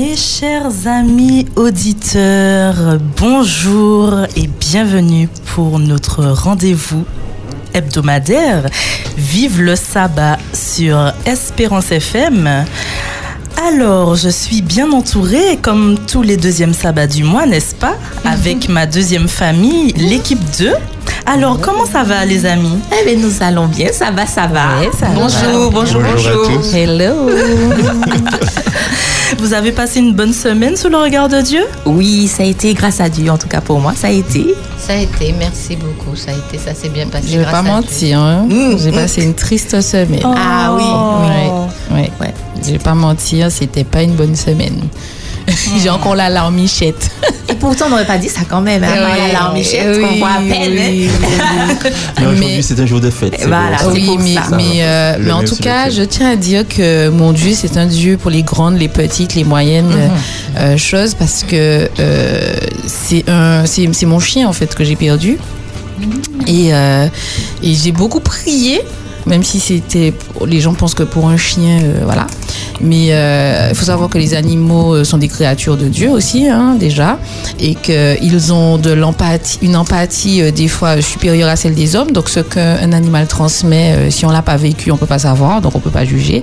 Mes chers amis auditeurs, bonjour et bienvenue pour notre rendez-vous hebdomadaire Vive le sabbat sur Espérance FM. Alors, je suis bien entourée, comme tous les deuxièmes sabbats du mois, n'est-ce pas? Avec ma deuxième famille, l'équipe 2. Alors, comment ça va, les amis? Eh bien, nous allons bien, ça va, ça va. ça bonjour, bonjour, bonjour, Bonjour à tous. Hello. Vous avez passé une bonne semaine sous le regard de Dieu? Oui, ça a été grâce à Dieu, en tout cas pour moi, ça a été. Ça a été, merci beaucoup. Ça a été, ça s'est bien passé. Je vais grâce pas mentir, hein. Mm, j'ai mm. passé une triste semaine. Ah oui. Ouais, ouais. Ouais. Je vais pas mentir, c'était pas une bonne semaine. j'ai encore la larmichette. Et pourtant, on n'aurait pas dit ça quand même. Hein, Ouais, la larmichette, oui, qu'on voit à peine. oui, oui, oui. Mais aujourd'hui, c'est un jour de fête. Voilà, bon, c'est oui, mais, ça. mais, euh, mais en tout cas, lequel. je tiens à dire que mon Dieu, c'est un Dieu pour les grandes, les petites, les moyennes euh, choses, parce que euh, c'est un, c'est, c'est mon chien en fait que j'ai perdu, et, euh, et j'ai beaucoup prié. Même si c'était, les gens pensent que pour un chien, euh, voilà. Mais euh, il faut savoir que les animaux euh, sont des créatures de Dieu aussi, hein, déjà, et qu'ils ont de l'empathie, une empathie des fois supérieure à celle des hommes. Donc ce qu'un animal transmet, si on l'a pas vécu, on peut pas savoir, donc on peut pas juger.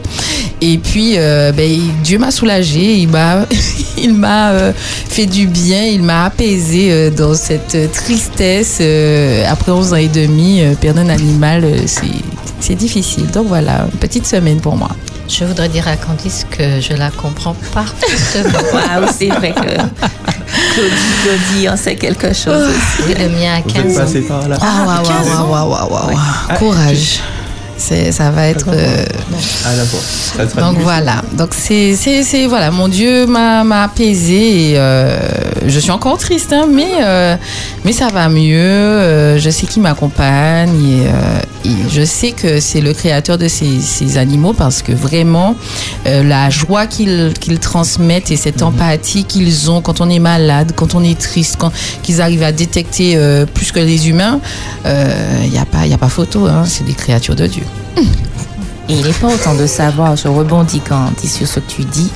Et puis ben, Dieu m'a soulagée, il m'a, il m'a fait du bien, il m'a apaisé dans cette tristesse. après 11 ans et demi, perdre un animal, c'est, c'est difficile. Donc voilà, une petite semaine pour moi. Je voudrais dire à Candice que je la comprends parfaitement. Waouh, c'est vrai que Claudie, Claudie, on sait quelque chose aussi. Oui, le mien Vous 15 êtes ans. passé par là. Ah, waouh, 15 waouh, waouh, waouh, waouh, waouh. Courage. Ça va être. euh, Ah, d'accord. Ça sera donc voilà. Donc c'est, voilà. Mon Dieu m'a, apaisé et euh, je suis encore triste, hein, mais euh, mais ça va mieux. Euh, je sais qu'il m'accompagne et, euh, et je sais que c'est le créateur de ces, ces animaux parce que vraiment la joie qu'ils, qu'ils transmettent et cette empathie qu'ils ont quand on est malade, quand on est triste, quand qu'ils arrivent à détecter plus que les humains, il n'y a pas y a pas photo. Hein, c'est des créatures de Dieu. Et il est important de savoir, je rebondis quand dis sur ce que tu dis,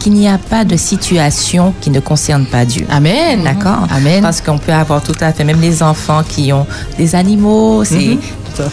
qu'il n'y a pas de situation qui ne concerne pas Dieu. Amen. D'accord? Amen. Parce qu'on peut avoir tout à fait, même les enfants qui ont des animaux, c'est. Mhm,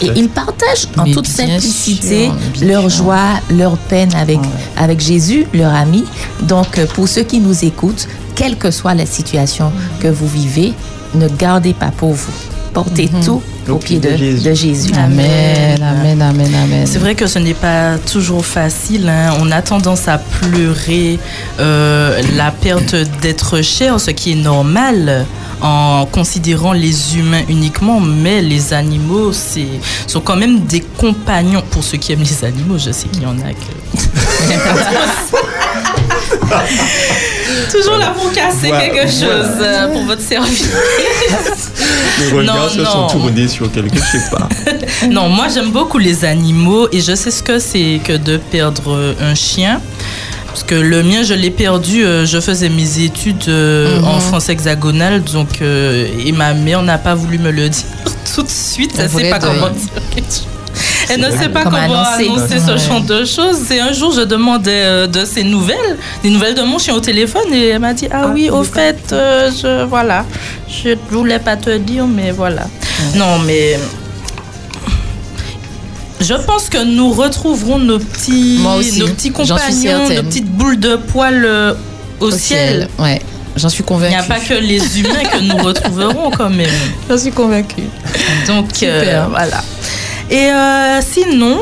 Et ils partagent en Mais toute simplicité sûr, leur sûr. joie, leur peine avec, avec Jésus, leur ami. Donc, euh, pour ceux qui nous écoutent, quelle que soit la situation que vous vivez, ne gardez pas pour vous. Portez tout au pied de, de Jésus. Amen, amen, amen, amen. C'est vrai que ce n'est pas toujours facile. hein. On a tendance à pleurer euh, la perte d'être cher, ce qui est normal en considérant les humains uniquement, mais les animaux c'est, sont quand même des compagnons. Pour ceux qui aiment les animaux, je sais qu'il y en a que... Toujours là pour casser Voilà, quelque chose voilà. euh, pour votre service. Les regards Non, se sont tournés sur quelque chose, je sais pas. Non, moi j'aime beaucoup les animaux et je sais ce que c'est que de perdre un chien. Parce que le mien, je l'ai perdu, euh, je faisais mes études euh, en France hexagonale, donc euh, et ma mère n'a pas voulu me le dire tout de suite. Elle sait pas comment dire quelque chose. Elle ne sait pas Comment comment annoncer. annoncer ce genre de choses. Et un jour, je demandais euh, de ses nouvelles, des nouvelles de mon chien au téléphone, et elle m'a dit Ah oui, au fait, euh, je, voilà, je voulais pas te dire, mais voilà. Non, mais je pense que nous retrouverons nos petits, Moi aussi, nos petits compagnons, nos petites boules de poils euh, au, ciel. Ouais, j'en suis Il convaincue. n'y a pas que les humains que nous retrouverons quand même. J'en suis convaincue. Donc euh, voilà. Et euh, sinon,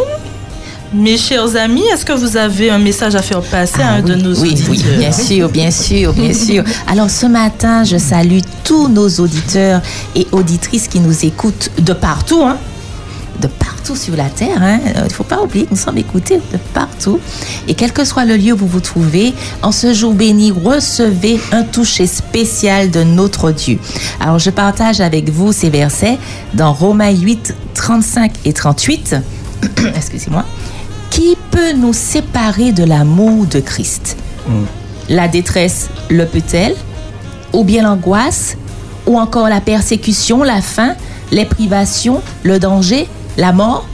mes chers amis, est-ce que vous avez un message à faire passer à un de nos Ah oui, auditeurs? oui, bien sûr, bien sûr, bien sûr. Alors ce matin, je salue tous nos auditeurs et auditrices qui nous écoutent de partout, hein, de partout sur la terre. hein. Euh, Il ne faut pas oublier que nous sommes écoutés de partout. Et quel que soit le lieu où vous vous trouvez, en ce jour béni, recevez un toucher spécial de notre Dieu. Alors je partage avec vous ces versets dans Romains 8, 35 et 38. Excusez-moi. Qui peut nous séparer de l'amour de Christ? La détresse le peut-elle Ou bien l'angoisse Ou encore la persécution, la faim, les privations, le danger, la mort?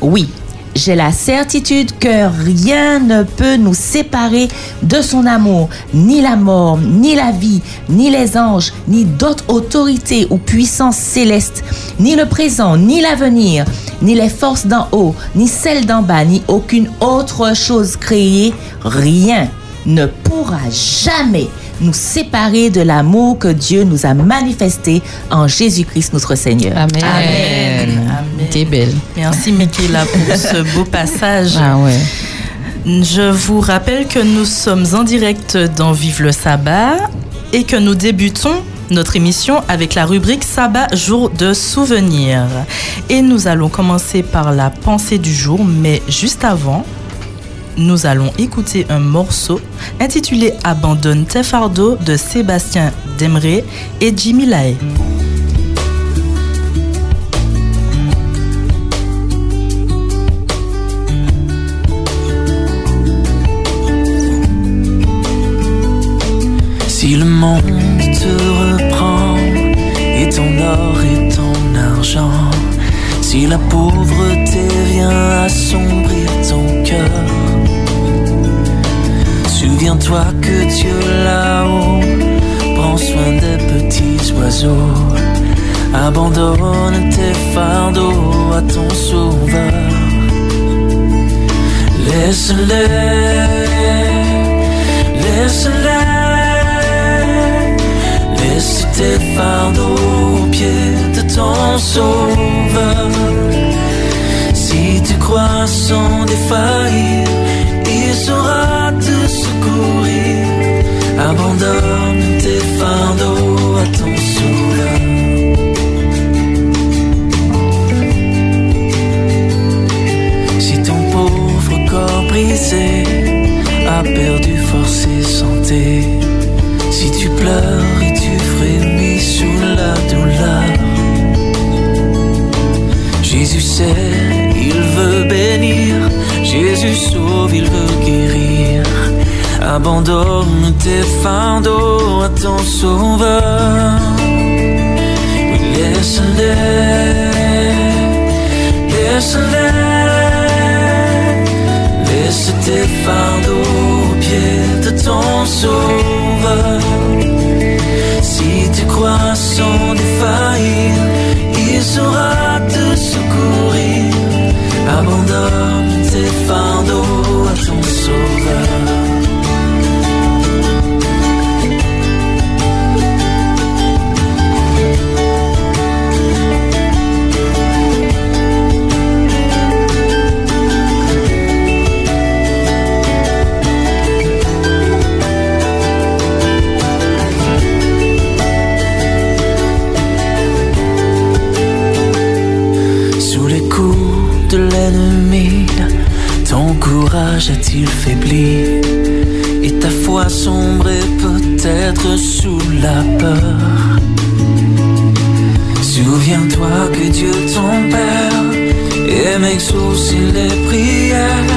Oui. j'ai la certitude que rien ne peut nous séparer de son amour, ni la mort, ni la vie, ni les anges, ni d'autres autorités ou puissances célestes, ni le présent, ni l'avenir, ni les forces d'en haut, ni celles d'en bas, ni aucune autre chose créée, rien ne pourra jamais nous séparer de l'amour que Dieu nous a manifesté en Jésus-Christ notre Seigneur. Amen. Amen. Amen. Belle. Merci Michaela pour ce beau passage. Ah ouais. Je vous rappelle que nous sommes en direct dans Vive le Sabbat et que nous débutons notre émission avec la rubrique Sabbat jour de souvenir. Et nous allons commencer par la pensée du jour, mais juste avant, nous allons écouter un morceau intitulé Abandonne tes fardeaux de Sébastien Demré et Jimmy Lae. Si le monde te reprend et ton or et ton argent, si la pauvreté vient assombrir ton cœur, souviens-toi que Dieu là-haut prend soin des petits oiseaux. Abandonne tes fardeaux à ton sauveur. Laisse-les, laisse-les. Tes fardeaux aux pieds de ton sauveur. Si tu crois sans défaillir, il saura te secourir. Abandonne tes fardeaux à ton sauveur. Si ton pauvre corps brisé a perdu force et santé, si tu pleures frémis sous la douleur, Jésus sait, il veut bénir, Jésus sauve, il veut guérir. Abandonne tes fardeaux à ton sauveur. Oui, laisse-les, laisse-les. Laisse tes fardeaux aux pieds de ton sauveur. Abandonne tes courage a-t-il faibli? Et ta foi sombrée peut-être sous la peur. Souviens-toi que Dieu ton Père aime exaucer les prières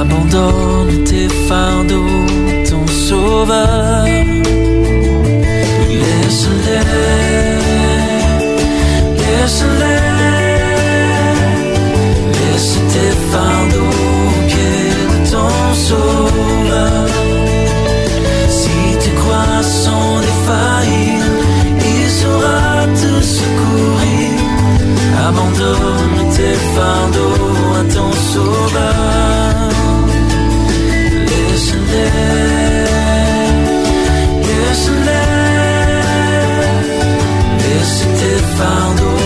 Abandonne tes fardeaux, ton sauveur. Laisse-les, laisse-les sauveur. Si tu crois sans défaillir, il saura te secourir. Abandonne tes fardeaux à ton sauveur. Laisse-les, laisse-les. Laisse tes fardeaux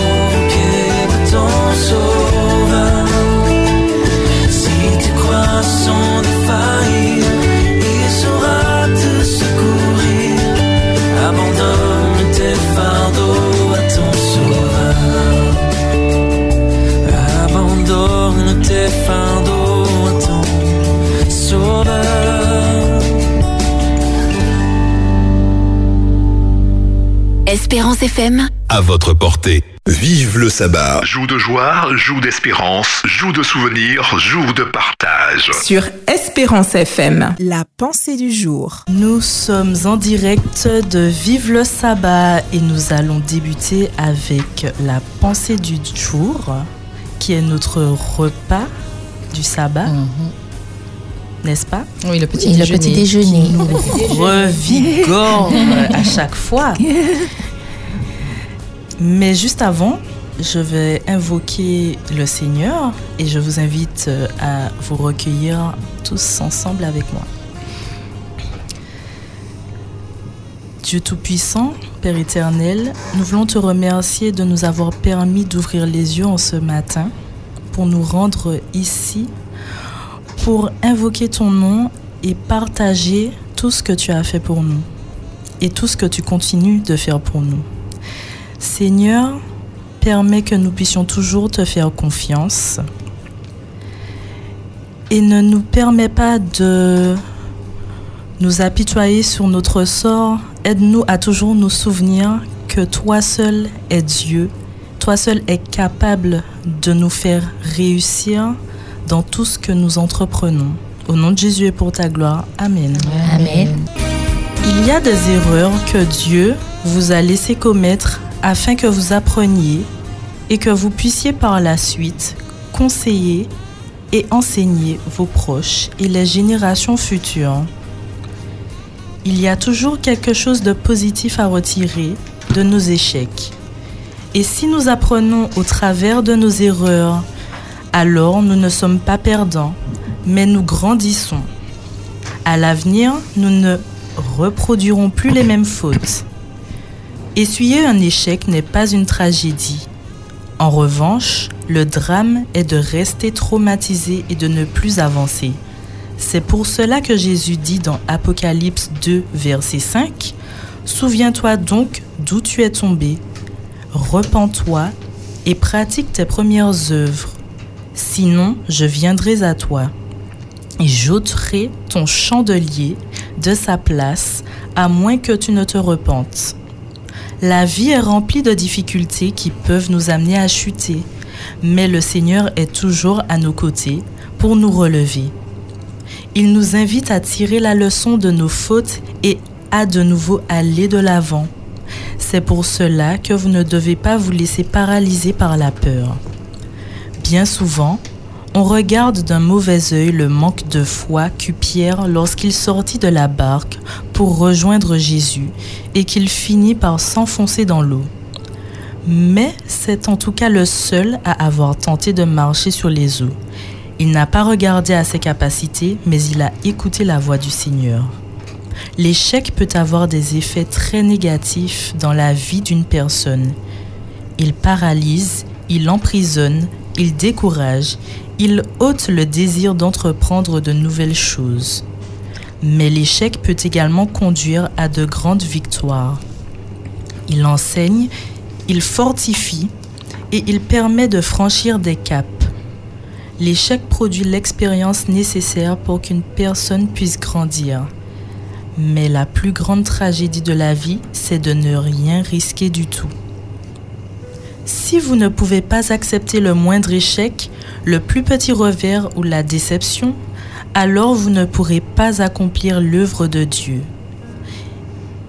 sans défaillir, il saura te secourir. Abandonne tes fardeaux à ton sauveur. Abandonne tes fardeaux à ton sauveur. Espérance FM. À votre portée. Vive le sabbat. Joue de joie, joue d'espérance, joue de souvenirs, joue de partage. Sur Espérance FM. La pensée du jour. Nous sommes en direct de Vive le Sabbat et nous allons débuter avec la pensée du jour qui est notre repas du sabbat, n'est-ce pas? Oui, le petit Et le déjeuner. petit déjeuner. qui nous revigore à chaque fois. Mais juste avant, je vais invoquer le Seigneur et je vous invite euh, à vous recueillir tous ensemble avec moi. Dieu Tout-Puissant, Père éternel, nous voulons te remercier de nous avoir permis d'ouvrir les yeux en ce matin pour nous rendre ici, pour invoquer ton nom et partager tout ce que tu as fait pour nous et tout ce que tu continues de faire pour nous. Seigneur, permets que nous puissions toujours te faire confiance et ne nous permets pas de nous apitoyer sur notre sort. Aide-nous à toujours nous souvenir que toi seul es Dieu, toi seul es capable de nous faire réussir dans tout ce que nous entreprenons. Au nom de Jésus et pour ta gloire. Amen. Amen. Il y a des erreurs que Dieu vous a laissé commettre afin que vous appreniez et que vous puissiez par la suite conseiller et enseigner vos proches et les générations futures. Il y a toujours quelque chose de positif à retirer de nos échecs. Et si nous apprenons au travers de nos erreurs, alors nous ne sommes pas perdants, mais nous grandissons. À l'avenir, nous ne reproduirons plus les mêmes fautes. Essuyer un échec n'est pas une tragédie. En revanche, le drame est de rester traumatisé et de ne plus avancer. C'est pour cela que Jésus dit dans Apocalypse 2, verset 5, Souviens-toi donc d'où tu es tombé, repens-toi et pratique tes premières œuvres. Sinon, je viendrai à toi et j'ôterai ton chandelier de sa place, à moins que tu ne te repentes. La vie est remplie de difficultés qui peuvent nous amener à chuter, mais le Seigneur est toujours à nos côtés pour nous relever. Il nous invite à tirer la leçon de nos fautes et à de nouveau aller de l'avant. C'est pour cela que vous ne devez pas vous laisser paralyser par la peur. Bien souvent, on regarde d'un mauvais œil le manque de foi qu'eut Pierre lorsqu'il sortit de la barque pour rejoindre Jésus et qu'il finit par s'enfoncer dans l'eau. Mais c'est en tout cas le seul à avoir tenté de marcher sur les eaux. Il n'a pas regardé à ses capacités, mais il a écouté la voix du Seigneur. L'échec peut avoir des effets très négatifs dans la vie d'une personne. Il paralyse, il emprisonne, il décourage, il ôte le désir d'entreprendre de nouvelles choses. Mais l'échec peut également conduire à de grandes victoires. Il enseigne, il fortifie et il permet de franchir des caps. L'échec produit l'expérience nécessaire pour qu'une personne puisse grandir. Mais la plus grande tragédie de la vie, c'est de ne rien risquer du tout. Si vous ne pouvez pas accepter le moindre échec, le plus petit revers ou la déception, alors vous ne pourrez pas accomplir l'œuvre de Dieu.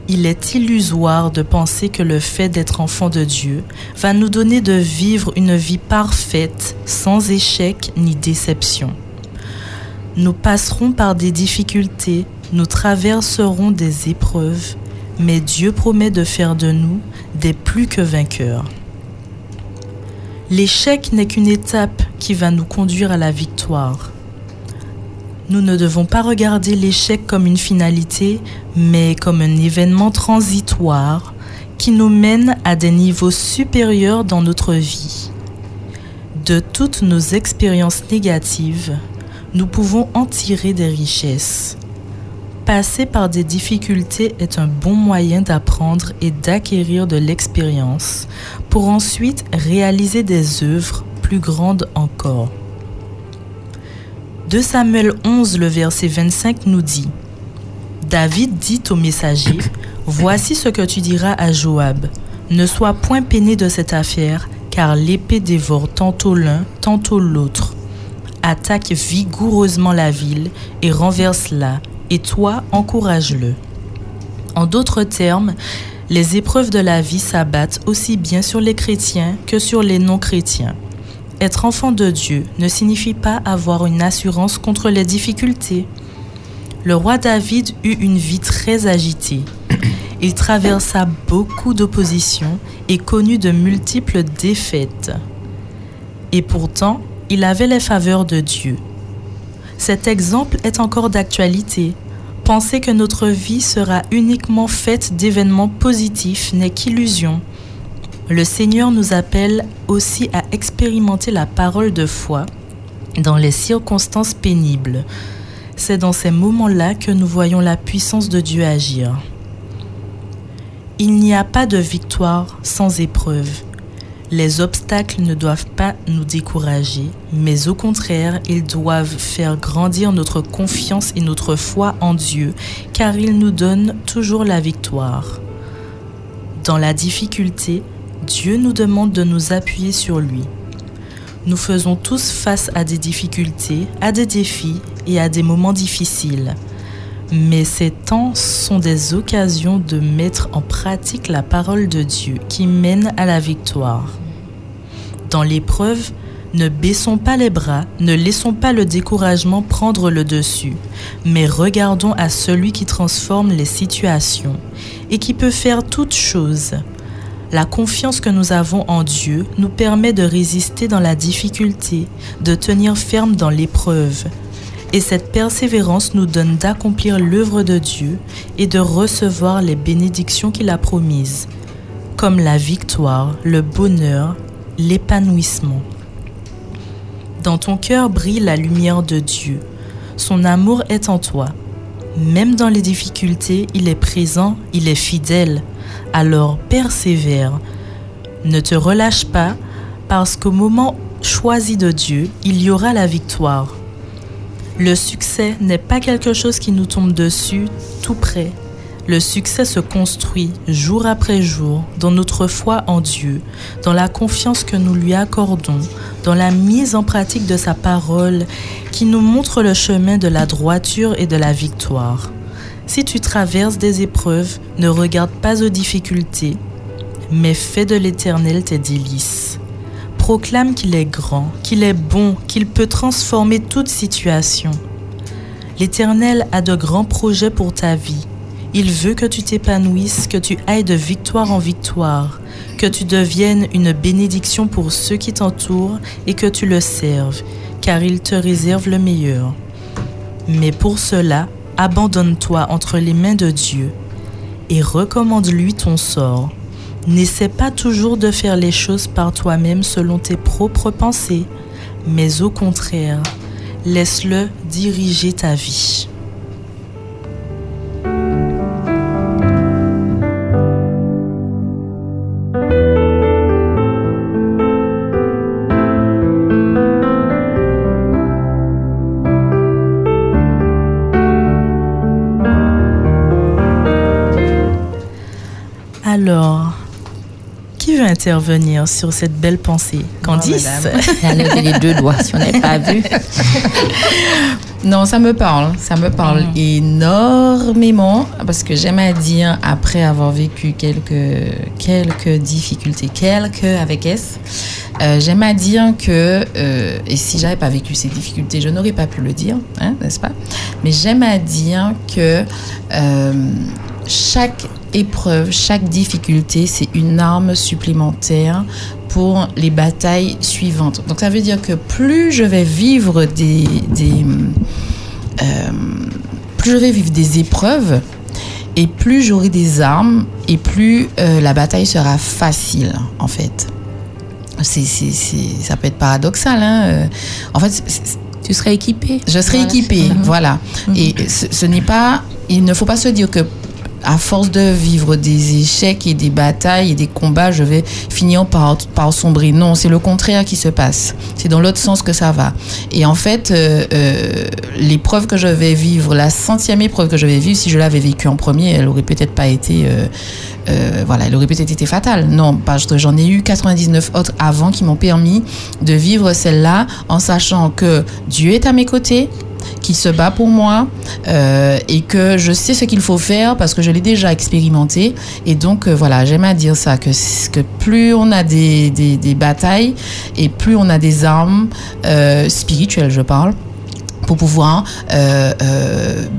Il est illusoire de penser que le fait d'être enfant de Dieu va nous donner de vivre une vie parfaite, sans échec ni déception. Nous passerons par des difficultés, nous traverserons des épreuves, mais Dieu promet de faire de nous des plus que vainqueurs. L'échec n'est qu'une étape qui va nous conduire à la victoire. Nous ne devons pas regarder l'échec comme une finalité, mais comme un événement transitoire qui nous mène à des niveaux supérieurs dans notre vie. De toutes nos expériences négatives, nous pouvons en tirer des richesses. Passer par des difficultés est un bon moyen d'apprendre et d'acquérir de l'expérience pour ensuite réaliser des œuvres plus grandes encore. 2 Samuel 11, le verset 25 nous dit David dit au messager Voici ce que tu diras à Joab. Ne sois point peiné de cette affaire, car l'épée dévore tantôt l'un, tantôt l'autre. Attaque vigoureusement la ville et renverse-la, et toi, encourage-le. En d'autres termes, les épreuves de la vie s'abattent aussi bien sur les chrétiens que sur les non-chrétiens. être enfant de Dieu ne signifie pas avoir une assurance contre les difficultés. Le roi David eut une vie très agitée. Il traversa beaucoup d'oppositions et connut de multiples défaites. Et pourtant, il avait les faveurs de Dieu. Cet exemple est encore d'actualité. Penser que notre vie sera uniquement faite d'événements positifs n'est qu'illusion. Le Seigneur nous appelle aussi à expérimenter la parole de foi dans les circonstances pénibles. C'est dans ces moments-là que nous voyons la puissance de Dieu agir. Il n'y a pas de victoire sans épreuve. Les obstacles ne doivent pas nous décourager, mais au contraire, ils doivent faire grandir notre confiance et notre foi en Dieu, car il nous donne toujours la victoire. Dans la difficulté, Dieu nous demande de nous appuyer sur lui. Nous faisons tous face à des difficultés, à des défis et à des moments difficiles. Mais ces temps sont des occasions de mettre en pratique la parole de Dieu qui mène à la victoire. Dans l'épreuve, ne baissons pas les bras, ne laissons pas le découragement prendre le dessus, mais regardons à celui qui transforme les situations et qui peut faire toutes choses. La confiance que nous avons en Dieu nous permet de résister dans la difficulté, de tenir ferme dans l'épreuve. Et cette persévérance nous donne d'accomplir l'œuvre de Dieu et de recevoir les bénédictions qu'il a promises, comme la victoire, le bonheur, l'épanouissement. Dans ton cœur brille la lumière de Dieu. Son amour est en toi. Même dans les difficultés, il est présent, il est fidèle. Alors persévère. Ne te relâche pas, parce qu'au moment choisi de Dieu, il y aura la victoire. Le succès n'est pas quelque chose qui nous tombe dessus tout près. Le succès se construit jour après jour dans notre foi en Dieu, dans la confiance que nous lui accordons, dans la mise en pratique de sa parole qui nous montre le chemin de la droiture et de la victoire. Si tu traverses des épreuves, ne regarde pas aux difficultés, mais fais de l'Éternel tes délices. Proclame qu'il est grand, qu'il est bon, qu'il peut transformer toute situation. L'Éternel a de grands projets pour ta vie. Il veut que tu t'épanouisses, que tu ailles de victoire en victoire, que tu deviennes une bénédiction pour ceux qui t'entourent et que tu le serves, car il te réserve le meilleur. Mais pour cela, abandonne-toi entre les mains de Dieu et recommande-lui ton sort. N'essaie pas toujours de faire les choses par toi-même selon tes propres pensées, mais au contraire, laisse-le diriger ta vie. Qui veut intervenir sur cette belle pensée. Candice. Elle a les deux doigts si on n'est pas vu. Non, ça me parle. Ça me parle énormément parce que j'aime à dire, après avoir vécu quelques, quelques difficultés, quelques avec S, euh, j'aime à dire que, euh, et si j'avais pas vécu ces difficultés, je n'aurais pas pu le dire, hein, n'est-ce pas? Mais j'aime à dire que euh, chaque épreuve, chaque difficulté, c'est une arme supplémentaire pour les batailles suivantes. Donc ça veut dire que plus je vais vivre des, des euh, plus je vais vivre des épreuves et plus j'aurai des armes et plus euh, la bataille sera facile en fait. C'est, c'est, c'est, ça peut être paradoxal. Hein? euh. En fait, c'est- Tu serais équipé. je serai Voilà. équipée, Mhm. voilà. Et ce, ce n'est pas, il ne faut pas se dire que à force de vivre des échecs et des batailles et des combats, je vais finir par, sombrer. Non, c'est le contraire qui se passe. C'est dans l'autre sens que ça va. Et en fait, euh, euh, l'épreuve que je vais vivre, la centième épreuve que je vais vivre, si je l'avais vécue en premier, elle aurait peut-être pas été, euh, voilà, elle aurait peut-être été fatale. Non, parce que j'en ai eu 99 autres avant qui m'ont permis de vivre celle-là en sachant que Dieu est à mes côtés, qui se bat pour moi euh, et que je sais ce qu'il faut faire parce que je l'ai déjà expérimenté. Et donc, euh, voilà, j'aime à dire ça, que, plus on a des, des, batailles et plus on a des armes euh, spirituelles, je parle, pour pouvoir ben,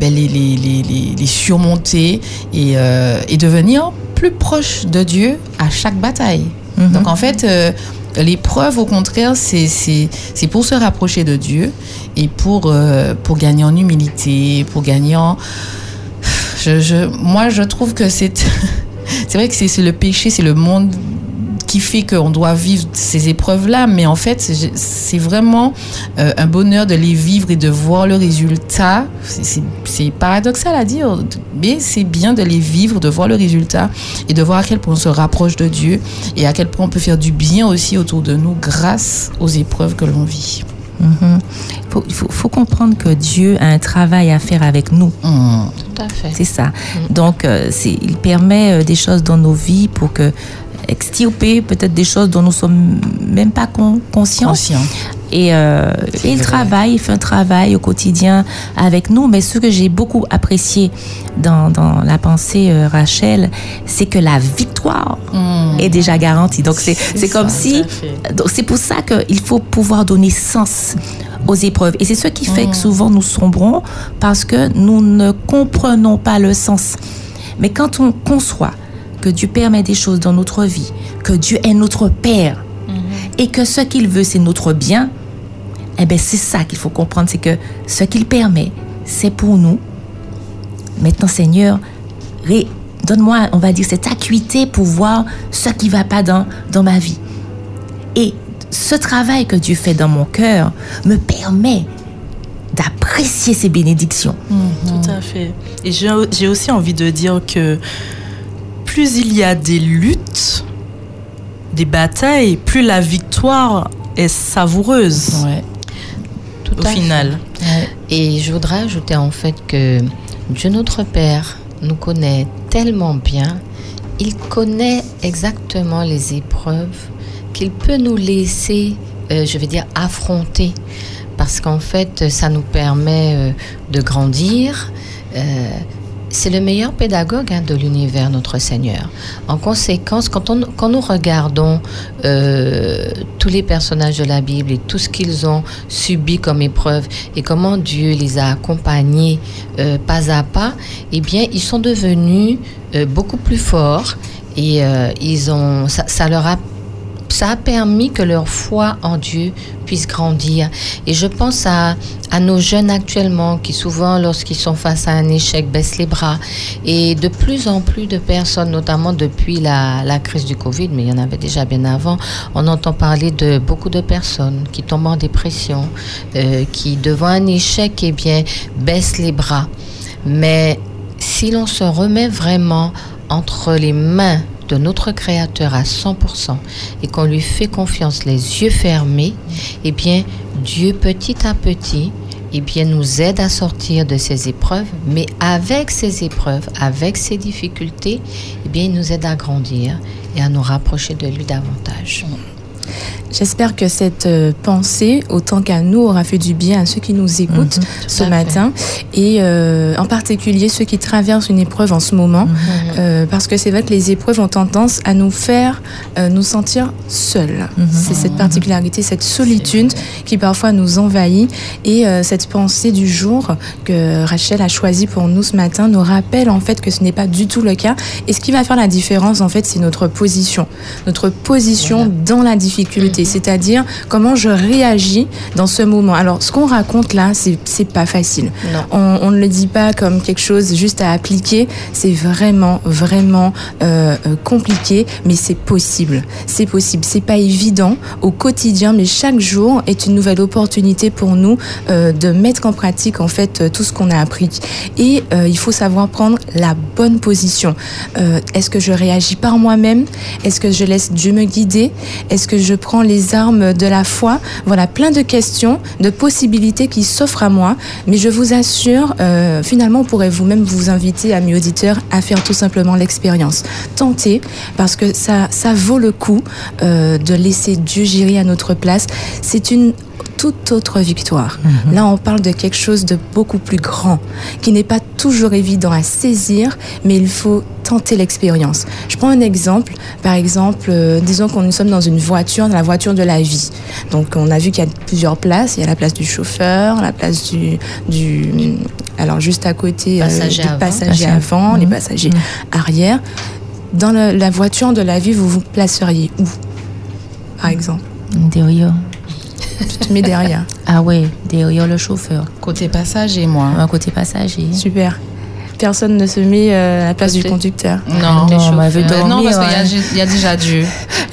les, surmonter et devenir plus proche de Dieu à chaque bataille. Donc en fait, euh, l'épreuve, au contraire, c'est pour se rapprocher de Dieu et pour, euh, gagner en humilité, pour gagner en... Moi, je trouve que c'est... C'est vrai que c'est le péché, c'est le monde qui fait qu'on doit vivre ces épreuves-là, mais en fait, c'est- vraiment euh, un bonheur de les vivre et de voir le résultat. C'est- paradoxal à dire, mais c'est bien de les vivre, de voir le résultat et de voir à quel point on se rapproche de Dieu et à quel point on peut faire du bien aussi autour de nous grâce aux épreuves que l'on vit. Faut- Il faut, faut comprendre que Dieu a un travail à faire avec nous. Tout à fait. C'est ça. Donc, euh, c'est- il permet euh, des choses dans nos vies pour que extirper peut-être des choses dont nous sommes même pas con- conscients. Conscient. Et, euh, et il travaille, il fait un travail au quotidien avec nous. Mais ce que j'ai beaucoup apprécié dans, dans la pensée euh, Rachel, c'est que la victoire est déjà garantie. Donc c'est comme ça, si, donc c'est pour ça qu'il faut pouvoir donner sens aux épreuves. Et c'est ce qui fait que souvent nous sombrons parce que nous ne comprenons pas le sens. Mais quand on conçoit que Dieu permet des choses dans notre vie, que Dieu est notre Père et que ce qu'il veut c'est notre bien, eh bien c'est ça qu'il faut comprendre, c'est que ce qu'il permet, c'est pour nous. Maintenant Seigneur, donne-moi, on va dire, cette acuité pour voir ce qui va pas dans, dans ma vie. Et ce travail que Dieu fait dans mon cœur me permet d'apprécier ces bénédictions. Tout à fait. Et j'ai aussi envie de dire que plus il y a des luttes, des batailles, plus la victoire est savoureuse Ouais. Tout au final. Et je voudrais ajouter en fait que Dieu notre Père nous connaît tellement bien, il connaît exactement les épreuves qu'il peut nous laisser, euh, je vais dire, affronter. Parce qu'en fait, ça nous permet euh, de grandir. Euh, c'est le meilleur pédagogue hein, de l'univers, notre Seigneur. En conséquence, quand, on- quand nous regardons euh, tous les personnages de la Bible et tout ce qu'ils ont subi comme épreuve et comment Dieu les a accompagnés euh, pas à pas, eh bien, ils sont devenus euh, beaucoup plus forts et ils ont, ça, ça leur a ça a permis que leur foi en Dieu puisse grandir. Et je pense à, nos jeunes actuellement qui souvent, lorsqu'ils sont face à un échec, baissent les bras. Et de plus en plus de personnes, notamment depuis la, la crise du Covid, mais il y en avait déjà bien avant, on entend parler de beaucoup de personnes qui tombent en dépression, euh, qui devant un échec, eh bien, baissent les bras. Mais si l'on se remet vraiment entre les mains notre Créateur à 100% et qu'on lui fait confiance les yeux fermés, eh bien, Dieu petit à petit, eh nous aide à sortir de ces épreuves, mais avec ces épreuves, avec ces difficultés, eh bien, il nous aide à grandir et à nous rapprocher de lui davantage. J'espère que cette euh, pensée, autant qu'à nous, aura fait du bien à ceux qui nous écoutent ce à fait. matin et euh, en particulier ceux qui traversent une épreuve en ce moment. Euh, parce que c'est vrai que les épreuves ont tendance à nous faire nous sentir seuls. C'est cette particularité, cette solitude qui parfois nous envahit. Et cette pensée du jour que Rachel a choisie pour nous ce matin nous rappelle en fait que ce n'est pas du tout le cas. Et ce qui va faire la différence en fait, c'est notre position. Notre position dans la difficulté, c'est-à-dire comment je réagis dans ce moment. Alors, ce qu'on raconte là, c'est pas facile. On, on ne le dit pas comme quelque chose juste à appliquer. C'est vraiment, vraiment euh, euh, compliqué, mais c'est possible. C'est possible. C'est pas évident au quotidien, mais chaque jour est une nouvelle opportunité pour nous euh, de mettre en pratique en fait tout ce qu'on a appris. Et euh, il faut savoir prendre la bonne position. Est-ce que je réagis par moi-même? Est-ce que je laisse Dieu me guider? Est-ce que je prends les armes de la foi Voilà, plein de questions, de possibilités qui s'offrent à moi. Mais je vous assure, euh, finalement, on pourrait vous-même vous inviter, amis auditeurs, à faire tout simplement l'expérience. Tentez, parce que ça, ça vaut le coup euh, de laisser Dieu gérer à notre place. C'est une toute autre victoire. Là, on parle de quelque chose de beaucoup plus grand, qui n'est pas toujours évident à saisir, mais il faut tenter l'expérience. Je prends un exemple. Par exemple, euh, disons qu'on nous sommes dans une voiture, dans la voiture de la vie. Donc, on a vu qu'il y a plusieurs places. Il y a la place du chauffeur, la place du, du alors juste à côté euh, Passager avant. passagers Passager. avant, les Mhm. passagers arrière. Dans le- la voiture de la vie, vous vous placeriez où, par exemple? Derrière. Tu te mets derrière. Ah ouais, derrière le chauffeur. Côté passager, moi. Un côté passager. Super. Personne ne se met euh, à la place du conducteur. Non, Non, on m'avait dormi. non, parce qu'il y a ouais. ju- il y, a déjà Dieu.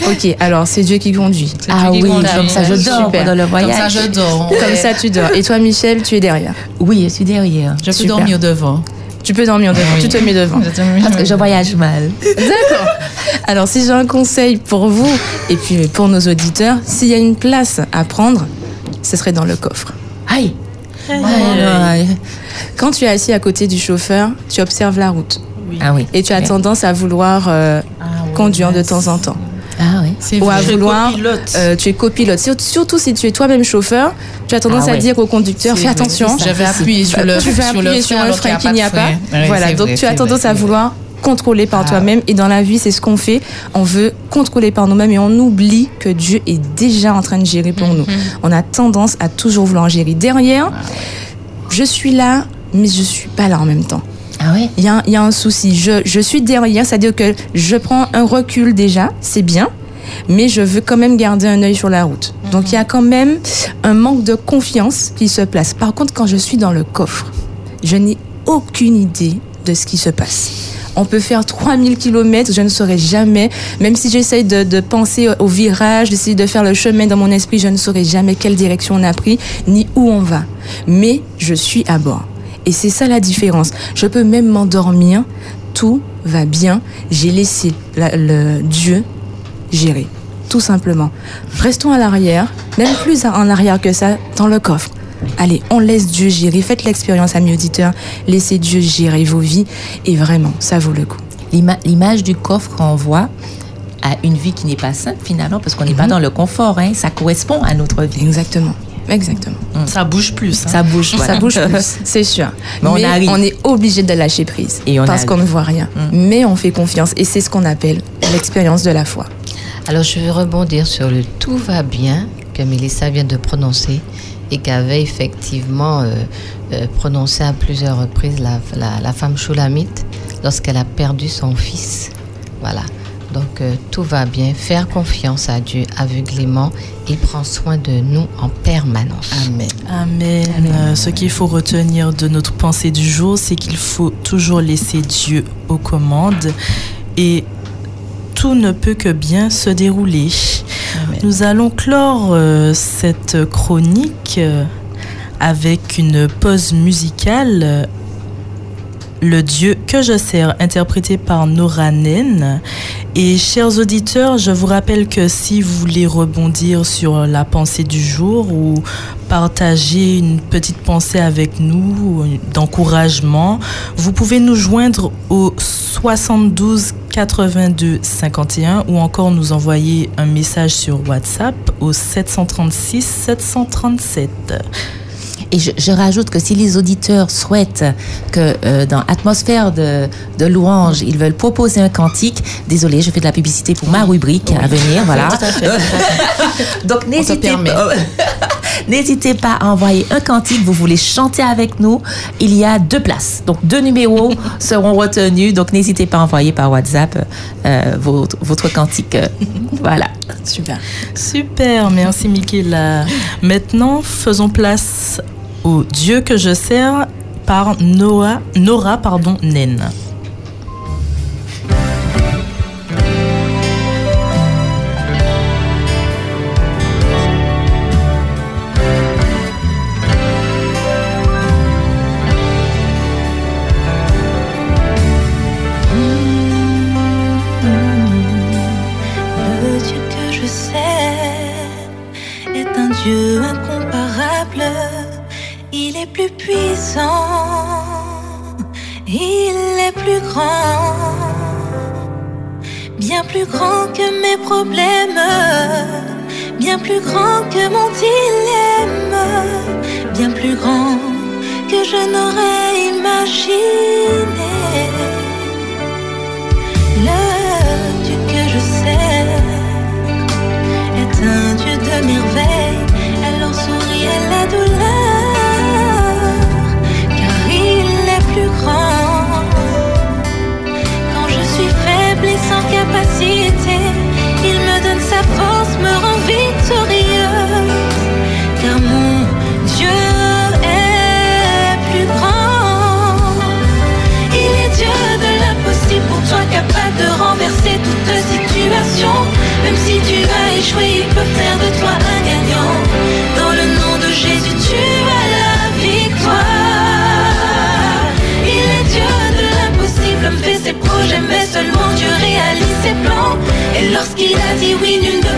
Ok, alors c'est Dieu qui conduit. Ah qui oui, conduit. comme ça je dors Super. pendant le Comme ça, je dors. Comme ça, tu dors. Et toi, Michel, tu es derrière. Oui, je suis derrière. Je peux Super. dormir devant. Tu peux dormir devant. Oui. Tu te mets devant. Je te- Parce que je voyage mal. D'accord. Alors, si j'ai un conseil pour vous et puis pour nos auditeurs, s'il y a une place à prendre, ce serait dans le coffre. Aïe. Ouais. Quand tu es assis à côté du chauffeur, tu observes la route Ah oui. et tu as tendance à vouloir euh, Ah conduire de temps en temps. Ah oui. C'est Ou à vrai. Tu es vouloir. copilote. euh, tu es copilote. Sur- Surtout si tu es toi-même chauffeur, tu as tendance Ah à ouais. dire au conducteur fais attention. Je vais appuyer sur le, tu le appuyer sur alors frein qu'il n'y a pas. voilà, donc tu as tendance à vouloir contrôler par Ah. toi-même. Et dans la vie, c'est ce qu'on fait. On veut contrôler par nous-mêmes et on oublie que Dieu est déjà en train de gérer pour nous. On a tendance à toujours vouloir gérer. Derrière, je suis là, mais je suis pas là en même temps. Ah oui. Il y y a un souci. Je, je suis derrière, c'est-à-dire que je prends un recul déjà, c'est bien, mais je veux quand même garder un œil sur la route. Donc il y a quand même un manque de confiance qui se place. Par contre, quand je suis dans le coffre, je n'ai aucune idée de ce qui se passe. On peut faire 3000 km, je ne saurais jamais, même si j'essaye de, de penser au virage, d'essayer de faire le chemin dans mon esprit, je ne saurais jamais quelle direction on a pris, ni où on va. Mais je suis à bord. Et c'est ça la différence. Je peux même m'endormir, tout va bien, j'ai laissé la- le Dieu gérer, tout simplement. Restons à l'arrière, même plus en arrière que ça, dans le coffre. Allez, on laisse Dieu gérer. Faites l'expérience, amis auditeurs. Laissez Dieu gérer vos vies. Et vraiment, ça vaut le coup. L'ima- L'image du coffre renvoie à une vie qui n'est pas simple finalement parce qu'on n'est pas Mhm. dans le confort. Hein. Ça correspond à notre vie. Exactement. Exactement. Ça bouge plus. hein. Ça bouge. voilà. Ça bouge plus, c'est sûr. Mais on Mais arrive. on est obligé de lâcher prise. Et on parce qu'on ne voit rien. Mais on fait confiance. Et c'est ce qu'on appelle l'expérience de la foi. Alors, je vais rebondir sur le tout va bien que Mélissa vient de prononcer et qu'avait effectivement euh, euh, prononcé à plusieurs reprises la, la- la femme Shulamite lorsqu'elle a perdu son fils. Voilà. Donc, euh, tout va bien. Faire confiance à Dieu aveuglément. Il prend soin de nous en permanence. Amen. Amen. Euh, Ce qu'il faut retenir de notre pensée du jour, c'est qu'il faut toujours laisser Dieu aux commandes et tout ne peut que bien se dérouler. Amen. Nous allons clore euh, cette chronique euh, avec une pause musicale. le Dieu que je sers, interprété par Nora Nen. Et chers auditeurs, je vous rappelle que si vous voulez rebondir sur la pensée du jour ou partager une petite pensée avec nous, d'encouragement, vous pouvez nous joindre au 72 82 51 ou encore nous envoyer un message sur WhatsApp au 736 737. Et je, je rajoute que si les auditeurs souhaitent que euh, dans atmosphère de, de louange, ils veulent proposer un cantique, désolé, je fais de la publicité pour ma rubrique à venir, voilà. Donc n'hésitez pas, n'hésitez pas à envoyer un cantique. Vous voulez chanter avec nous Il y a deux places, donc deux numéros seront retenus. Donc n'hésitez pas à envoyer par WhatsApp euh, votre, votre cantique. Euh, voilà. Super. Super, merci Michaela. Maintenant, faisons place au Dieu que je sers par Noah, Nora pardon, Nen. Grand, bien plus grand que mes problèmes, bien plus grand que mon dilemme, bien plus grand que je n'aurais imaginé. Le Dieu que je sais est un Dieu de merveille, alors souriait la douleur, sans capacité, il me donne sa force, me rend victorieuse, car mon Dieu est plus grand. Il est Dieu de l'impossible pour toi, capable de renverser toute situation. Même si tu as échoué, il peut faire de toi un gagnant. Et lorsqu'il a dit oui, nul ne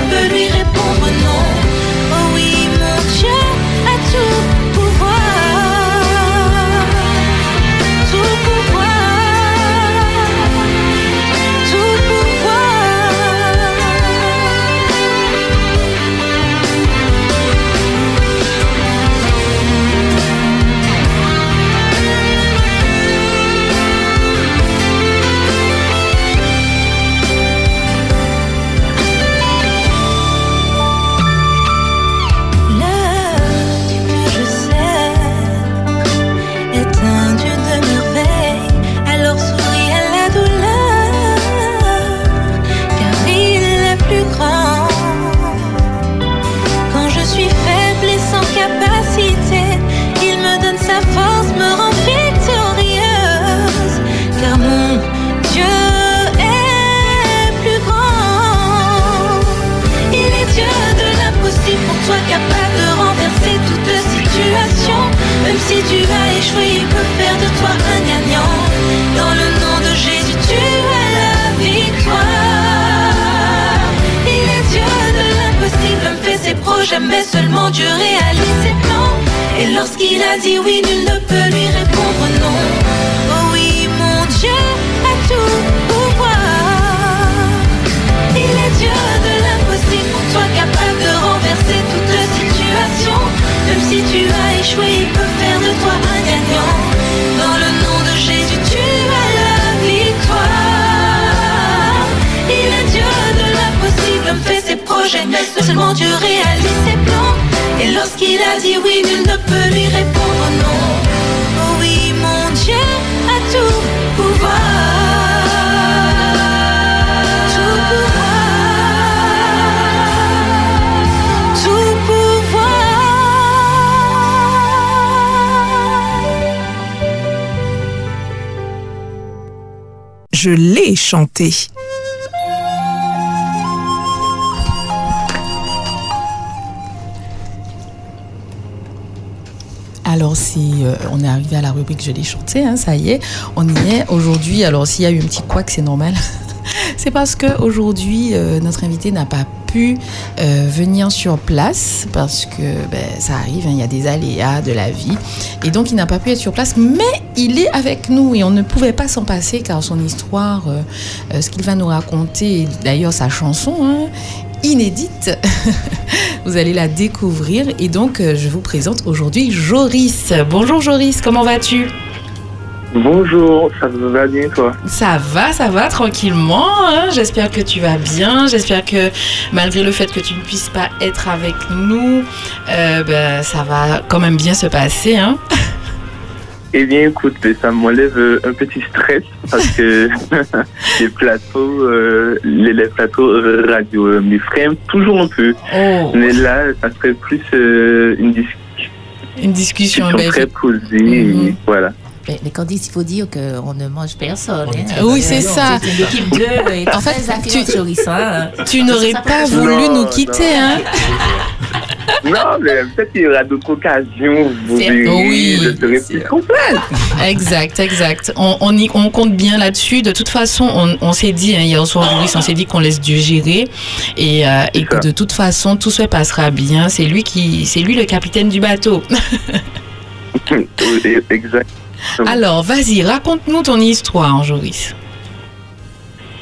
si tu as échoué, il peut faire de toi un gagnant. Dans le nom de Jésus, tu as la victoire. Il est Dieu de l'impossible, homme fait ses projets, mais seulement Dieu réalise ses plans. Et lorsqu'il a dit oui, nul ne peut lui répondre non. Oh oui, mon Dieu a tout pouvoir. Il est Dieu de l'impossible pour toi, capable de renverser toute situation. Même si tu as échoué, il peut Dans le nom de Jésus, tu as la victoire. Il est Dieu de l'impossible, fait ses projets, mais seulement Dieu réalise ses plans. Et lorsqu'il a dit oui, nul ne peut lui répondre non. Je l'ai chanté. Alors, si euh, on est arrivé à la rubrique Je l'ai chanté, hein, ça y est, on y est aujourd'hui. Alors, s'il y a eu un petit couac, c'est normal. c'est parce qu'aujourd'hui, euh, notre invité n'a pas pu euh, venir sur place parce que ben, ça arrive, hein, il y a des aléas de la vie. Et donc, il n'a pas pu être sur place, mais il est avec nous et on ne pouvait pas s'en passer car son histoire, euh, euh, ce qu'il va nous raconter, d'ailleurs sa chanson, hein, inédite. vous allez la découvrir et donc je vous présente aujourd'hui Joris. Bonjour Joris, comment vas-tu? Bonjour, ça va bien toi? Ça va, ça va tranquillement. hein. J'espère que tu vas bien. J'espère que malgré le fait que tu ne puisses pas être avec nous, euh, ben, ça va quand même bien se passer. Hein Eh bien écoute, ça m'enlève euh, un petit stress parce que les plateaux, euh, les, les plateaux radio euh, m'effraient toujours un peu. Oh. Mais là, ça serait plus une dis- Une discussion. discussion ben, très posée. et voilà. Mais, mais Candice, il faut dire qu'on ne mange personne. hein. Oui, c'est ça. C'est une équipe de. et En fait, tu- hein. Tu n'aurais Ça pas voulu Non, nous quitter, hein Non, mais peut-être qu'il y aura d'autres occasions. Vous verrez, Oui, je oui, serai plus complète. Exact, exact. On, on, y- on compte bien là-dessus. De toute façon, on, on s'est dit, hein, hier soir, Joris, on s'est dit qu'on laisse Dieu gérer et, euh, et que de toute façon, tout se passera bien. C'est lui qui, c'est lui le capitaine du bateau. Oui, exact. Alors, vas-y, raconte-nous ton histoire, Joris.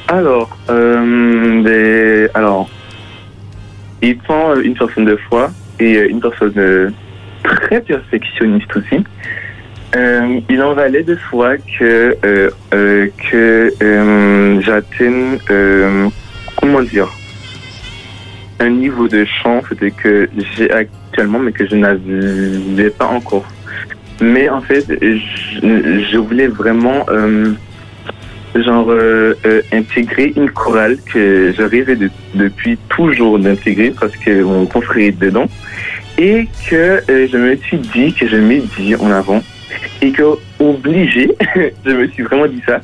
Alors, euh, des- alors, étant une personne de foi et euh, une personne euh, très perfectionniste aussi, euh, il en valait de soi que, euh, euh, que euh, j'atteigne, euh, comment dire, un niveau de chant que j'ai actuellement, mais que je n'avais pas encore. Mais en fait, je, voulais vraiment euh, genre euh, euh, intégrer une chorale que je rêvais de- depuis toujours d'intégrer parce que mon confrère est dedans. Et que euh, je me suis dit que je m'ai dit en avant et que obligé, je me suis vraiment dit ça,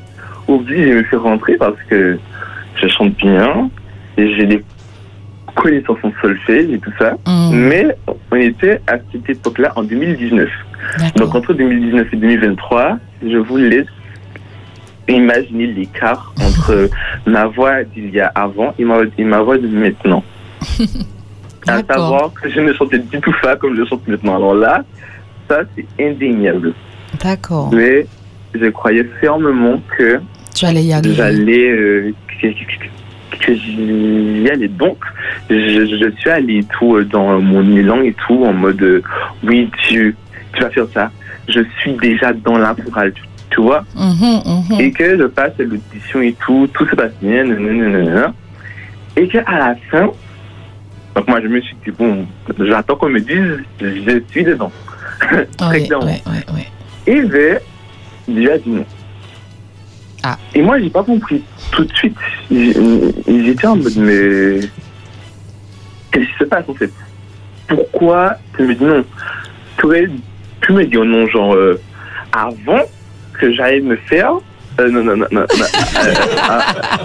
obligé, je me suis rentré parce que je chante bien j'ai des connaissances en solfège et tout ça, mais on était à cette époque-là en 2019. Donc entre 2019 et 2023, je vous laisse imaginer l'écart entre ma voix d'il y a avant et ma, et ma voix de maintenant. à savoir que je ne chantais du tout pas comme je chante maintenant. Alors là, ça c'est indéniable. D'accord. Mais je croyais fermement que Tu allais y arriver. j'allais euh, que, j'y allais. Donc, je, je suis allé et tout euh, dans mon élan et tout en mode euh, oui Dieu, tu vas faire ça. Je suis déjà dans la chorale, tu, tu vois. Mhm, mhm. Et que je passe l'audition et tout, tout se passe bien, nanana, et que à la fin, donc moi je me suis dit bon, j'attends qu'on me dise, je suis dedans. Très Ouais, clairement. ouais, ouais, ouais. Et Dieu a dit non. Ah. Et moi, j'ai pas compris tout de suite. J'ai- J'étais en mode, mais qu'est-ce qui se passe en fait? Pourquoi tu me dis non? Tu aurais pu me dire non, genre euh, avant que j'aille me faire. euh, non, non, non, non, non, euh,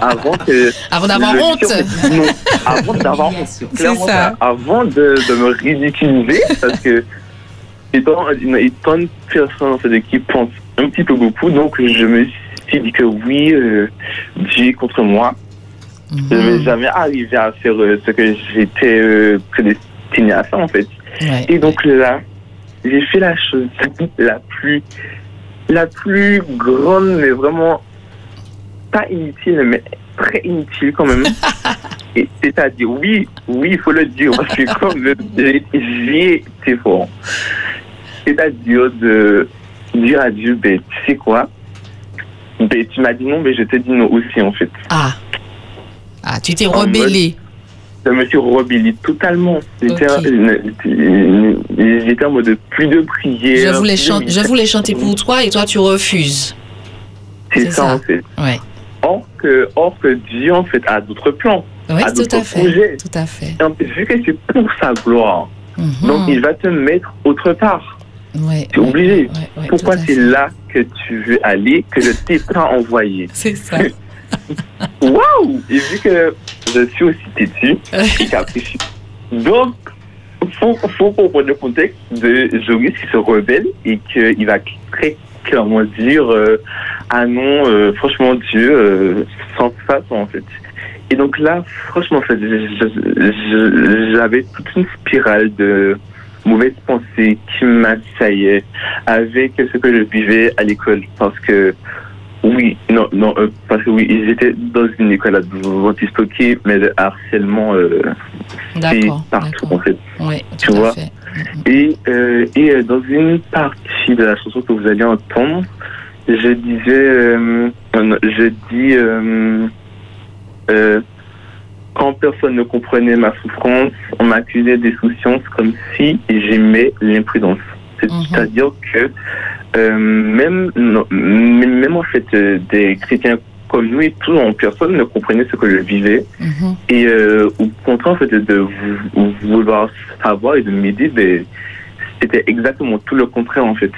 avant que. Avant d'avoir honte. Non, avant d'avoir honte. c'est clairement ça. Avant de, de me ridiculiser, parce que étant, étant une personne en fait, qui pense un petit peu beaucoup, donc je me suis dit que oui, euh, Dieu est contre moi. Je ne vais jamais arriver à faire euh, ce que j'étais euh, prédestiné à faire en fait. Ouais. Et donc là, j'ai fait la chose la plus, la plus grande, mais vraiment pas inutile, mais très inutile quand même. Et C'est-à-dire, oui, oui, il faut le dire, parce que comme j'ai été fort. C'est-à-dire de dire à Dieu, ben, tu sais quoi? Tu m'as dit non, mais je te dis non aussi, en fait. Ah. Ah, tu t'es rebellé. Je me suis rebellé totalement. J'étais Ok. j'étais en mode plus de prière. Je voulais, chan- je voulais chanter pour toi et toi, tu refuses. C'est c'est ça, ça. en fait. Ouais. Or que, or que Dieu, en fait, a d'autres plans. Oui, a tout à fait. projets. Tout à fait. Et en fait, vu que c'est pour sa gloire, Mhm. donc il va te mettre autre part. Ouais, es obligé. ouais, Pourquoi c'est là que tu veux aller, que je t'ai pas envoyé C'est ça. Waouh Et vu que je suis aussi têtu et capricieux. Donc, faut, faut comprendre le contexte de Joris qui se rebelle et qu'il va très clairement dire euh, Ah non, euh, franchement, Dieu, euh, sans façon en fait. Et donc là, franchement, en fait, j'avais toute une spirale de mauvaises pensées qui m'assaillaient avec ce que je vivais à l'école. Parce que oui, non, non, euh, parce que oui, ils étaient dans une école adventiste, ok, mais le harcèlement, euh, c'est partout en fait. Oui, Tu à vois? fait. Et, euh, et euh, dans une partie de la chanson que vous allez entendre, je disais, euh, euh, je dis, euh, euh, quand personne ne comprenait ma souffrance, on m'accusait d'insouciance comme si j'aimais l'imprudence. C'est-à-dire que euh, même, non, même en fait euh, des chrétiens comme nous et tout, en personne ne comprenait ce que je vivais. Mhm. Et euh, au contraire, en fait, de vou- vouloir savoir et de m'aider, ben, c'était exactement tout le contraire, en fait.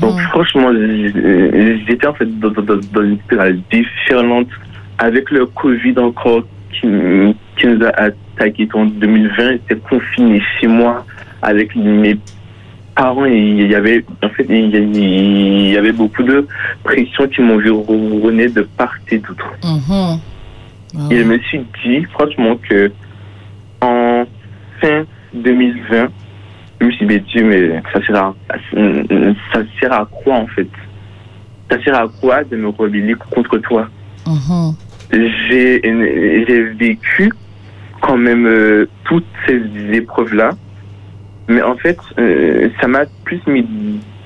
Donc, franchement, j'étais en fait dans- dans une spirale différente avec le Covid encore qui, nous a attaqué en 2020. J'étais confiné chez moi avec mes parents et il y avait, en fait, il y, avait beaucoup de pression qui m'environnait de part et d'autre. Mhm. Et je me suis dit, franchement, que en fin 2020, je me suis dit, Dieu, mais ça sert à, ça sert à quoi en fait? Ça sert à quoi de me rebeller contre toi? Mhm. J'ai vécu quand même euh, toutes ces épreuves-là. Mais en fait, euh, ça m'a plus mis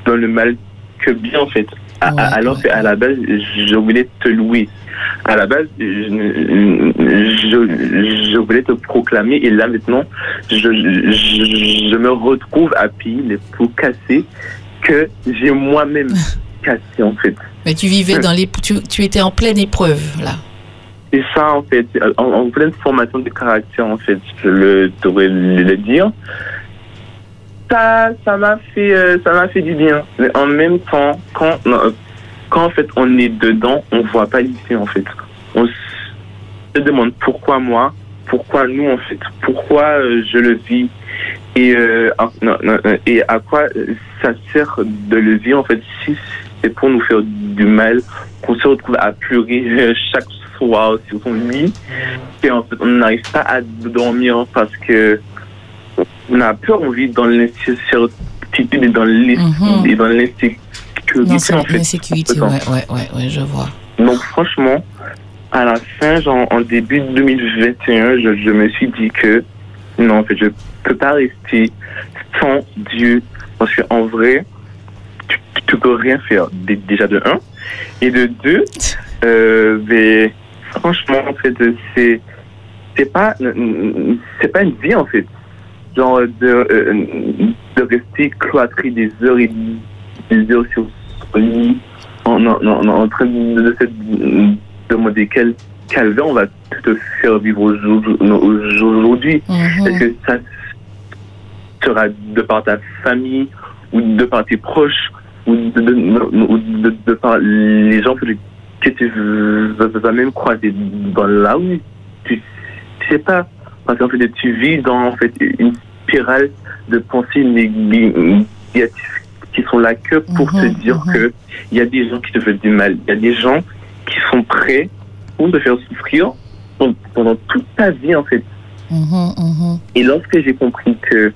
dans le mal que bien, en fait. À- alors qu'à la base, je voulais te louer. À la base, je, je, je voulais te proclamer. Et là, maintenant, je, je, je me retrouve à payer les pots cassés que j'ai moi-même cassés, en fait. Mais tu vivais dans les. Tu, tu étais en pleine épreuve, là. C'est ça, en fait, en, en pleine formation de caractère, en fait, je le devrais le, dire. Ça, ça m'a fait, euh, ça m'a fait du bien. Mais en même temps, quand, euh, quand en fait on est dedans, on voit pas l'issue, en fait. On se demande pourquoi moi, pourquoi nous, en fait, pourquoi euh, je le vis et, à, et à quoi ça sert de le vivre, en fait, si c'est pour nous faire du mal, qu'on se retrouve à pleurer chaque soir sur son lit, et en fait, on n'arrive pas à dormir parce que on a peur, on vit dans l'incertitude et dans Mhm. et dans l'insécurité, en fait. l'insécurité, ouais, ouais, ouais, ouais, je vois. Donc franchement, à la fin, genre en début 2021, je, je me suis dit que non, en fait, je peux pas rester sans Dieu. Parce qu'en vrai, tu, tu peux rien faire. Dé- Déjà de un. Et de deux, euh, mais franchement, en fait, c'est c'est pas c'est pas une vie en fait. Genre de, euh, de rester cloîtré des heures et des heures sur lit en, en, en, en train de, de se demander quel calvaire on va te faire vivre aujourd'hui. aujourd'hui. Est-ce que ça sera de par ta famille ou de par tes proches ou de, de, ou de- de par les gens que que tu vas même croiser dans la rue. Tu, tu sais pas. Parce qu'en fait tu vis dans en fait une spirale de pensées négatives qui sont là que pour te dire que il y a des gens qui te veulent du mal. Il y a des gens qui sont prêts pour te faire souffrir pendant- toute ta vie en fait. Mhm, mhm. et lorsque j'ai compris que,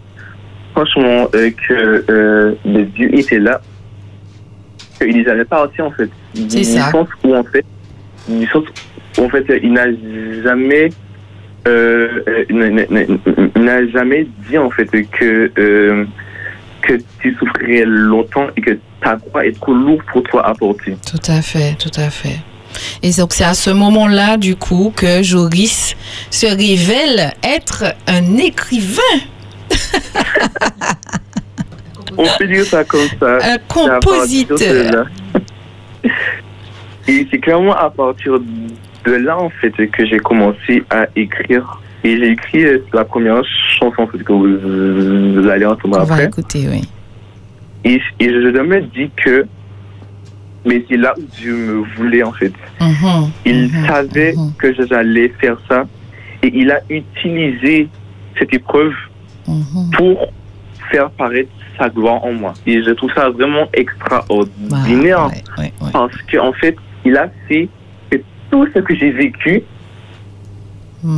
franchement, euh, que euh, le Dieu était là, qu'il n'est jamais parti en fait. C'est ça. sens où en fait, du sens où en fait, il n'a jamais, euh, euh, n'a- jamais dit en fait que euh, que tu souffrirais longtemps et que ta croix est trop lourde pour toi à porter. Tout à fait, tout à fait. Et donc c'est à ce moment-là, du coup, que Joris se révèle être un écrivain. On peut dire ça comme ça. Un compositeur. Et c'est clairement à partir de là, en fait, que j'ai commencé à écrire. Et j'ai écrit euh, la première chanson en fait, que vous, vous allez entendre On va après. écouter, oui. Et, et je me dis que mais c'est là où Dieu me voulait, en fait. Mhm. Il savait que j'allais faire ça. Et il a utilisé cette épreuve pour faire paraître sa gloire en moi. Et je trouve ça vraiment extraordinaire parce qu'en fait, il a fait que tout ce que j'ai vécu,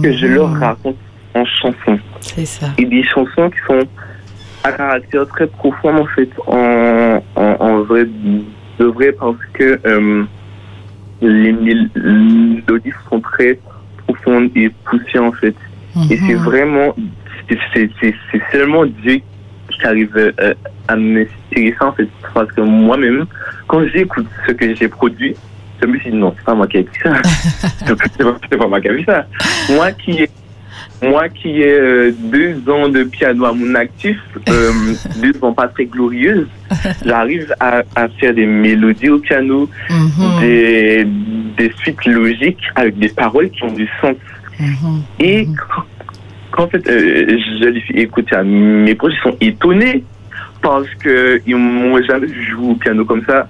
que je leur raconte en chansons. C'est ça. Et des chansons qui sont à caractère très profond, en fait, en, en, en vrai, de vrai, parce que euh, les mélodies sont très profondes et poussées, en fait. Et c'est vraiment, c'est- c'est c'est- c'est seulement Dieu qui arrive euh, à m'inspirer ça, en fait. Parce que moi-même, quand j'écoute ce que j'ai produit, je me suis dit, non, c'est pas moi qui ai écrit ça. c'est pas, moi qui ai vu ça. Moi qui ai moi qui ai euh, deux ans de piano à mon actif, euh, deux ans pas très glorieuses, j'arrive à, à faire des mélodies au piano, des, des suites logiques avec des paroles qui ont du sens. Et quand, quand, en fait, euh, je les fais écouter à mes proches, ils sont étonnés parce qu'ils m'ont jamais joué au piano comme ça.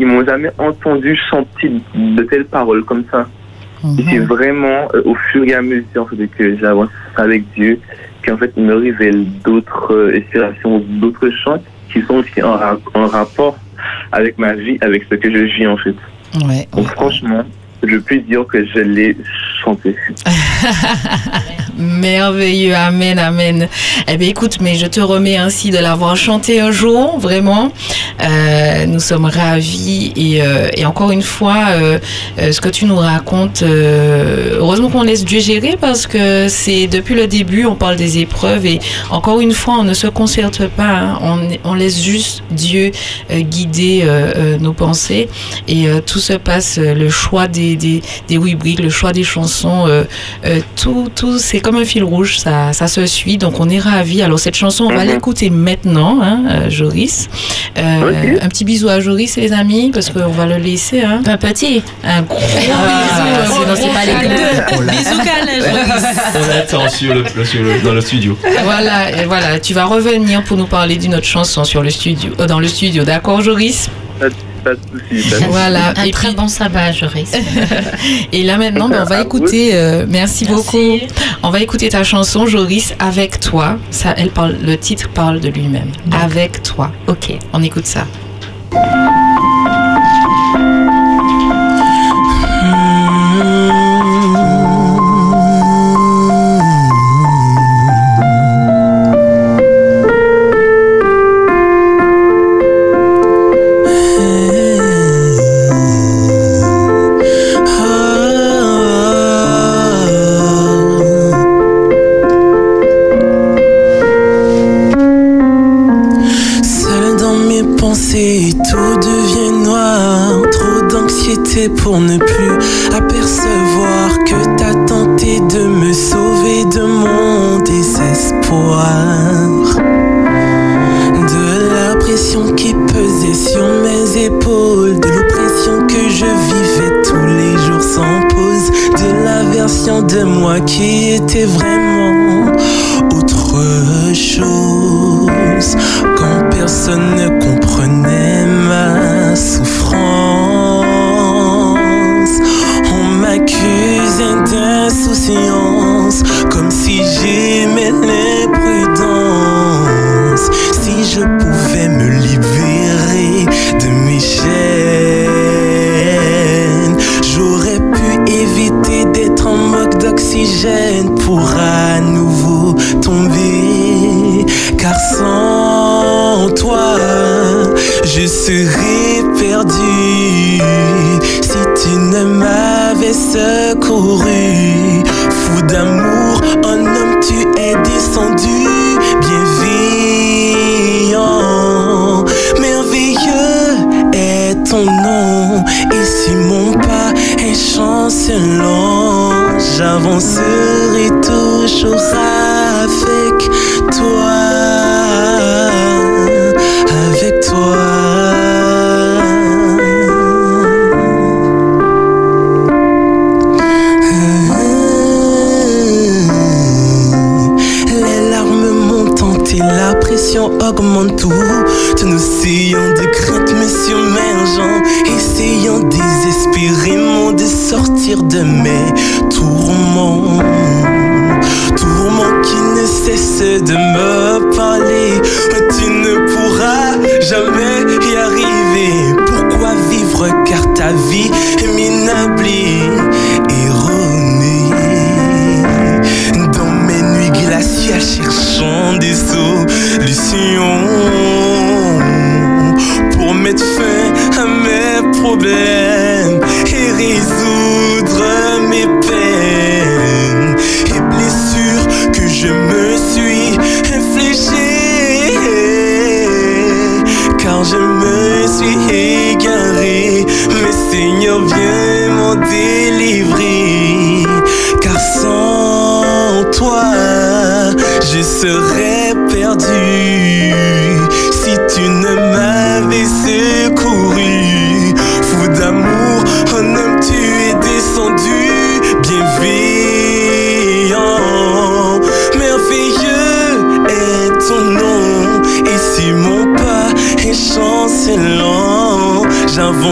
Ils m'ont jamais entendu chanter de telles paroles comme ça. Et c'est vraiment euh, au fur et à mesure en fait, que j'avance avec Dieu qu'en fait il me révèle d'autres euh, inspirations, d'autres chants qui sont aussi en, ra- en rapport avec ma vie, avec ce que je vis en fait. Ouais, Donc franchement, je peux dire que je l'ai chanté. Merveilleux, amen, amen. Eh bien, écoute, mais je te remets ainsi de l'avoir chanté un jour, vraiment. Euh, nous sommes ravis et, euh, encore une fois, euh, ce que tu nous racontes, heureusement qu'on laisse Dieu gérer parce que c'est depuis le début, on parle des épreuves et encore une fois, on ne se concerte pas, hein. on, laisse juste Dieu guider nos pensées et tout se passe, le choix des, des, des rubriques, le choix des chansons, euh, euh, tout, tout c'est comme un fil rouge, ça, ça se suit, donc on est ravis. Alors cette chanson, on va Mhm. l'écouter maintenant, hein, euh, Joris. Euh. Un petit bisou à Joris les amis, parce qu'on va le laisser. Hein. Un petit. Un gros Ah, bisou. sinon, c'est pas les deux. Bisous Joris. On attend sur le, le- sur le- dans le studio. Voilà, et voilà, tu vas revenir pour nous parler d'une autre chanson sur le studio, euh, dans le studio, d'accord, Joris? Pas, de souci. Voilà. Un Et très puis, bon sabbat, Joris. et là maintenant, ben, on va À écouter. euh, merci, beaucoup. On va écouter ta chanson, Joris, avec toi. Ça, elle parle. Le titre parle de lui-même. Avec toi. Ok, on écoute ça.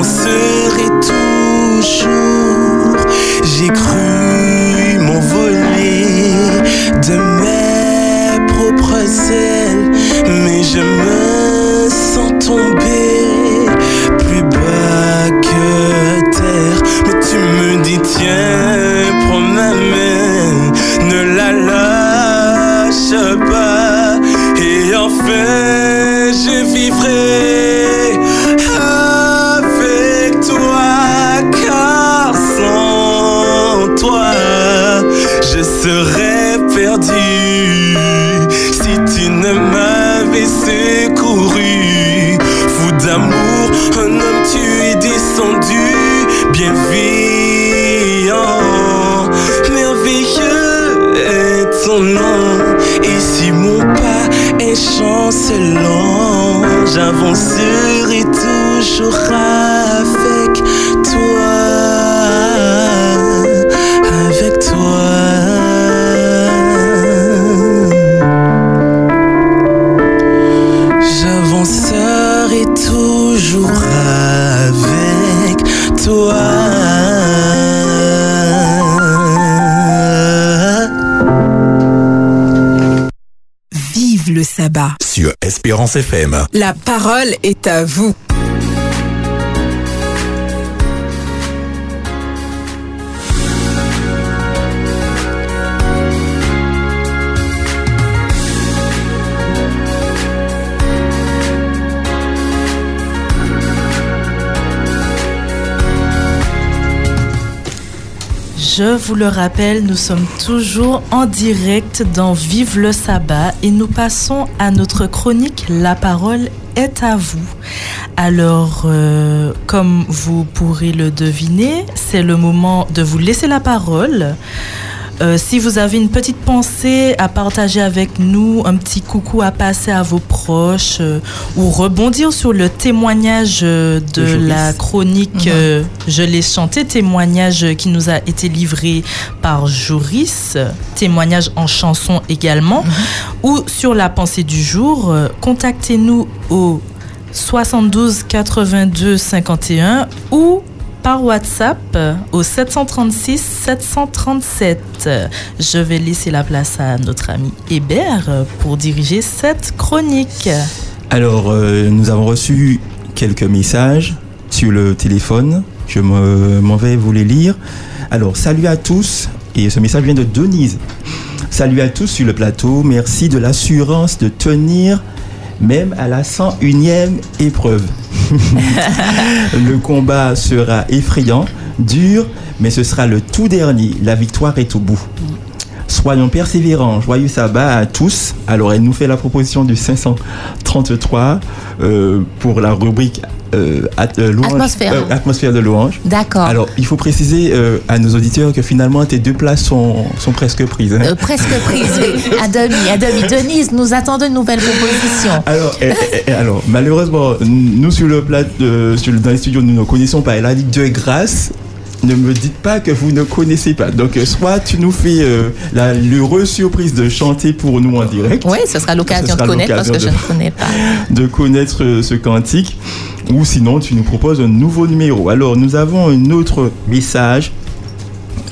J'avancerai La parole est à vous. Vous le rappelle, nous sommes toujours en direct dans Vive le sabbat et nous passons à notre chronique La parole est à vous. Alors, euh, comme vous pourrez le deviner, c'est le moment de vous laisser la parole. Euh, si vous avez une petite pensée à partager avec nous, un petit coucou à passer à vos proches euh, ou rebondir sur le témoignage euh, de la chronique Mhm. euh, Je l'ai chanté, témoignage qui nous a été livré par Joris, témoignage en chanson également, ou sur la pensée du jour, euh, contactez-nous au 72 82 51 ou par WhatsApp euh, au 736 737. Euh, Je vais laisser la place à notre ami Hébert euh, pour diriger cette chronique. Alors, euh, nous avons reçu quelques messages sur le téléphone. Je me- m'en vais vous les lire. Alors, salut à tous. Et ce message vient de Denise. Salut à tous sur le plateau. Merci de l'assurance de tenir même à la 101e épreuve. le combat sera effrayant, dur, mais ce sera le tout dernier. La victoire est au bout. Soyons persévérants, joyeux sabbat à tous. Alors, elle nous fait la proposition du 533 euh, pour la rubrique euh, at- euh, louange- Atmosphère. euh, atmosphère de louange. D'accord. Alors, il faut préciser à nos auditeurs que finalement, tes deux places sont, sont presque prises. hein. Presque prise, oui. À demi, à demi. Denise, nous attendons une nouvelle proposition. Alors, eh, eh, eh, alors, malheureusement, nous sur le plat, sur dans les studios, nous ne connaissons pas. Elle a dit de grâce. Ne me dites pas que vous ne connaissez pas. Donc, euh, soit tu nous fais euh, la l'heureuse surprise de chanter pour nous en direct. Oui, ce sera l'occasion de connaître parce que je ne connais pas. de connaître euh, ce cantique, ou sinon tu nous proposes un nouveau numéro. Alors nous avons un autre message.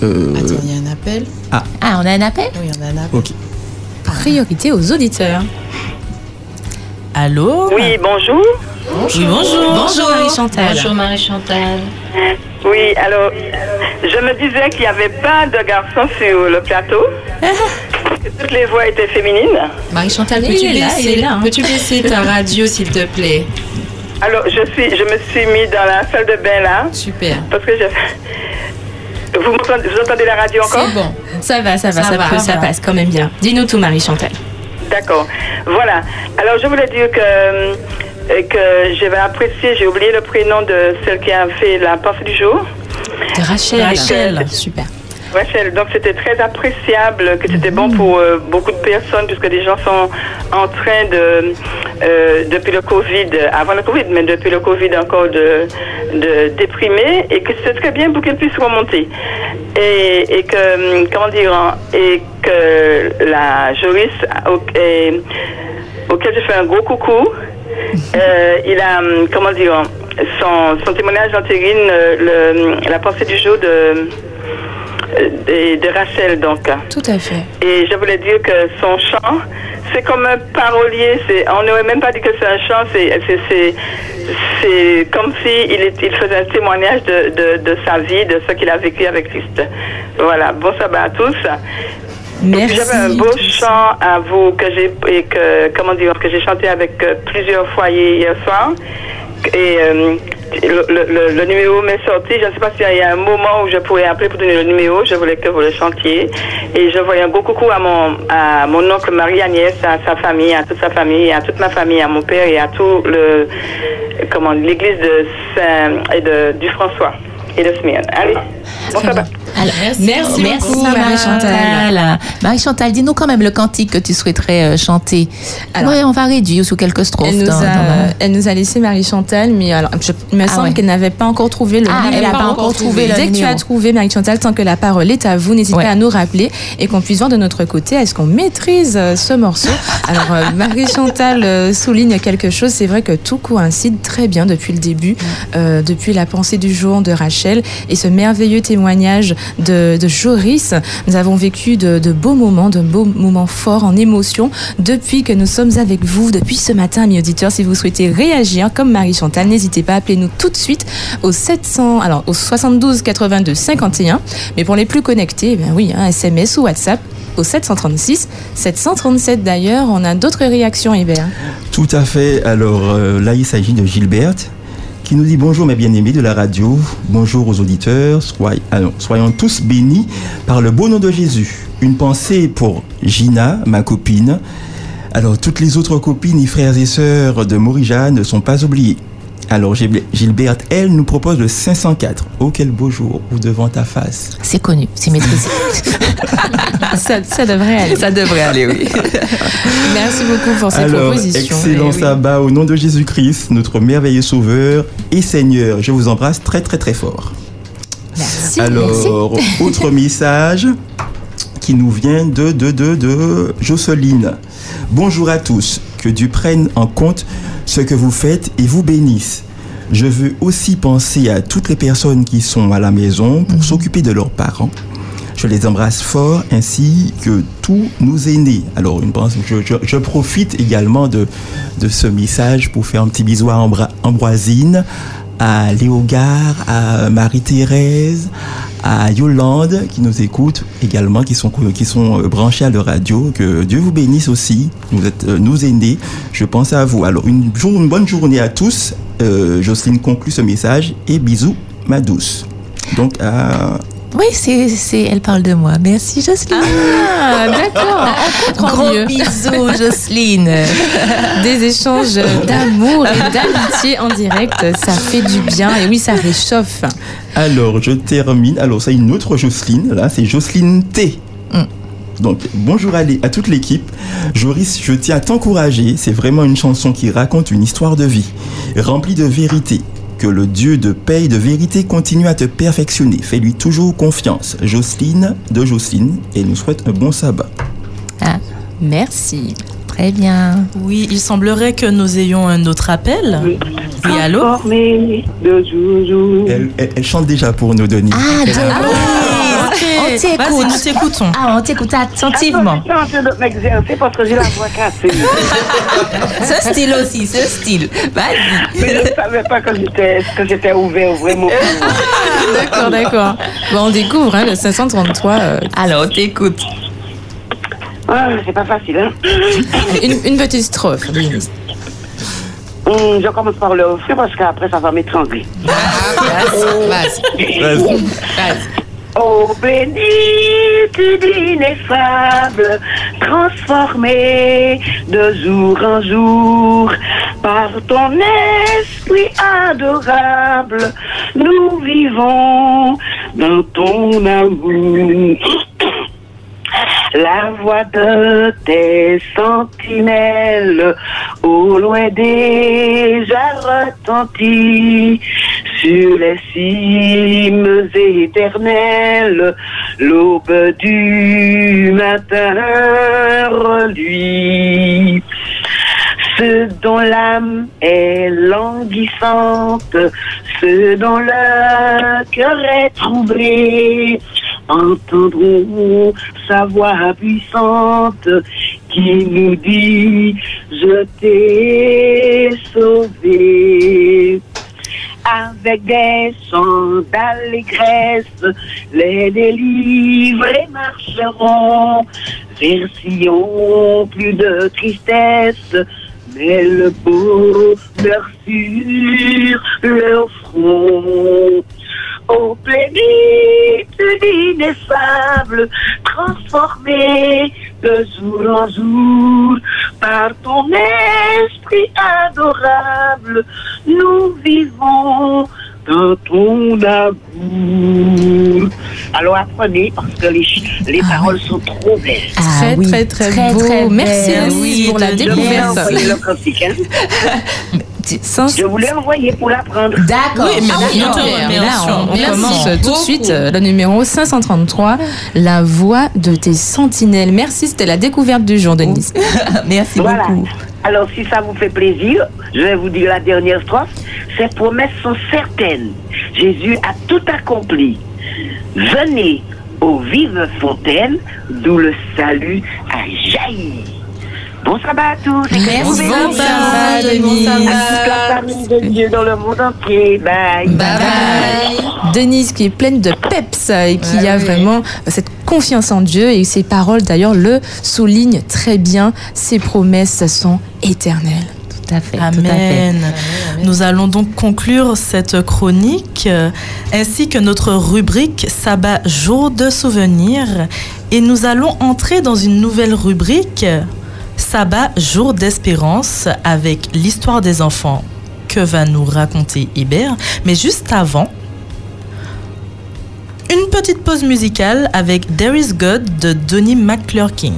Euh, Attends, il y a un appel. ah, Ah, on a un appel Oui, on a un appel. ok. Priorité aux auditeurs. Allô? Oui, bonjour. Oui, bonjour. Bonjour Marie-Chantal. Bonjour Marie-Chantal. Oui, alors, je me disais qu'il n'y avait pas de garçons sur le plateau. que toutes les voix étaient féminines. Marie-Chantal, peux-tu là, est baisser, là, hein. peux-tu baisser ta radio, s'il te plaît? Alors, je, suis, je me suis mis dans la salle de bain là. Super. Parce que je. Vous, m'entendez- vous entendez la radio encore? C'est bon. Ça va, ça va, Ça ça, va, peut, ça ça va. passe quand même bien. Dis-nous tout Marie-Chantal. D'accord. Voilà. Alors, je voulais dire que, euh, que j'avais apprécié, j'ai oublié le prénom de celle qui a fait la pensée du jour. De Rachel. Rachel. Super. Rachel, donc c'était très appréciable, que c'était bon pour euh, beaucoup de personnes, puisque les gens sont en train de, euh, depuis le Covid, avant le Covid, mais depuis le Covid encore, de, de déprimer, et que c'est très bien pour qu'ils puissent remonter. Et, et que, hum, comment dire, hein, et que la juriste au- et- auquel je fais un gros coucou, euh, il a, hum, comment dire, son, son témoignage entérine euh, le, la pensée du jour de, de, de Rachel, donc. Tout à fait. Et je voulais dire que son chant, c'est comme un parolier. C'est, on n'aurait même pas dit que c'est un chant. C'est, c'est, c'est, c'est comme si il, faisait un témoignage de, de, de sa vie, de ce qu'il a vécu avec Christ. Voilà. Bon sabbat à tous. Merci. J'avais un beau chant à vous que j'ai et que comment dire que j'ai chanté avec euh, plusieurs foyers hier soir. Et euh, le, le- le- le numéro m'est sorti. Je ne sais pas s'il y a un moment où je pourrais appeler pour donner le numéro. Je voulais que vous le chantiez. Et je voyais un gros coucou à mon, à mon oncle Marie-Agnès, à sa famille, à toute sa famille, à toute ma famille, à mon père et à tout le, comment, l'église de Saint, et de, du François et de. Allez, bon sabbat. Merci, beaucoup, Marie-Chantal. Marie-Chantal. Marie-Chantal, dis-nous quand même le cantique que tu souhaiterais euh, chanter. Alors- oui, on va réduire sous quelques strophes. Elle nous, dans- a, dans- elle nous a laissé Marie-Chantal, mais alors, je- il me Ah semble ouais. qu'elle n'avait pas encore trouvé le Ah, numéro. elle n'a pas encore trouvé le Dès que tu as trouvé Marie-Chantal, tant que la parole est à vous, n'hésitez pas à nous rappeler et qu'on puisse voir de notre côté, est-ce qu'on maîtrise euh, ce morceau? Alors, euh, Marie-Chantal euh, souligne quelque chose. C'est vrai que tout coïncide très bien depuis le début, euh, depuis la pensée du jour de Rachel et ce merveilleux témoignage de, Joris. Nous avons vécu de, beaux moments, de beaux moments forts en émotion depuis que nous sommes avec vous, depuis ce matin, amis auditeurs. Si vous souhaitez réagir comme Marie-Chantal, n'hésitez pas à appeler nous tout de suite au 700, alors au 72 82 51. Mais pour les plus connectés, eh oui, un SMS ou WhatsApp au 736 737 d'ailleurs. On a d'autres réactions, Hébert. Tout à fait. Alors là, il s'agit de Gilberte qui nous dit bonjour mes bien-aimés de la radio, bonjour aux auditeurs, alors, soyons tous bénis par le beau nom de Jésus. Une pensée pour Gina, ma copine. Alors toutes les autres copines et frères et sœurs de Morija ne sont pas oubliées. Alors Gil- Gilberte, elle, nous propose le 504. Oh quel beau jour, ou devant ta face. C'est connu, c'est maîtrisé. ça, ça devrait aller. Ça devrait aller, oui. Merci beaucoup pour cette Alors, proposition. excellent Eh oui. sabbat au nom de Jésus-Christ, notre merveilleux Sauveur et Seigneur. Je vous embrasse très très très fort. Merci. Alors, autre message qui nous vient de, de, de, de Jocelyne. Bonjour à tous, que Dieu prenne en compte ce que vous faites et vous bénisse. Je veux aussi penser à toutes les personnes qui sont à la maison pour s'occuper de leurs parents. Je les embrasse fort ainsi que tous nos aînés. Alors, une je, je- je profite également de, de ce message pour faire un petit bisou à Ambra- Ambroisine, à Léogard, à Marie-Thérèse, à Yolande qui nous écoutent également, qui sont, qui sont euh, branchés à la radio. Que Dieu vous bénisse aussi. Vous êtes euh, nos aînés. Je pense à vous. Alors, une, jour- une bonne journée à tous. Euh, Jocelyne conclut ce message et bisous, ma douce. Donc, à Oui, c'est, elle parle de moi. Merci, Jocelyne. Ah, d'accord. Gros mieux. bisous, Jocelyne. Des échanges d'amour et d'amitié en direct, ça fait du bien et oui, ça réchauffe. Alors, je termine. Alors, c'est une autre Jocelyne. Là, c'est Jocelyne T. Donc, bonjour à, à toute l'équipe. Joris, je tiens à t'encourager. C'est vraiment une chanson qui raconte une histoire de vie, remplie de vérité. Que le Dieu de paix et de vérité continue à te perfectionner. Fais-lui toujours confiance. Jocelyne de Jocelyne et nous souhaite un bon sabbat. Ah, merci. Très bien. Oui, il semblerait que nous ayons un autre appel. Oui, allô Elle, elle- elle chante déjà pour nous, Denis. Ah, Elle-. T'écoute. Nous t'écoutons. Ah, on t'écoute attentivement. Je suis en train de m'exercer parce que j'ai la voix cassée. Ce style aussi, ce style. Vas-y. Mais je ne savais pas que j'étais, que j'étais ouvert vraiment. D'accord, d'accord. Bon, on découvre hein, le 533. euh, Alors, on t'écoute. Ah, c'est pas facile, hein. Une, une petite strophe. Denise. Hum, je commence par le refrain parce qu'après ça va m'étrangler. Vas-y. Vas-y. Oh béni, tu d'ineffable, transformé de jour en jour par ton esprit adorable, nous vivons dans ton amour. La voix de tes sentinelles au loin déjà retentit sur les cimes éternelles. L'aube du matin reluit. Ceux dont l'âme est languissante, ceux dont le cœur est troublé, entendront sa voix puissante qui nous dit Je t'ai sauvé. Avec des sons d'allégresse, les délivrés marcheront vers Sion, plus de tristesse, mais le bonheur sur leur front. Ô plénitude ineffable, transformée de jour en jour par ton esprit adorable, nous vivons dans ton amour. Alors apprenez parce que les, les paroles sont trop belles. Très, très, très, beau. Merci Alice pour la découverte. Je voulais envoyer pour l'apprendre. D'accord. Oui, mais Ah oui, mais là, on, commence tout de beaucoup. suite euh, le numéro 533, La voix de tes sentinelles. Merci, c'était la découverte du jour, Denise. Merci Voilà. Alors, si ça vous fait plaisir, je vais vous dire la dernière strophe. Ces promesses sont certaines. Jésus a tout accompli. Venez aux vives fontaines, d'où le salut a jailli. Bon sabbat à tous. Merci. Bon sabbat, À Denise. toute la famille de Dieu dans le monde entier. Bye. Denise qui est pleine de peps et qui a vraiment cette confiance en Dieu et ses paroles d'ailleurs le soulignent très bien. Ses promesses sont éternelles. Tout à fait. Amen. Nous allons donc conclure cette chronique euh, ainsi que notre rubrique Sabbat jour de souvenir et nous allons entrer dans une nouvelle rubrique Sabbat jour d'espérance avec l'histoire des enfants que va nous raconter Hébert. Mais juste avant, une petite pause musicale avec There is God de Donnie McClurkin.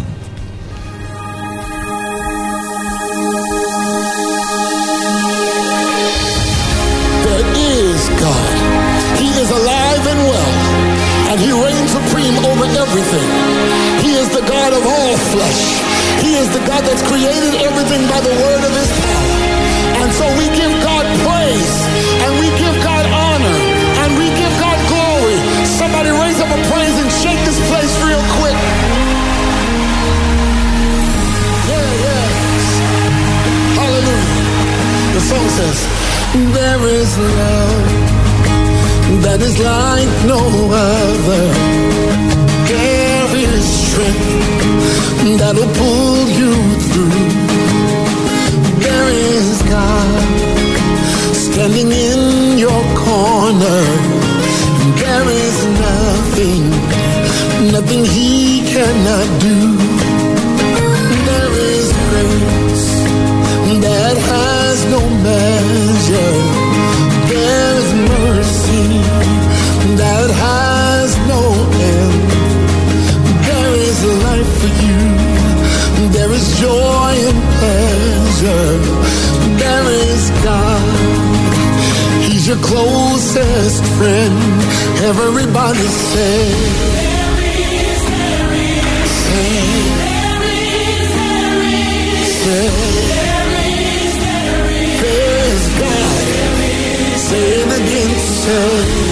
That's created everything by the word of His power. And so we give God praise, and we give God honor, and we give God glory. Somebody raise up a praise and shake this place real quick. Yeah, yes. Hallelujah. The song says, There is love that is like no other. There is strength that'll pull you through. There is God standing in your corner. There is nothing, nothing He cannot do. There is grace that has no measure. joy and pleasure. There is God. He's your closest friend. Everybody say. There is, there is. Say. There is, there is. Say. There is, there is. There is Say it again. Say.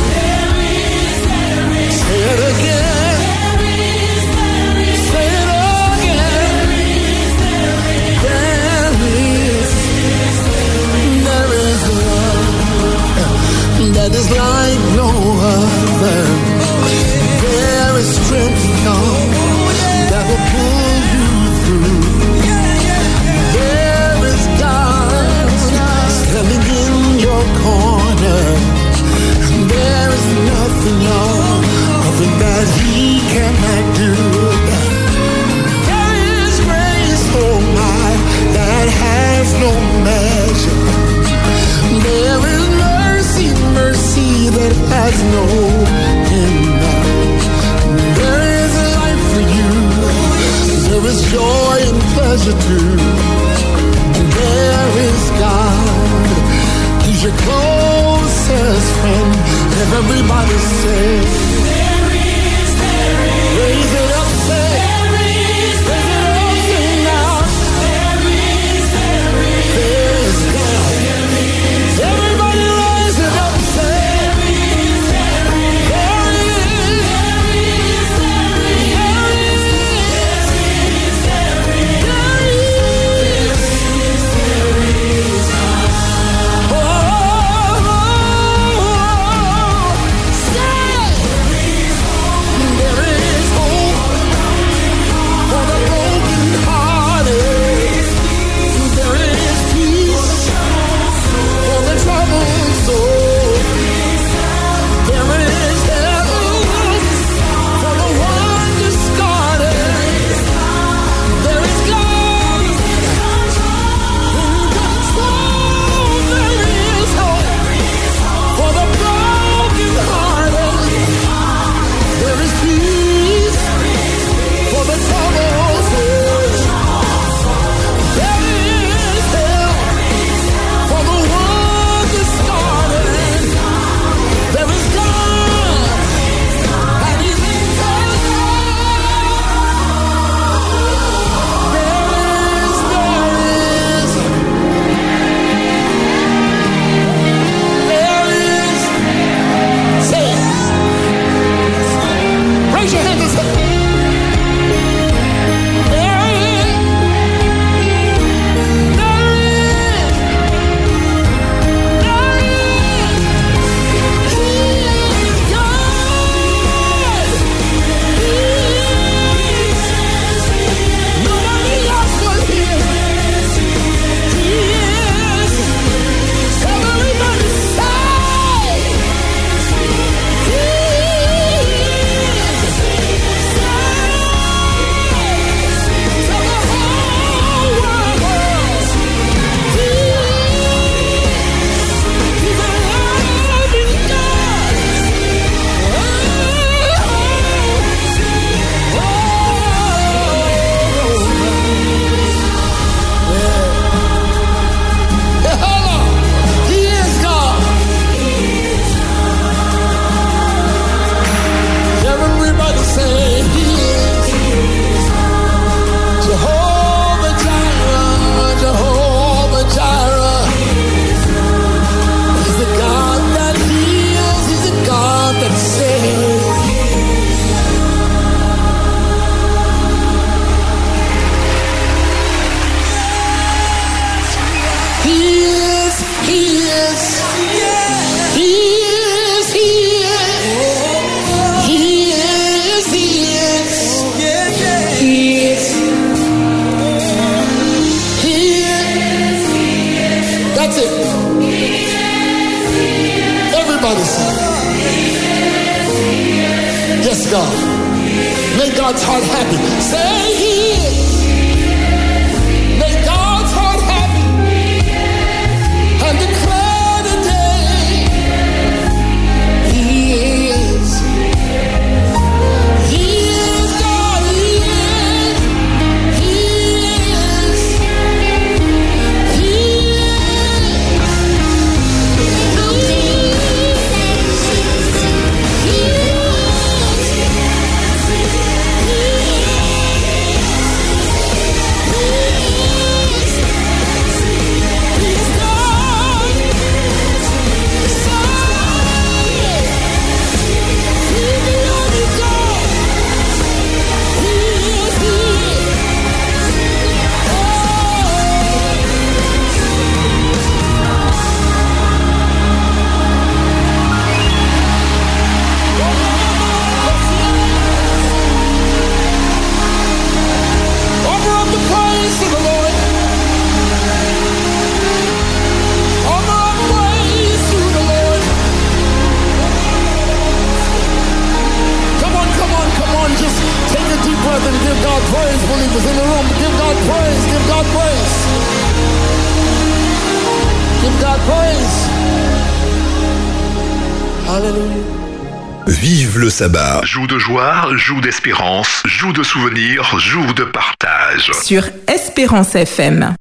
Joue de joie, joue d'espérance, joue de souvenirs, joue de partage. Sur Espérance FM.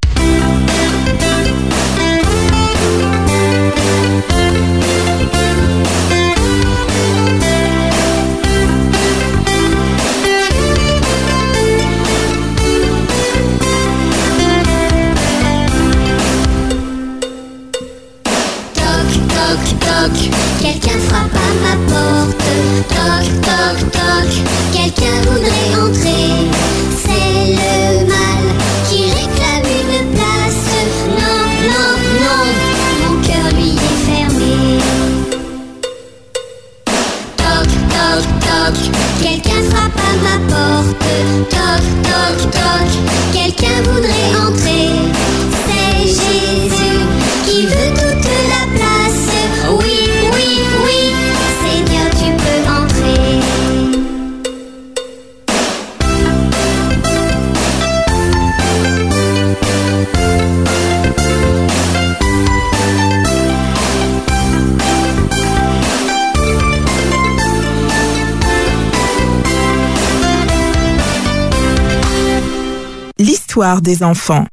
Des enfants.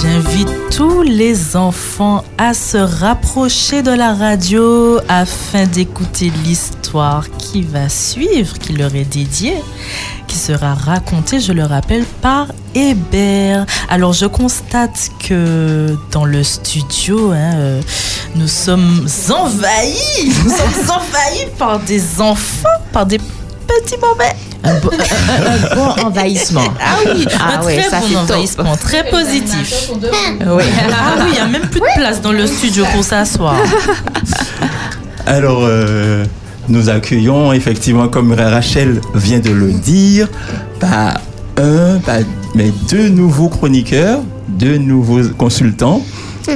J'invite tous les enfants à se rapprocher de la radio afin d'écouter l'histoire qui va suivre, qui leur est dédiée, qui sera racontée, je le rappelle, par Hébert. Alors je constate que dans le studio, hein, euh, nous sommes envahis, nous sommes envahis par des enfants, par des petits mauvais. Un, bo- un- un bon envahissement. Ah oui, Ah un ouais, très ça, bon top. envahissement, très positif. Oui. Ah oui, il n'y a même plus de place dans le studio pour s'asseoir. Alors, euh, nous accueillons effectivement, comme Rachel vient de le dire, pas un, pas, mais deux nouveaux chroniqueurs, deux nouveaux consultants.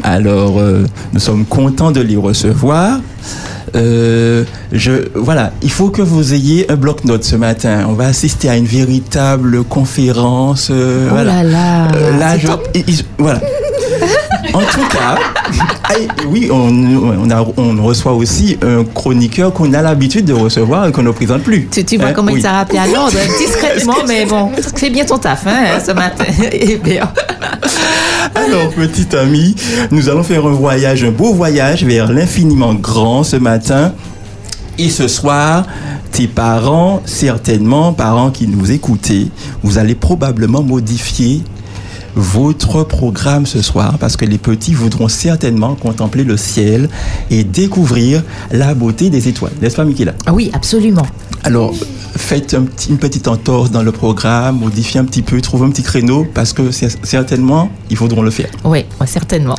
Alors, euh, nous sommes contents de les recevoir. Euh, je, voilà, il faut que vous ayez un bloc-notes ce matin. On va assister à une véritable conférence. euh, Oh voilà. là là, Euh, là, c'est je, top. il- il- voilà. En tout cas, oui, on, on, a- on reçoit aussi un chroniqueur qu'on a l'habitude de recevoir et qu'on ne présente plus. Tu, tu vois Hein, comment oui. il rappelé à l'ordre, discrètement, mais bon, fais bien ton taf hein, ce matin. Eh bien. Alors, petit ami, nous allons faire un voyage, un beau voyage vers l'infiniment grand ce matin. Et ce soir, tes parents, certainement, parents qui nous écoutez, vous allez probablement modifier votre programme ce soir parce que les petits voudront certainement contempler le ciel et découvrir la beauté des étoiles. N'est-ce pas, Michaela? Oui, absolument. Alors, faites un petit- une petite entorse dans le programme, modifiez un petit peu, trouvez un petit créneau parce que cer- certainement, ils voudront le faire. Oui, certainement.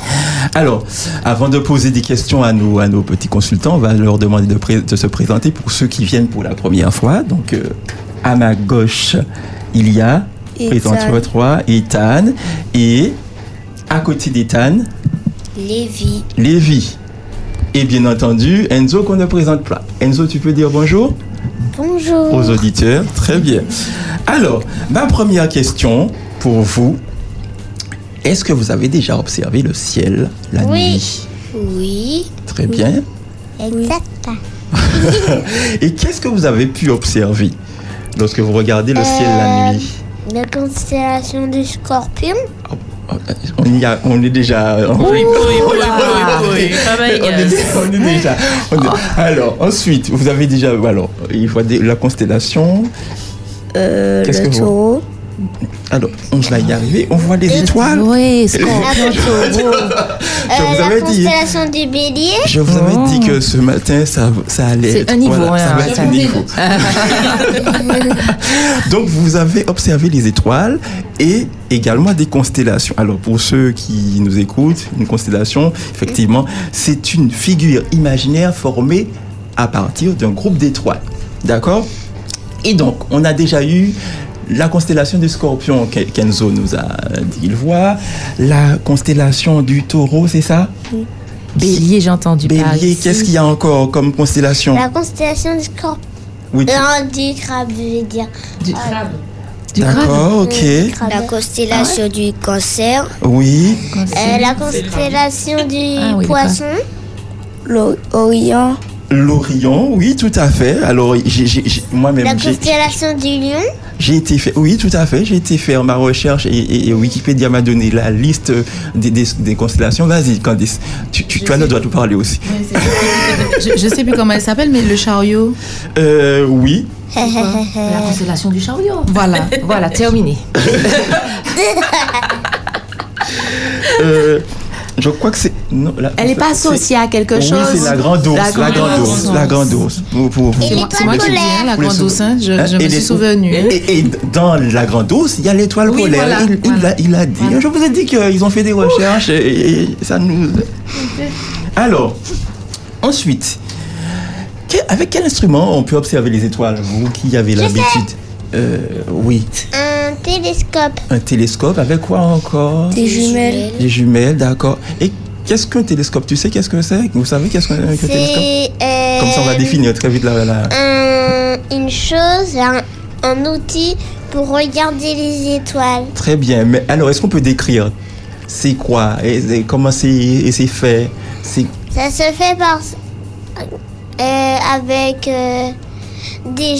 Alors, avant de poser des questions à nos, à nos petits consultants, on va leur demander de, pré- de se présenter pour ceux qui viennent pour la première fois. Donc, euh, à ma gauche, il y a, Présente-toi, Ethan. Et à côté d'Ethan, Lévi. Lévi. Et bien entendu, Enzo qu'on ne présente pas. Enzo, tu peux dire bonjour? Bonjour. aux auditeurs. Très bien. Alors, ma première question pour vous. Est-ce que vous avez déjà observé le ciel la Oui. nuit? Oui. Très bien. Exact. Et qu'est-ce que vous avez pu observer lorsque vous regardez le ciel la Euh, nuit? La constellation du scorpion. on, y a- on est déjà. on- Oui, oui, oui, oui, oui, oui. On, est, yes. on est déjà. on est- Alors, ensuite, vous avez déjà. Alors, il faut des- la constellation. Euh, Qu'est-ce le que vous- taureau. Alors, on va y arriver. On voit les étoiles. Oui, Je taureau. vous Euh, la avais dit. constellation du bélier. Je vous avais dit que ce matin, ça, ça allait être. un niveau, voilà, ça va être un niveau. Donc, vous avez observé les étoiles et également des constellations. Alors, pour ceux qui nous écoutent, une constellation, effectivement, c'est une figure imaginaire formée à partir d'un groupe d'étoiles. D'accord? Et donc, on a déjà eu la constellation du scorpion, Kenzo nous a dit qu'il voit, la constellation du taureau, c'est ça? Bélier, j'ai entendu. Bélier, qu'est-ce qu'il y a encore comme constellation? La constellation du scorpion. Oui. Non, du crabe, je veux dire. Du crabe. D'accord, ok. La constellation du cancer. Oui. Euh, la constellation du Ah oui, poisson. L'Orient. L'Orion, oui, tout à fait. Alors, La moi-même, j'ai- constellation du lion. j'ai été fait, oui, tout à fait. J'ai été faire ma recherche et, et- et Wikipédia m'a donné la liste des, des- des constellations. Vas-y, Candice, tu, tu, tu as le droit de parler aussi. Je, je sais plus comment elle s'appelle, mais le chariot. Euh, oui. La constellation du chariot. Voilà. Voilà, terminé. Euh, je crois que c'est. non, la- Elle n'est pas associée à quelque oui, chose c'est la grande ours. La, grande ours. La grande ours. Pour- pour- pour- Et l'étoile C'est moi qui dis, la grande ours, hein, je, me suis souvenue. Et, et dans la grande ours, il y a l'étoile Oui, polaire. voilà, il, il l'a- il a dit. Je vous ai dit qu'ils ont fait des recherches et, et ça nous. Alors, ensuite, que- avec quel instrument on peut observer les étoiles Vous qui avez l'habitude? Euh, oui, Un télescope. un télescope. Avec quoi encore Des jumelles. Des jumelles, d'accord. Et qu'est-ce qu'un télescope? Tu sais qu'est-ce que c'est? Vous savez qu'est-ce qu'un qu'un télescope? euh, Comme ça, on va définir très vite la. la- un- une chose, un, un outil pour regarder les étoiles. Très bien. Mais alors, est-ce qu'on peut décrire C'est quoi et, et comment c'est et c'est fait? Ça se fait par euh, avec euh, des,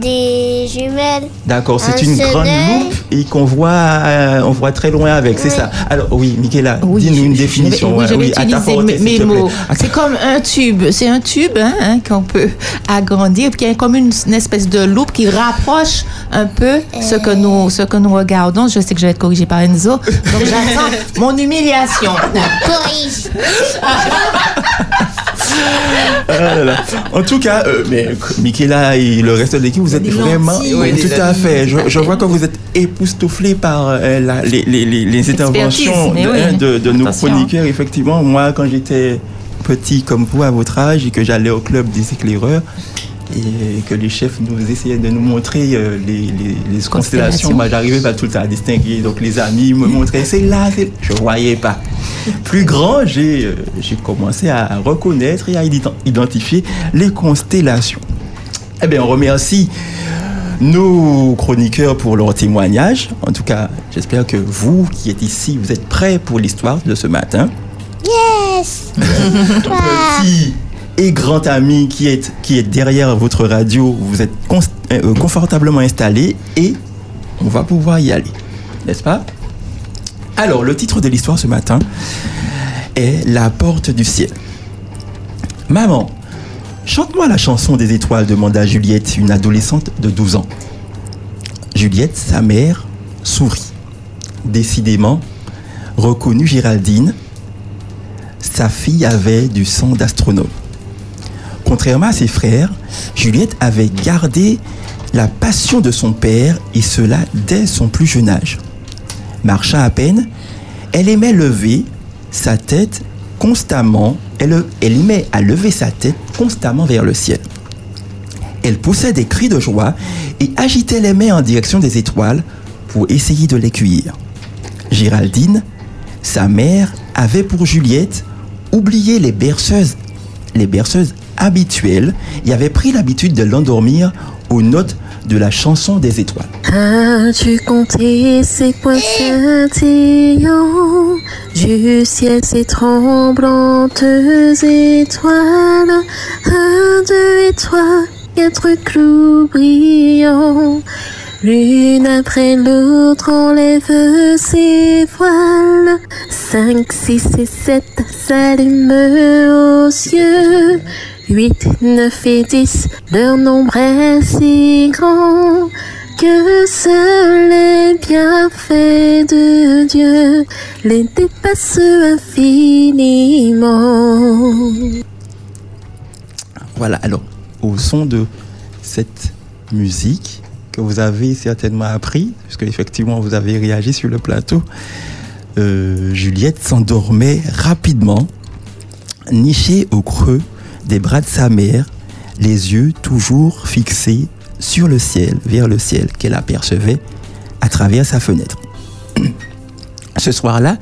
des jumelles. d'accord. C'est Un une grande soleil. loupe et qu'on voit, euh, on voit très loin avec. C'est Oui. ça. Alors oui, Michaela, Oui, dis-nous une je- je- définition. oui, je vais utiliser portée, mes, mots. C'est comme un tube. C'est un tube hein, hein, qu'on peut agrandir, puis qui est comme une, une espèce de loupe qui rapproche un peu ce que nous ce que nous regardons. Je sais que je vais être corrigée par Enzo, donc j'attends mon humiliation. Corrige. Ah là là. En tout cas, euh, mais Michaela et le reste de l'équipe, vous êtes Des vraiment. Oui, tout à fait. Je, je vois que vous êtes époustouflés par euh, la- les, les- les- les interventions mais de, oui. hein, de- de nos chroniqueurs. Effectivement, moi, quand j'étais petit comme vous à votre âge et que j'allais au club des éclaireurs, et que les chefs nous essayaient de nous montrer euh, les, les- les constellations. Moi, j'arrivais pas tout le temps à distinguer. Donc, les amis me montraient, c'est là, c'est... Je voyais pas. Plus grand, j'ai, euh, j'ai commencé à reconnaître et à ident- identifier les constellations. Eh bien, on remercie nos chroniqueurs pour leur témoignage. En tout cas, j'espère que vous qui êtes ici, vous êtes prêts pour l'histoire de ce matin. Yes. Petit et grand ami qui est, qui est derrière votre radio, vous êtes euh, confortablement installé et on va pouvoir y aller. N'est-ce pas? Alors, le titre de l'histoire ce matin est La porte du ciel. Maman, chante-moi la chanson des étoiles, demanda Juliette, une adolescente de 12 ans. Juliette, sa mère, sourit. Décidément, reconnut Géraldine, sa fille avait du sang d'astronome. Contrairement à ses frères, Juliette avait gardé la passion de son père et cela dès son plus jeune âge. Marchant à peine, elle aimait lever sa tête constamment, elle, elle aimait à lever sa tête constamment vers le ciel. Elle poussait des cris de joie et agitait les mains en direction des étoiles pour essayer de les cueillir. Géraldine, sa mère, avait pour Juliette oublié les berceuses les berceuses habituelles et avait pris l'habitude de l'endormir aux notes de la chanson des étoiles. As-tu compté ces points scintillants du ciel, ces tremblantes étoiles? Un, deux et trois, quatre clous brillants. L'une après l'autre enlève ses voiles. Cinq, six et sept s'allument aux cieux. Huit, neuf et dix, leur nombre est si grand que seuls les bienfaits de Dieu les dépassent infiniment. Voilà, alors, au son de cette musique que vous avez certainement appris, puisque effectivement vous avez réagi sur le plateau, euh, Juliette s'endormait rapidement, nichée au creux des bras de sa mère, les yeux toujours fixés sur le ciel, vers le ciel qu'elle apercevait à travers sa fenêtre. Ce soir-là,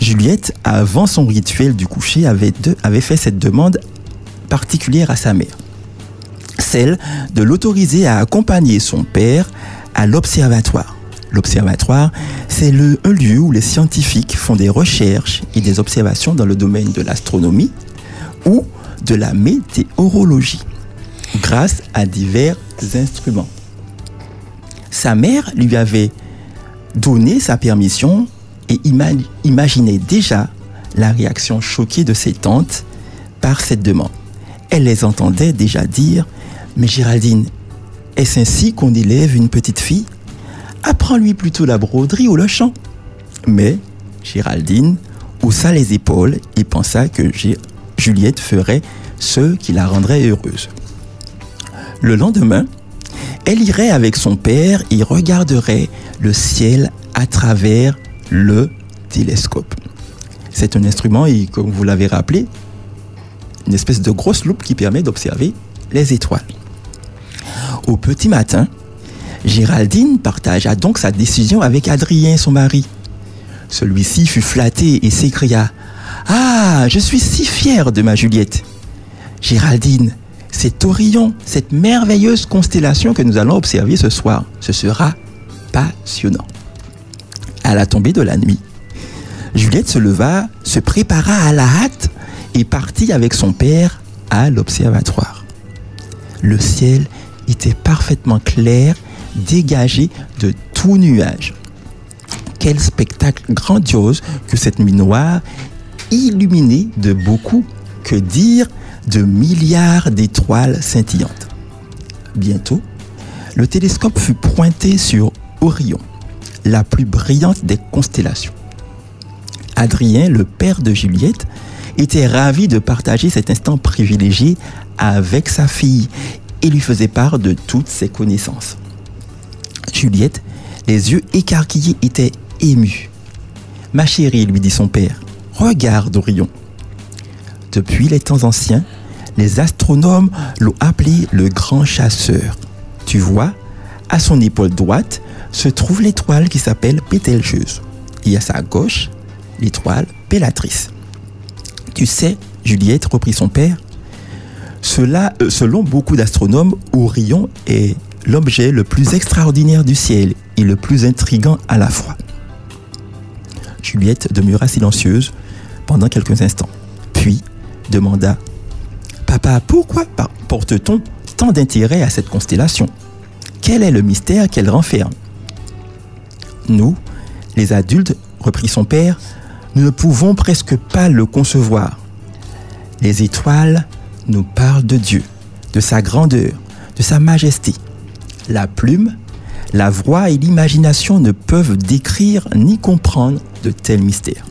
Juliette, avant son rituel du coucher, avait, fait cette demande particulière à sa mère. Celle de l'autoriser à accompagner son père à l'observatoire. L'observatoire, c'est le, un lieu où les scientifiques font des recherches et des observations dans le domaine de l'astronomie ou de la météorologie, grâce à divers instruments. Sa mère lui avait donné sa permission et ima- imaginait déjà la réaction choquée de ses tantes par cette demande. Elle les entendait déjà dire Mais Géraldine, est-ce ainsi qu'on élève une petite fille? Apprends-lui plutôt la broderie ou le chant. Mais Géraldine haussa les épaules et pensa que Juliette ferait ce qui la rendrait heureuse. Le lendemain, elle irait avec son père et regarderait le ciel à travers le télescope. C'est un instrument et comme vous l'avez rappelé, une espèce de grosse loupe qui permet d'observer les étoiles. Au petit matin, Géraldine partagea donc sa décision avec Adrien, son mari. Celui-ci fut flatté et s'écria Ah, je suis si fier de ma Juliette. Géraldine, c'est Orion, cette merveilleuse constellation que nous allons observer ce soir. Ce sera passionnant. À la tombée de la nuit, Juliette se leva, se prépara à la hâte et partit avec son père à l'observatoire. Le ciel était parfaitement clair, dégagé de tout nuage. Quel spectacle grandiose que cette nuit noire, illuminée de beaucoup, que dire de milliards d'étoiles scintillantes. Bientôt, le télescope fut pointé sur Orion, la plus brillante des constellations. Adrien, le père de Juliette, était ravi de partager cet instant privilégié avec sa fille et lui faisait part de toutes ses connaissances. Juliette, les yeux écarquillés, était émue. Ma chérie, lui dit son père, regarde Orion. Depuis les temps anciens, les astronomes l'ont appelé le grand chasseur. Tu vois, à son épaule droite se trouve l'étoile qui s'appelle Bételgeuse. Et à sa gauche, l'étoile Bellatrice. Tu sais, Juliette, reprit son père, cela, euh, selon beaucoup d'astronomes, Orion est l'objet le plus extraordinaire du ciel et le plus intrigant à la fois. Juliette demeura silencieuse pendant quelques instants, puis demanda Papa, pourquoi porte-t-on tant d'intérêt à cette constellation? Quel est le mystère qu'elle renferme? Nous, les adultes, reprit son père, nous ne pouvons presque pas le concevoir. Les étoiles nous parlent de Dieu, de sa grandeur, de sa majesté. La plume, la voix et l'imagination ne peuvent décrire ni comprendre de tels mystères.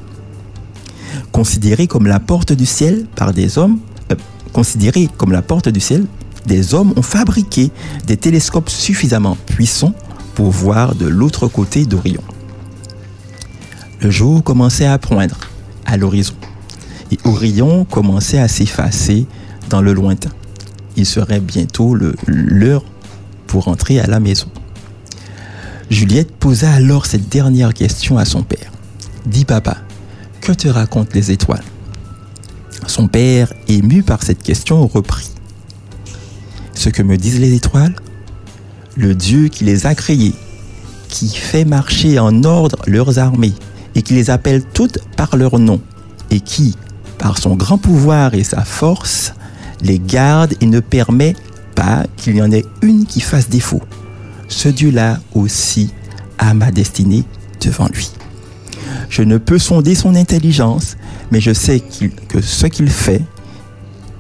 Considérés comme la porte du ciel par des hommes, euh, comme la porte du ciel, des hommes ont fabriqué des télescopes suffisamment puissants pour voir de l'autre côté d'Orion. Le jour commençait à poindre à l'horizon et Orion commençait à s'effacer dans le lointain. Il serait bientôt l'heure pour rentrer à la maison. Juliette posa alors cette dernière question à son père. Dis papa, que te racontent les étoiles? Son père, ému par cette question, reprit. Ce que me disent les étoiles, le Dieu qui les a créées, qui fait marcher en ordre leurs armées et qui les appelle toutes par leur nom et qui, par son grand pouvoir et sa force, les garde et ne permet pas qu'il y en ait une qui fasse défaut. Ce Dieu-là aussi a ma destinée devant lui. Je ne peux sonder son intelligence, mais je sais que ce qu'il fait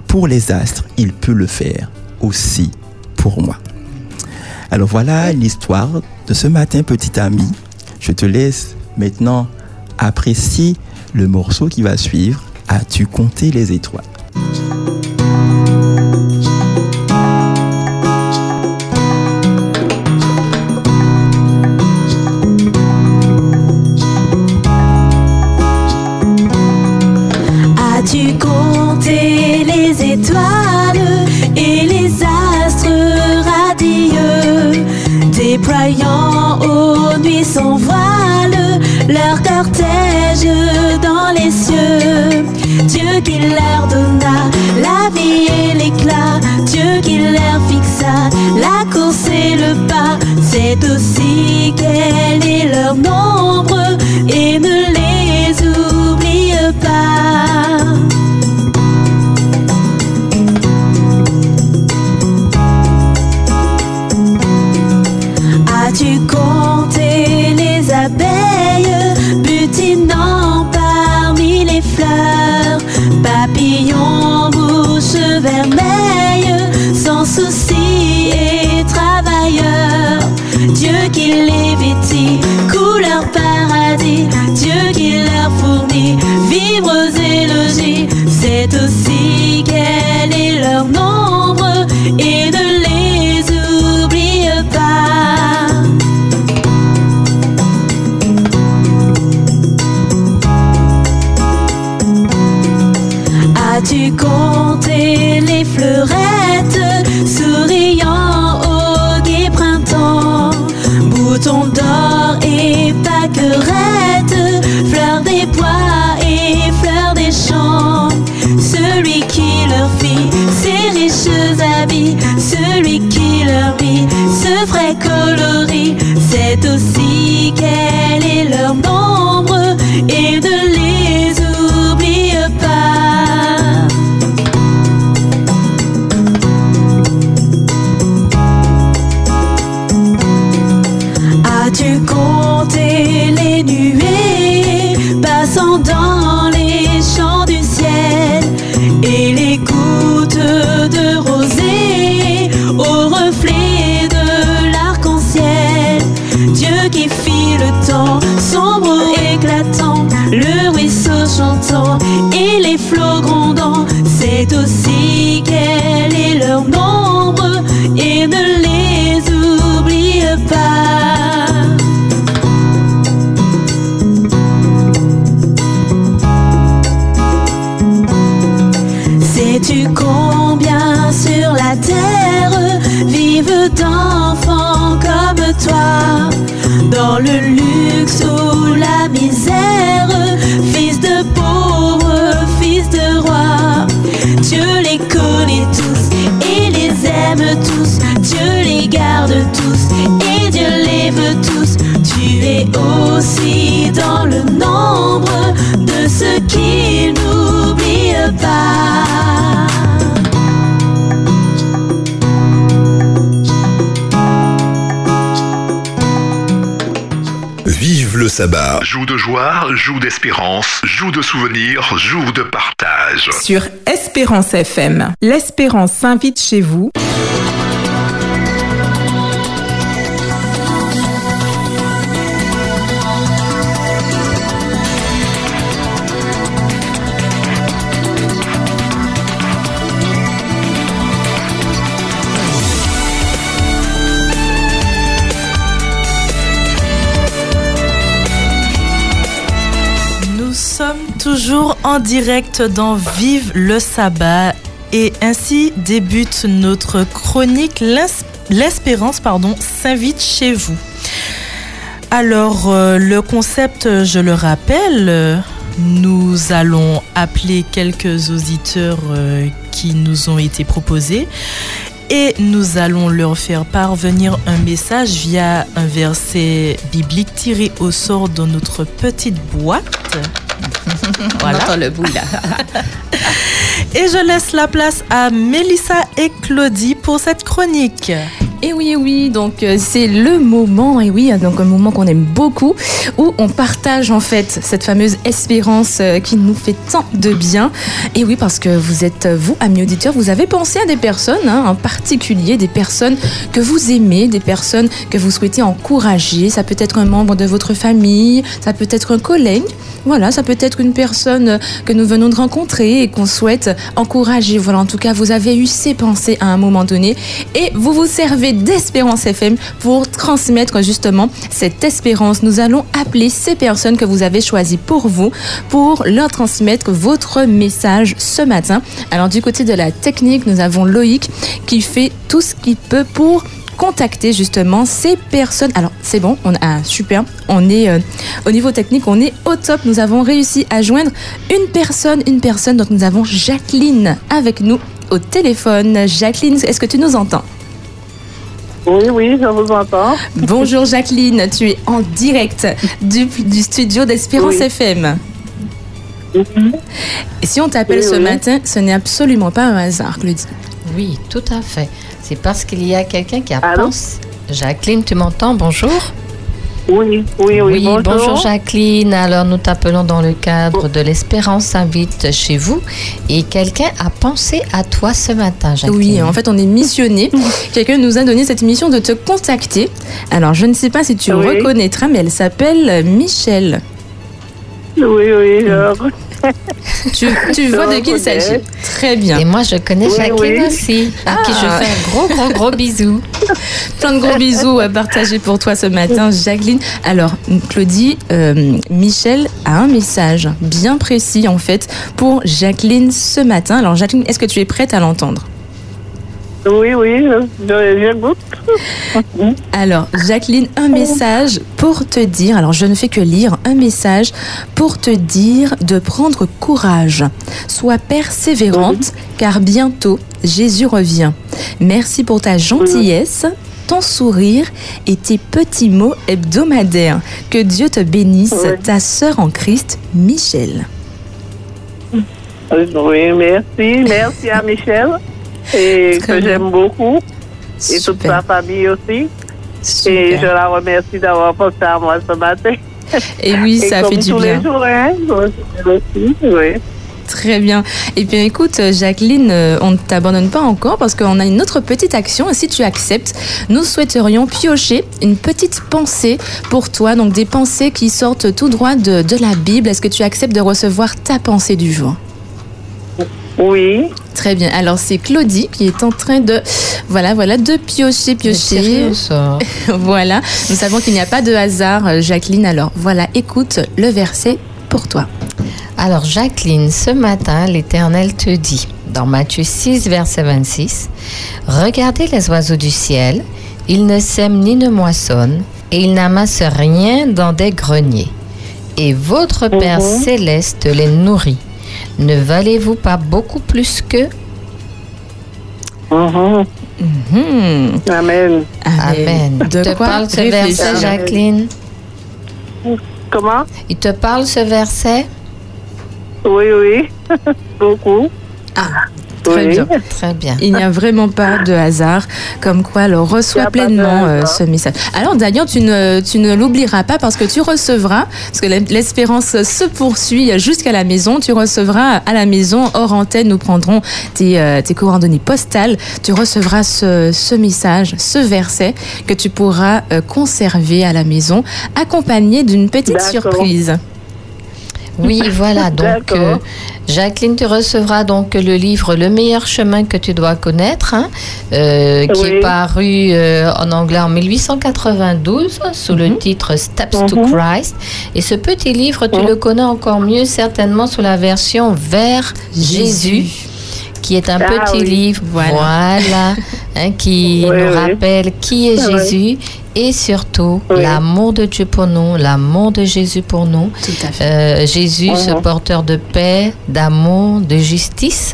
pour les astres, il peut le faire aussi pour moi. Alors voilà l'histoire de ce matin, petit ami. Je te laisse maintenant apprécier le morceau qui va suivre. As-tu compté les étoiles? Déployant aux nuits sans voile leur cortège dans les cieux? Dieu qui leur donna la vie et l'éclat, Dieu qui leur fixa la course et le pas, c'est aussi quel est leur nombre et ne sabbat. Joue de joie, joue d'espérance, joue de souvenirs, joue de partage. Sur Espérance FM, l'Espérance s'invite chez vous. Toujours en direct dans Vive le sabbat et ainsi débute notre chronique L'espérance pardon s'invite chez vous. Alors euh, le concept, je le rappelle, nous allons appeler quelques auditeurs euh, qui nous ont été proposés et nous allons leur faire parvenir un message via un verset biblique tiré au sort dans notre petite boîte. On entend le bout là. Et je laisse la place à Mélissa et Claudie pour cette chronique. Et oui, et oui, donc euh, c'est le moment, et oui, donc un moment qu'on aime beaucoup, où on partage en fait cette fameuse espérance euh, qui nous fait tant de bien. Et oui, parce que vous êtes, euh, vous, amis auditeurs, vous avez pensé à des personnes, hein, en particulier des personnes que vous aimez, des personnes que vous souhaitez encourager. Ça peut être un membre de votre famille, ça peut être un collègue, voilà, ça peut être une personne que nous venons de rencontrer et qu'on souhaite encourager. Voilà, en tout cas, vous avez eu ces pensées à un moment donné et vous vous servez d'Espérance FM pour transmettre justement cette espérance. Nous allons appeler ces personnes que vous avez choisies pour vous, pour leur transmettre votre message ce matin. Alors du côté de la technique, nous avons Loïc qui fait tout ce qu'il peut pour contacter justement ces personnes. Alors c'est bon, on a ah, super. On est euh, au niveau technique, on est au top. Nous avons réussi à joindre une personne, une personne. Donc nous avons Jacqueline avec nous au téléphone. Jacqueline, est-ce que tu nous entends? Oui, oui, je vous entends. Bonjour Jacqueline, tu es en direct du, du studio d'Espérance Oui. FM. Et si on t'appelle Oui, ce oui. matin, ce n'est absolument pas un hasard, Claudie. Oui, tout à fait. C'est parce qu'il y a quelqu'un qui a pensé. Jacqueline, tu m'entends Bonjour. Oui, oui, oui, bonjour. Jacqueline. Alors nous t'appelons dans le cadre de l'Espérance invite chez vous et quelqu'un a pensé à toi ce matin, Jacqueline. Oui, en fait, on est missionné. Quelqu'un nous a donné cette mission de te contacter. Alors, je ne sais pas si tu Oui. reconnaîtras, mais elle s'appelle Michel. Oui, oui, je... Tu, tu vois de qui il s'agit Très bien. Et moi, je connais Oui, Jacqueline oui. aussi, à qui je Ah. fais un gros, gros, gros bisou. Plein de gros bisous à partager pour toi ce matin, Jacqueline. Alors, Claudie, euh, Michel a un message bien précis, en fait, pour Jacqueline ce matin. Alors, Jacqueline, est-ce que tu es prête à l'entendre? Oui, oui, goûte. Alors, Jacqueline, un message pour te dire, alors je ne fais que lire, un message pour te dire de prendre courage. Sois persévérante, car bientôt Jésus revient. Merci pour ta gentillesse, ton sourire et tes petits mots hebdomadaires. Que Dieu te bénisse, ta sœur en Christ, Michel. Oui, merci. Merci à Michel, et Très que j'aime beaucoup, et toute sa famille aussi. Super. Et je la remercie d'avoir pensé à moi ce matin. Et oui, ça comme fait du tous bien. les jours, hein, aussi, oui. Très bien. Et bien écoute, Jacqueline, euh, on ne t'abandonne pas encore parce qu'on a une autre petite action. Et si tu acceptes, nous souhaiterions piocher une petite pensée pour toi. Donc des pensées qui sortent tout droit de, de la Bible. Est-ce que tu acceptes de recevoir ta pensée du jour? Oui. Très bien. Alors c'est Claudie qui est en train de, voilà, voilà, de piocher, piocher. voilà. Nous savons qu'il n'y a pas de hasard, euh, Jacqueline. Alors voilà, écoute le verset pour toi. Alors Jacqueline, ce matin, l'Éternel te dit, dans Matthieu 6, verset 26, Regardez les oiseaux du ciel, ils ne sèment ni ne moissonnent, et ils n'amassent rien dans des greniers. Et votre Père Mhm. céleste les nourrit. Ne valez-vous pas beaucoup plus qu'eux Mhm. Amen. Amen. De te quoi parle ce verset, Jacqueline? Comment? Il te parle ce verset? Oui, oui. beaucoup. Ah, Très Oui. bien. Très bien. Il n'y a vraiment pas de hasard, comme quoi pas de pleinement euh, ce message. Alors d'ailleurs, tu ne, tu ne l'oublieras pas parce que tu recevras, parce que l'espérance se poursuit jusqu'à la maison, tu recevras à la maison, hors antenne, nous prendrons tes, euh, tes coordonnées postales, tu recevras ce, ce message, ce verset que tu pourras euh, conserver à la maison, accompagné d'une petite surprise. Oui, voilà. Donc, euh, Jacqueline, tu recevras donc le livre Le meilleur chemin que tu dois connaître, hein, euh, qui Oui. est paru euh, en anglais en 1892 sous le titre Steps to Mhm. Christ. Et ce petit livre, tu Mhm. le connais encore mieux certainement sous la version Vers Jésus qui est un Ah petit oui. livre, Voilà. voilà, hein, qui Oui, nous oui. rappelle qui est Oui. Jésus et surtout l'amour de Dieu pour nous, l'amour de Jésus pour nous. Euh, Jésus, ce Mhm. porteur de paix, d'amour, de justice,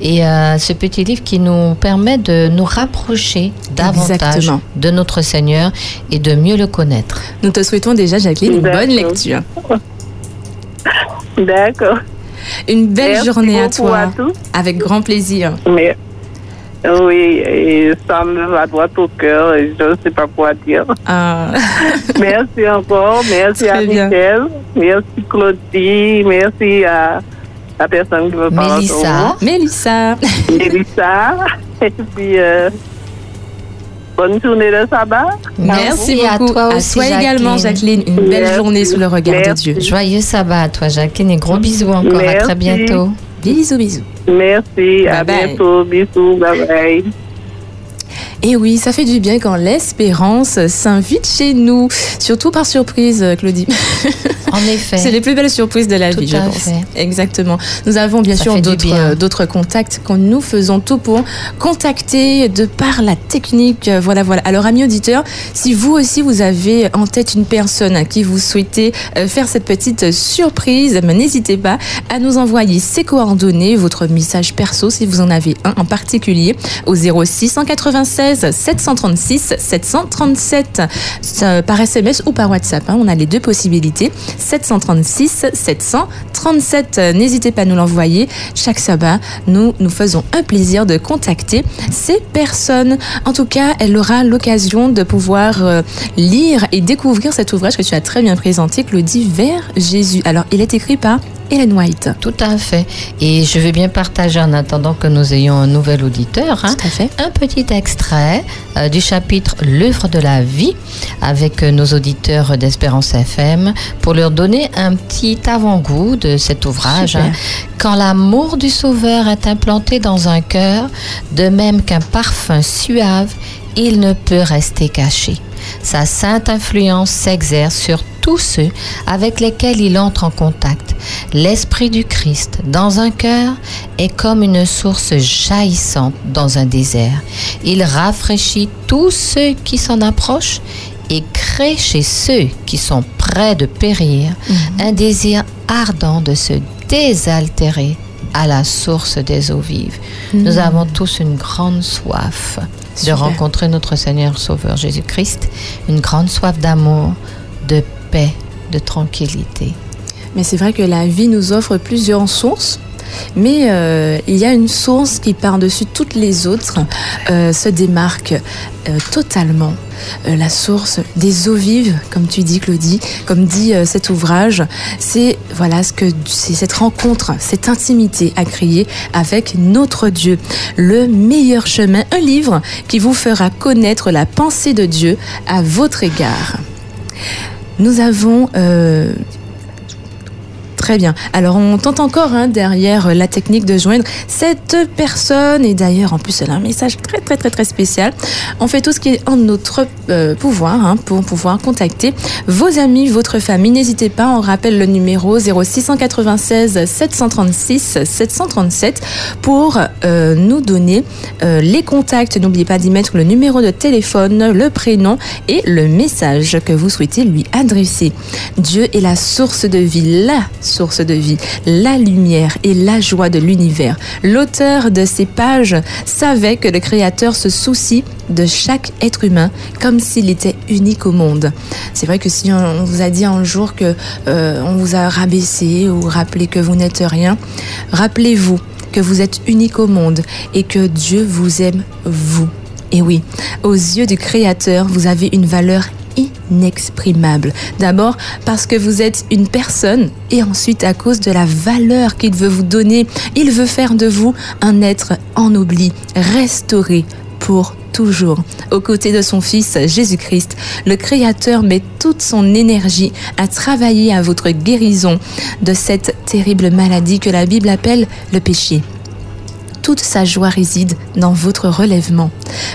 et euh, ce petit livre qui nous permet de nous rapprocher davantage Exactement. de notre Seigneur et de mieux le connaître. Nous te souhaitons déjà, Jacqueline, une bonne lecture. D'accord. Une belle Merci journée à toi. à. Avec grand plaisir. Mais, oui, et ça me va droit au cœur et je ne sais pas quoi dire. merci encore, merci à bien. Michel, merci Claudie, merci à la personne qui me parle. moment. Mélissa. Mélissa. Et puis, euh, bonne journée de sabbat. Merci à beaucoup. toi À aussi, toi également, Jacqueline. Une belle Merci. journée sous le regard de. Dieu. Joyeux sabbat à toi, Jacqueline, et gros bisous encore. À très bientôt. Bisous, bisous. Merci, à bye. bientôt, bisous, bye bye. Et oui, ça fait du bien quand l'espérance s'invite chez nous. Surtout par surprise, Claudie. En effet. C'est les plus belles surprises de la Tout vie, je pense. fait. Exactement. Nous avons bien Ça sûr d'autres euh, d'autres contacts que nous faisons tout pour contacter de par la technique. Voilà, voilà. Alors, amis auditeurs, si vous aussi vous avez en tête une personne à qui vous souhaitez euh, faire cette petite surprise, mais n'hésitez pas à nous envoyer ses coordonnées, votre message perso si vous en avez un en particulier au 06 196 736 737 euh, par SMS ou par WhatsApp. hein. on a les deux possibilités. 736 737. Euh, N'hésitez pas à nous l'envoyer. Chaque sabbat, nous nous faisons un plaisir de contacter ces personnes. En tout cas, elle aura l'occasion de pouvoir euh, lire et découvrir cet ouvrage que tu as très bien présenté, Claudie, vers Jésus. Alors, il est écrit par Hélène White. Tout à fait. Et je vais bien partager en attendant que nous ayons un nouvel auditeur. hein, Un petit extrait euh, du chapitre L'œuvre de la vie avec euh, nos auditeurs d'Espérance FM pour leur donner un petit avant-goût de cet ouvrage. Hein. Quand l'amour du Sauveur est implanté dans un cœur, de même qu'un parfum suave, il ne peut rester caché. Sa sainte influence s'exerce sur tous ceux avec lesquels il entre en contact. L'Esprit du Christ dans un cœur est comme une source jaillissante dans un désert. Il rafraîchit tous ceux qui s'en approchent et crée chez ceux qui sont près de périr un désir ardent de se désaltérer à la source des eaux vives. Nous Mhm. avons tous une grande soif de rencontrer notre Seigneur Sauveur Jésus-Christ, une grande soif d'amour, de paix, de tranquillité. Mais c'est vrai que la vie nous offre plusieurs sources. Mais euh, il y a une source qui, par-dessus toutes les autres, euh, se démarque euh, totalement. La source des eaux vives, comme tu dis, Claudie, comme dit cet ouvrage, c'est voilà ce que c'est cette rencontre, cette intimité à créer avec notre Dieu. Le meilleur chemin, un livre qui vous fera connaître la pensée de Dieu à votre égard. Nous avons Très bien. Alors, on tente encore hein, derrière euh, la technique de joindre cette personne. Et d'ailleurs, en plus, elle a un message très, très, très, très spécial. On fait tout ce qui est en notre euh, pouvoir hein, pour pouvoir contacter vos amis, votre famille. N'hésitez pas, on rappelle le numéro 0696 736 737 pour euh, nous donner les contacts. N'oubliez pas d'y mettre le numéro de téléphone, le prénom et le message que vous souhaitez lui adresser. Dieu est la source de vie, la source de vie, la lumière et la joie de l'univers. L'auteur de ces pages savait que le Créateur se soucie de chaque être humain comme s'il était unique au monde. C'est vrai que si on, on vous a dit un jour que euh, on vous a rabaissé ou rappelé que vous n'êtes rien, rappelez-vous que vous êtes unique au monde et que Dieu vous aime vous. Et oui, aux yeux du Créateur, vous avez une valeur inexprimable. D'abord parce que vous êtes une personne et ensuite à cause de la valeur qu'il veut vous donner. Il veut faire de vous un être en oubli, restauré pour toujours. Aux côtés de son Fils Jésus-Christ, le Créateur met toute son énergie à travailler à votre guérison de cette terrible maladie que la Bible appelle le péché. Toute sa joie réside dans votre relèvement.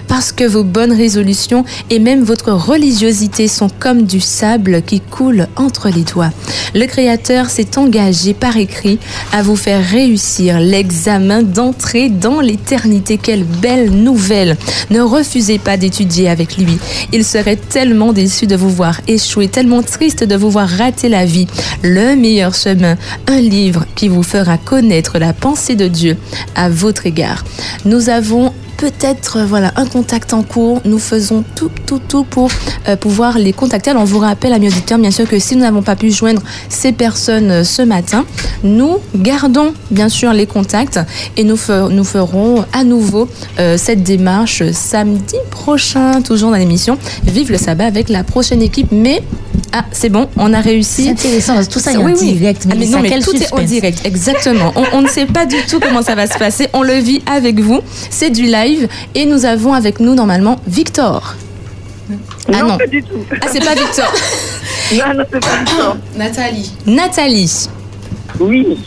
Parce que vos bonnes résolutions et même votre religiosité sont comme du sable qui coule entre les doigts. Le Créateur s'est engagé par écrit à vous faire réussir l'examen d'entrée dans l'éternité. Quelle belle nouvelle Ne refusez pas d'étudier avec lui. Il serait tellement déçu de vous voir échouer, tellement triste de vous voir rater la vie. Le meilleur chemin, un livre qui vous fera connaître la pensée de Dieu à votre égard. Nous avons peut-être euh, voilà un contact en cours. Nous faisons tout, tout, tout pour euh, pouvoir les contacter. Alors on vous rappelle, amis auditeurs, bien sûr que si nous n'avons pas pu joindre ces personnes euh, ce matin, nous gardons bien sûr les contacts et nous, fer- nous ferons à nouveau euh, cette démarche samedi prochain, toujours dans l'émission Vive le sabbat avec la prochaine équipe. Mais ah, c'est bon, on a réussi. C'est intéressant, tout ça est en direct, Ah, mais Mélissa, non, mais quel tout est en direct, exactement. On, on ne sait pas du tout comment ça va se passer. On le vit avec vous. C'est du live et nous avons avec nous normalement Victor. ah non, pas du tout. Ah, c'est pas Victor. non, non, c'est pas Victor. Nathalie. Nathalie. Oui.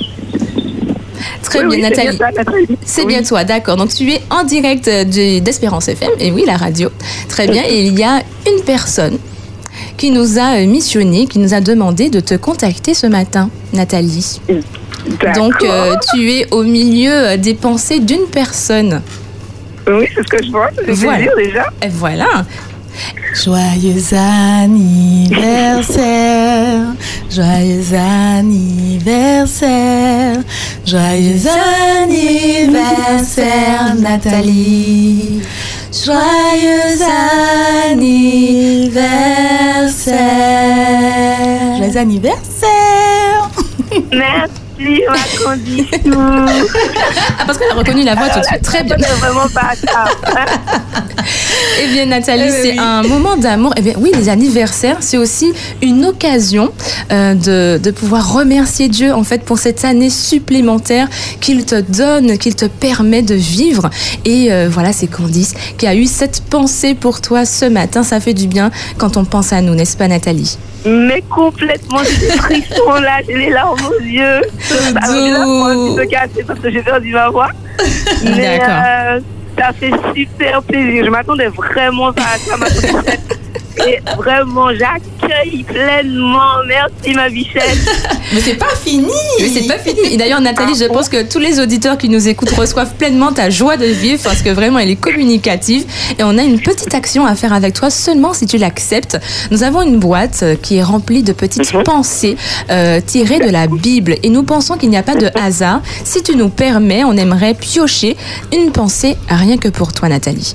Très Oui, bien, oui, c'est Nathalie. bien ça, Nathalie. C'est bien toi, d'accord. Donc tu es en direct euh, de- d'Espérance FM, et oui, la radio. Très bien. Et il y a une personne qui nous a euh, missionné, qui nous a demandé de te contacter ce matin, Nathalie. Donc euh, tu es au milieu des pensées d'une personne. Oui, c'est ce que je vois. C'est Voilà. plaisir déjà. Et voilà. Joyeux anniversaire, joyeux anniversaire, joyeux anniversaire Nathalie, joyeux anniversaire, joyeux anniversaire. Merci, ma condition. Ah, parce qu'elle a reconnu la voix tout de suite. Très bien. vraiment pas ça. Eh bien, Nathalie, c'est un moment d'amour. Eh bien, oui, les anniversaires, c'est aussi une occasion euh, de, de pouvoir remercier Dieu, en fait, pour cette année supplémentaire qu'il te donne, qu'il te permet de vivre. Et euh, voilà, c'est Candice qui a eu cette pensée pour toi ce matin. Ça fait du bien quand on pense à nous, n'est-ce pas, Nathalie? Mais complètement, j'ai des frissons là, j'ai les larmes aux yeux. Alors, cassée parce que j'ai perdu ma voix. Mais D'accord. euh, ça fait super plaisir. Je m'attendais vraiment à ça, ma. Et vraiment, j'accueille pleinement. Merci, ma bichette. Mais c'est pas fini. Mais c'est pas fini. Et d'ailleurs, Nathalie, je pense que tous les auditeurs qui nous écoutent reçoivent pleinement ta joie de vivre parce que vraiment, elle est communicative. Et on a une petite action à faire avec toi seulement si tu l'acceptes. Nous avons une boîte qui est remplie de petites pensées euh, tirées de la Bible. Et nous pensons qu'il n'y a pas de hasard. Si tu nous permets, on aimerait piocher une pensée rien que pour toi, Nathalie.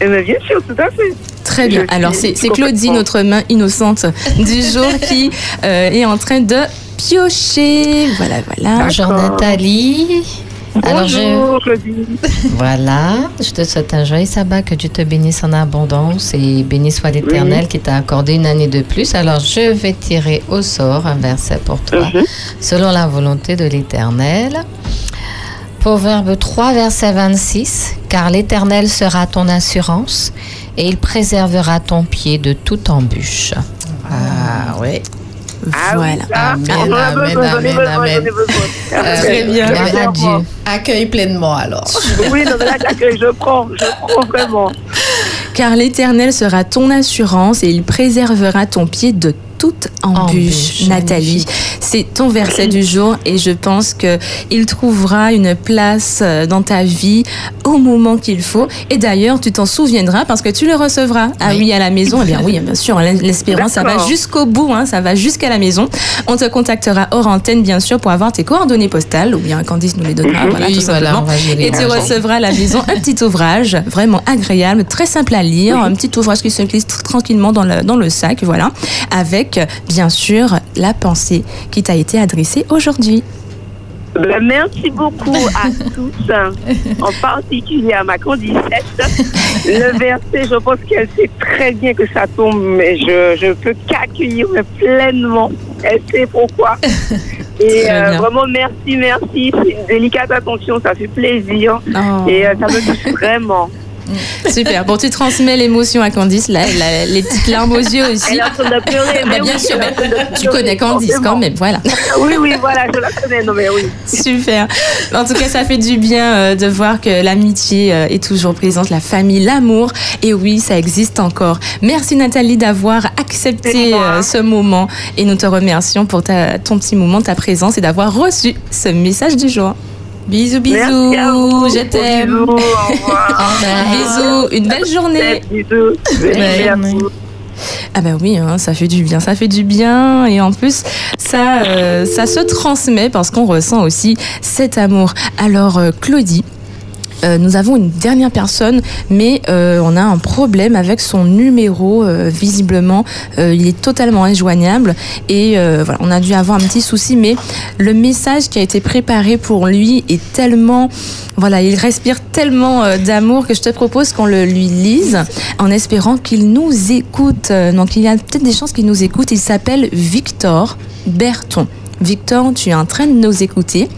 Eh bien, bien sûr, tout à fait. Très bien. Alors, c'est Claudie, notre main innocente du jour, qui euh, est en train de piocher. Voilà, voilà. Bonjour Nathalie. Alors je, Bonjour, Claudie. voilà, je te souhaite un joyeux sabbat, que Dieu te bénisse en abondance et béni soit l'Éternel qui t'a accordé une année de plus. Alors je vais tirer au sort un verset pour toi, selon la volonté de l'Éternel. Proverbe 3, verset 26, car l'Éternel sera ton assurance et il préservera ton pied de toute embûche. Ah ouais. Voilà. Amen, amen, Très bien. Gloire à Vraiment. Dieu. Accueille pleinement alors. Oui, non, mais là, j'accueille, je prends, je prends vraiment. Car l'Éternel sera ton assurance et il préservera ton pied de toute embûche, Embûche, Nathalie. C'est ton verset du jour et je pense que il trouvera une place euh, dans ta vie au moment qu'il faut. Et d'ailleurs, tu t'en souviendras parce que tu le recevras. Ah oui, à la maison. Eh bien oui, bien sûr. L'espérance, ça va jusqu'au bout. Hein, ça va jusqu'à la maison. On te contactera hors antenne, bien sûr, pour avoir tes coordonnées postales ou bien Candice nous les donnera. Voilà, Oui, tout voilà, simplement. et tu recevras à la maison un petit ouvrage vraiment agréable, très simple à lire, un petit ouvrage qui se glisse tranquillement dans le, dans le sac, voilà, avec bien sûr la pensée qui t'a été adressée aujourd'hui. Ben, merci beaucoup à tous, en particulier à ma condicette. Le verset, je pense qu'elle sait très bien que ça tombe, mais je je peux qu'accueillir pleinement. Elle sait pourquoi. Et euh, vraiment, merci, merci. C'est une délicate attention, ça fait plaisir. Oh. Et euh, ça me touche vraiment. Super. Bon, tu transmets l'émotion à Candice, là, la- les petites larmes aux yeux aussi. Elle est en train de pleurer, Bah, mais bien oui, sûr, mais tu connais Candice forcément. quand même, voilà. Oui, oui, voilà, je la connais, non mais oui. Super. En tout cas, ça fait du bien euh, de voir que l'amitié euh, est toujours présente, la famille, l'amour. Et oui, ça existe encore. Merci Nathalie d'avoir accepté euh, ce moment et nous te remercions pour ta, ton petit moment, ta présence et d'avoir reçu ce message du jour. Bisous, bisous. Merci. Je t'aime. Bisous, au revoir. Bisous. Une belle journée. Bisous. Merci. Ah ben oui, hein, ça fait du bien, ça fait du bien et en plus ça, euh, ça se transmet parce qu'on ressent aussi cet amour. Alors euh, Claudie. Euh, nous avons une dernière personne, mais euh, on a un problème avec son numéro. euh, visiblement, il est totalement injoignable et voilà, on a dû avoir un petit souci. Mais le message qui a été préparé pour lui est tellement, voilà, il respire tellement d'amour que je te propose qu'on le lui lise en espérant qu'il nous écoute. Donc il y a peut-être des chances qu'il nous écoute. Il s'appelle Victor Berton. Victor, tu es en train de nous écouter.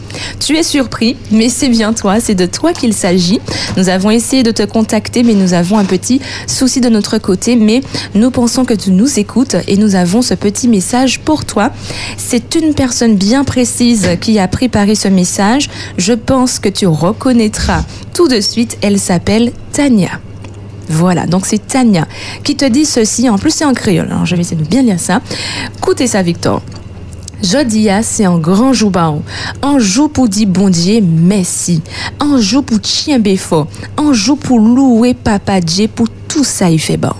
Tu es surpris, mais c'est bien toi, c'est de toi qu'il s'agit. Nous avons essayé de te contacter, mais nous avons un petit souci de notre côté. Mais nous pensons que tu nous écoutes et nous avons ce petit message pour toi. C'est une personne bien précise qui a préparé ce message. Je pense que tu reconnaîtras tout de suite. Elle s'appelle Tania. Voilà, donc c'est Tania qui te dit ceci. En plus, c'est en créole. Alors, je vais essayer de bien lire ça. Écoutez ça, Victor. Jodia, c'est un grand jour. Un jour pour dire bon Dieu merci. Un jour pour chien béfort. Un jour pour louer papa Dieu pour tout ça il fait bon.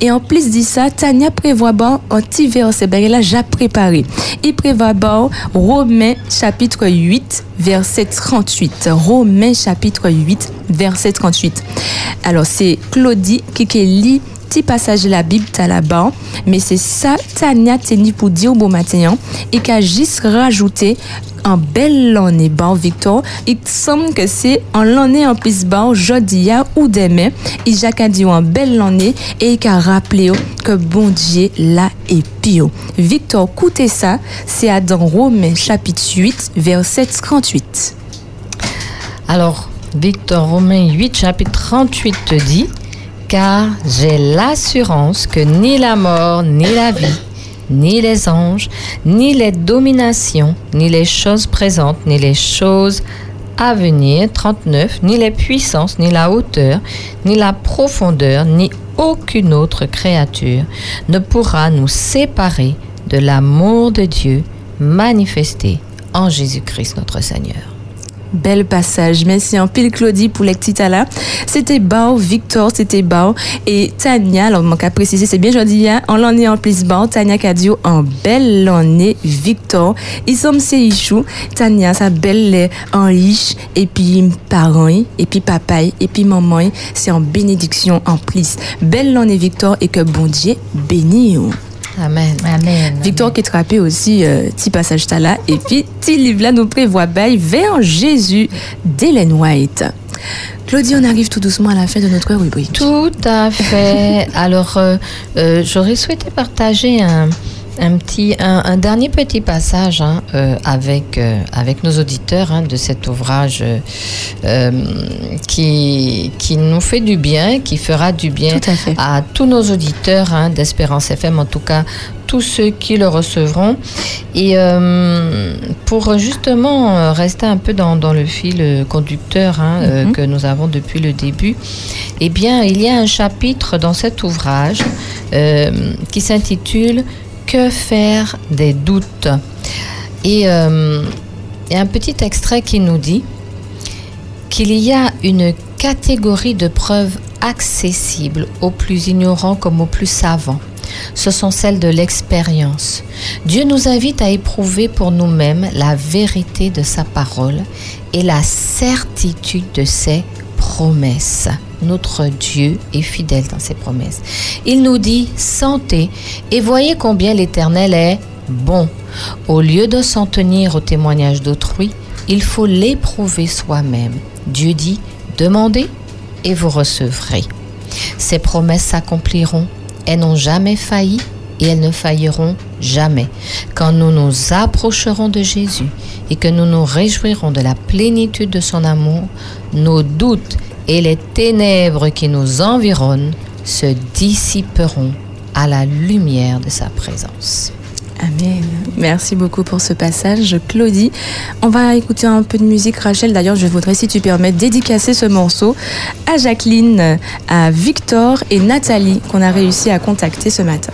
Et en plus de ça, Tania prévoit bon un petit verset ben là j'ai préparé. Il prévoit bon Romains chapitre 8 verset 38. Romains chapitre 8 verset 38. Alors c'est Claudie qui lit petit passage de la Bible t'as là-bas, mais c'est ça Tania teni pour dire au bon matin hein, et qu'a juste rajouté un bel l'année bon Victor. Il semble que c'est en l'année en plus bon jeudi ou demain. Et Jacques a dit un bel l'année et il a rappelé oh, que bon Dieu là est pio Victor écoutez ça c'est à dans Romains chapitre 8 verset 38 Alors, Victor Romain 8, chapitre 38 te dit Car j'ai l'assurance que ni la mort, ni la vie, ni les anges, ni les dominations, ni les choses présentes, ni les choses à venir, 39, ni les puissances, ni la hauteur, ni la profondeur, ni aucune autre créature ne pourra nous séparer de l'amour de Dieu manifesté en Jésus-Christ notre Seigneur. Bel passage. Merci en pile Claudie pour les là. C'était Bao, Victor, c'était Bao. Et Tania, alors, manque à préciser, c'est bien jodi, hein. On l'en est en plus Bao. Tania Kadio en belle l'année, Victor. Ils sont Ichou. Tania, sa belle en riche. Et puis, parents, et puis papa, et puis maman, c'est en bénédiction en plus. Belle l'année, Victor, et que bon Dieu bénisse. Amen. Amen. Victor qui est aussi, euh, petit passage t'as là. Et puis, petit livre là nous prévoit bail vers Jésus d'Hélène White. Claudie, on arrive tout doucement à la fin de notre rubrique. Tout à fait. Alors, euh, euh, j'aurais souhaité partager un, un petit, un, un dernier petit passage hein, euh, avec, euh, avec nos auditeurs hein, de cet ouvrage euh, qui, qui nous fait du bien, qui fera du bien Tout à tous nos auditeurs hein, d'Espérance FM, en tout cas tous ceux qui le recevront. Et pour justement rester un peu dans, dans le fil conducteur Mhm. que nous avons depuis le début, eh bien, il y a un chapitre dans cet ouvrage qui s'intitule Que faire des doutes Et euh, a un petit extrait qui nous dit qu'il y a une catégorie de preuves accessibles aux plus ignorants comme aux plus savants. Ce sont celles de l'expérience. Dieu nous invite à éprouver pour nous-mêmes la vérité de sa parole et la certitude de ses promesses. Notre Dieu est fidèle dans ses promesses. Il nous dit sentez et voyez combien l'Éternel est bon. Au lieu de s'en tenir au témoignage d'autrui, il faut l'éprouver soi-même. Dieu dit demandez et vous recevrez. Ces promesses s'accompliront. Elles n'ont jamais failli et elles ne failliront Jamais. Quand nous nous approcherons de Jésus et que nous nous réjouirons de la plénitude de son amour, nos doutes et les ténèbres qui nous environnent se dissiperont à la lumière de sa présence. Amen. Merci beaucoup pour ce passage, Claudie. On va écouter un peu de musique, Rachel. D'ailleurs, je voudrais, si tu permets, dédicacer ce morceau à Jacqueline, à Victor et Nathalie qu'on a réussi à contacter ce matin.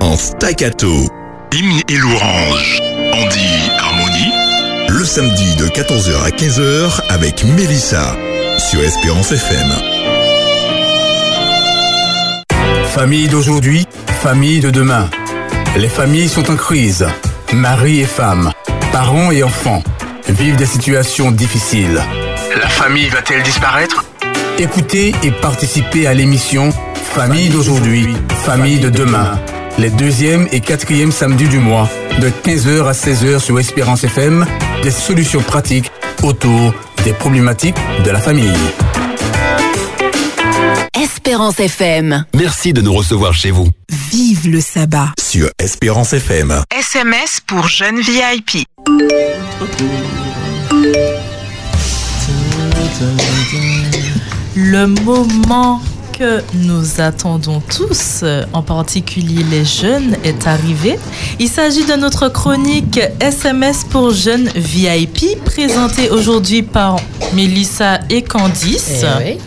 En staccato. Hymne et louange. On dit harmonie. Le samedi de 14h à 15h avec Mélissa sur Espérance FM. Famille d'aujourd'hui, famille de demain. Les familles sont en crise. Mari et femme, parents et enfants vivent des situations difficiles. La famille va-t-elle disparaître? Écoutez et participez à l'émission Famille d'aujourd'hui, famille de demain. Les deuxième et quatrième samedis du mois, de 15h à 16h sur Espérance FM, des solutions pratiques autour des problématiques de la famille. Espérance FM. Merci de nous recevoir chez vous Vive le sabbat. sur Espérance FM. SMS pour jeunes VIP. Le moment nous attendons tous, en particulier les jeunes, est arrivé. Il s'agit de notre chronique SMS pour jeunes VIP, présentée aujourd'hui par Mélissa et Candice. Eh.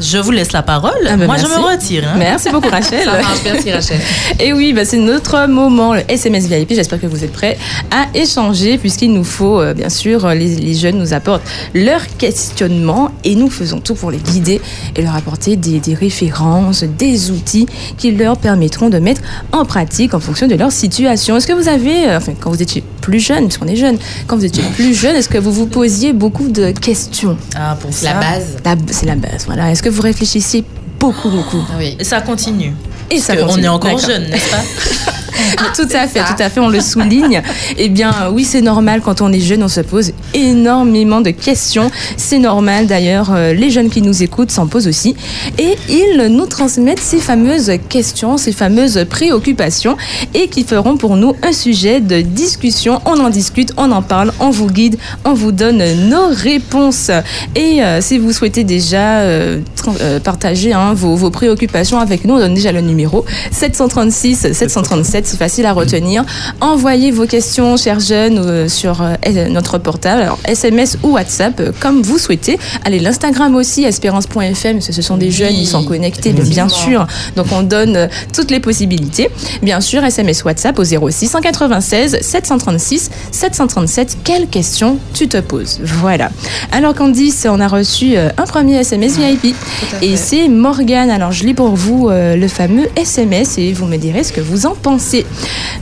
Je vous laisse la parole. Ah ben Moi, je me retire. hein. Merci beaucoup Rachel. Ça marche, merci, Rachel. Et oui, bah, c'est notre moment, le SMS VIP. J'espère que vous êtes prêts à échanger puisqu'il nous faut, euh, bien sûr, euh, les, les jeunes nous apportent leurs questionnements et nous faisons tout pour les guider et leur apporter des, des références, des outils qui leur permettront de mettre en pratique en fonction de leur situation. Est-ce que vous avez, euh, enfin, quand vous étiez plus jeune, puisqu'on est jeune, quand vous étiez plus jeune, est-ce que vous vous posiez beaucoup de questions? Ah, pour C'est la base. C'est la base, voilà. Est-ce que vous réfléchissiez beaucoup, beaucoup Oui. Et ça continue. Et ça Parce continue. est encore jeune, n'est-ce pas tout à fait, tout à fait, on le souligne. Eh bien, oui, c'est normal quand on est jeune, on se pose énormément de questions. C'est normal d'ailleurs, euh, les jeunes qui nous écoutent s'en posent aussi. Et ils nous transmettent ces fameuses questions, ces fameuses préoccupations et qui feront pour nous un sujet de discussion. On en discute, on en parle, on vous guide, on vous donne nos réponses. Et euh, si vous souhaitez déjà euh, euh, partager hein, vos, vos préoccupations avec nous, on donne déjà le numéro 736 737, c'est facile à retenir. Envoyez vos questions, chers jeunes, euh, sur euh, notre portable, alors SMS ou WhatsApp, euh, comme vous souhaitez. Allez, l'Instagram aussi, espérance.fm, ce sont des jeunes, ils sont connectés, bien sûr. Donc on donne toutes les possibilités. Bien sûr, SMS WhatsApp au 06 196 736 737. Quelle question tu te poses? Voilà. Alors Candice, on a reçu un premier SMS VIP et c'est Alors je lis pour vous euh, le fameux SMS et vous me direz ce que vous en pensez.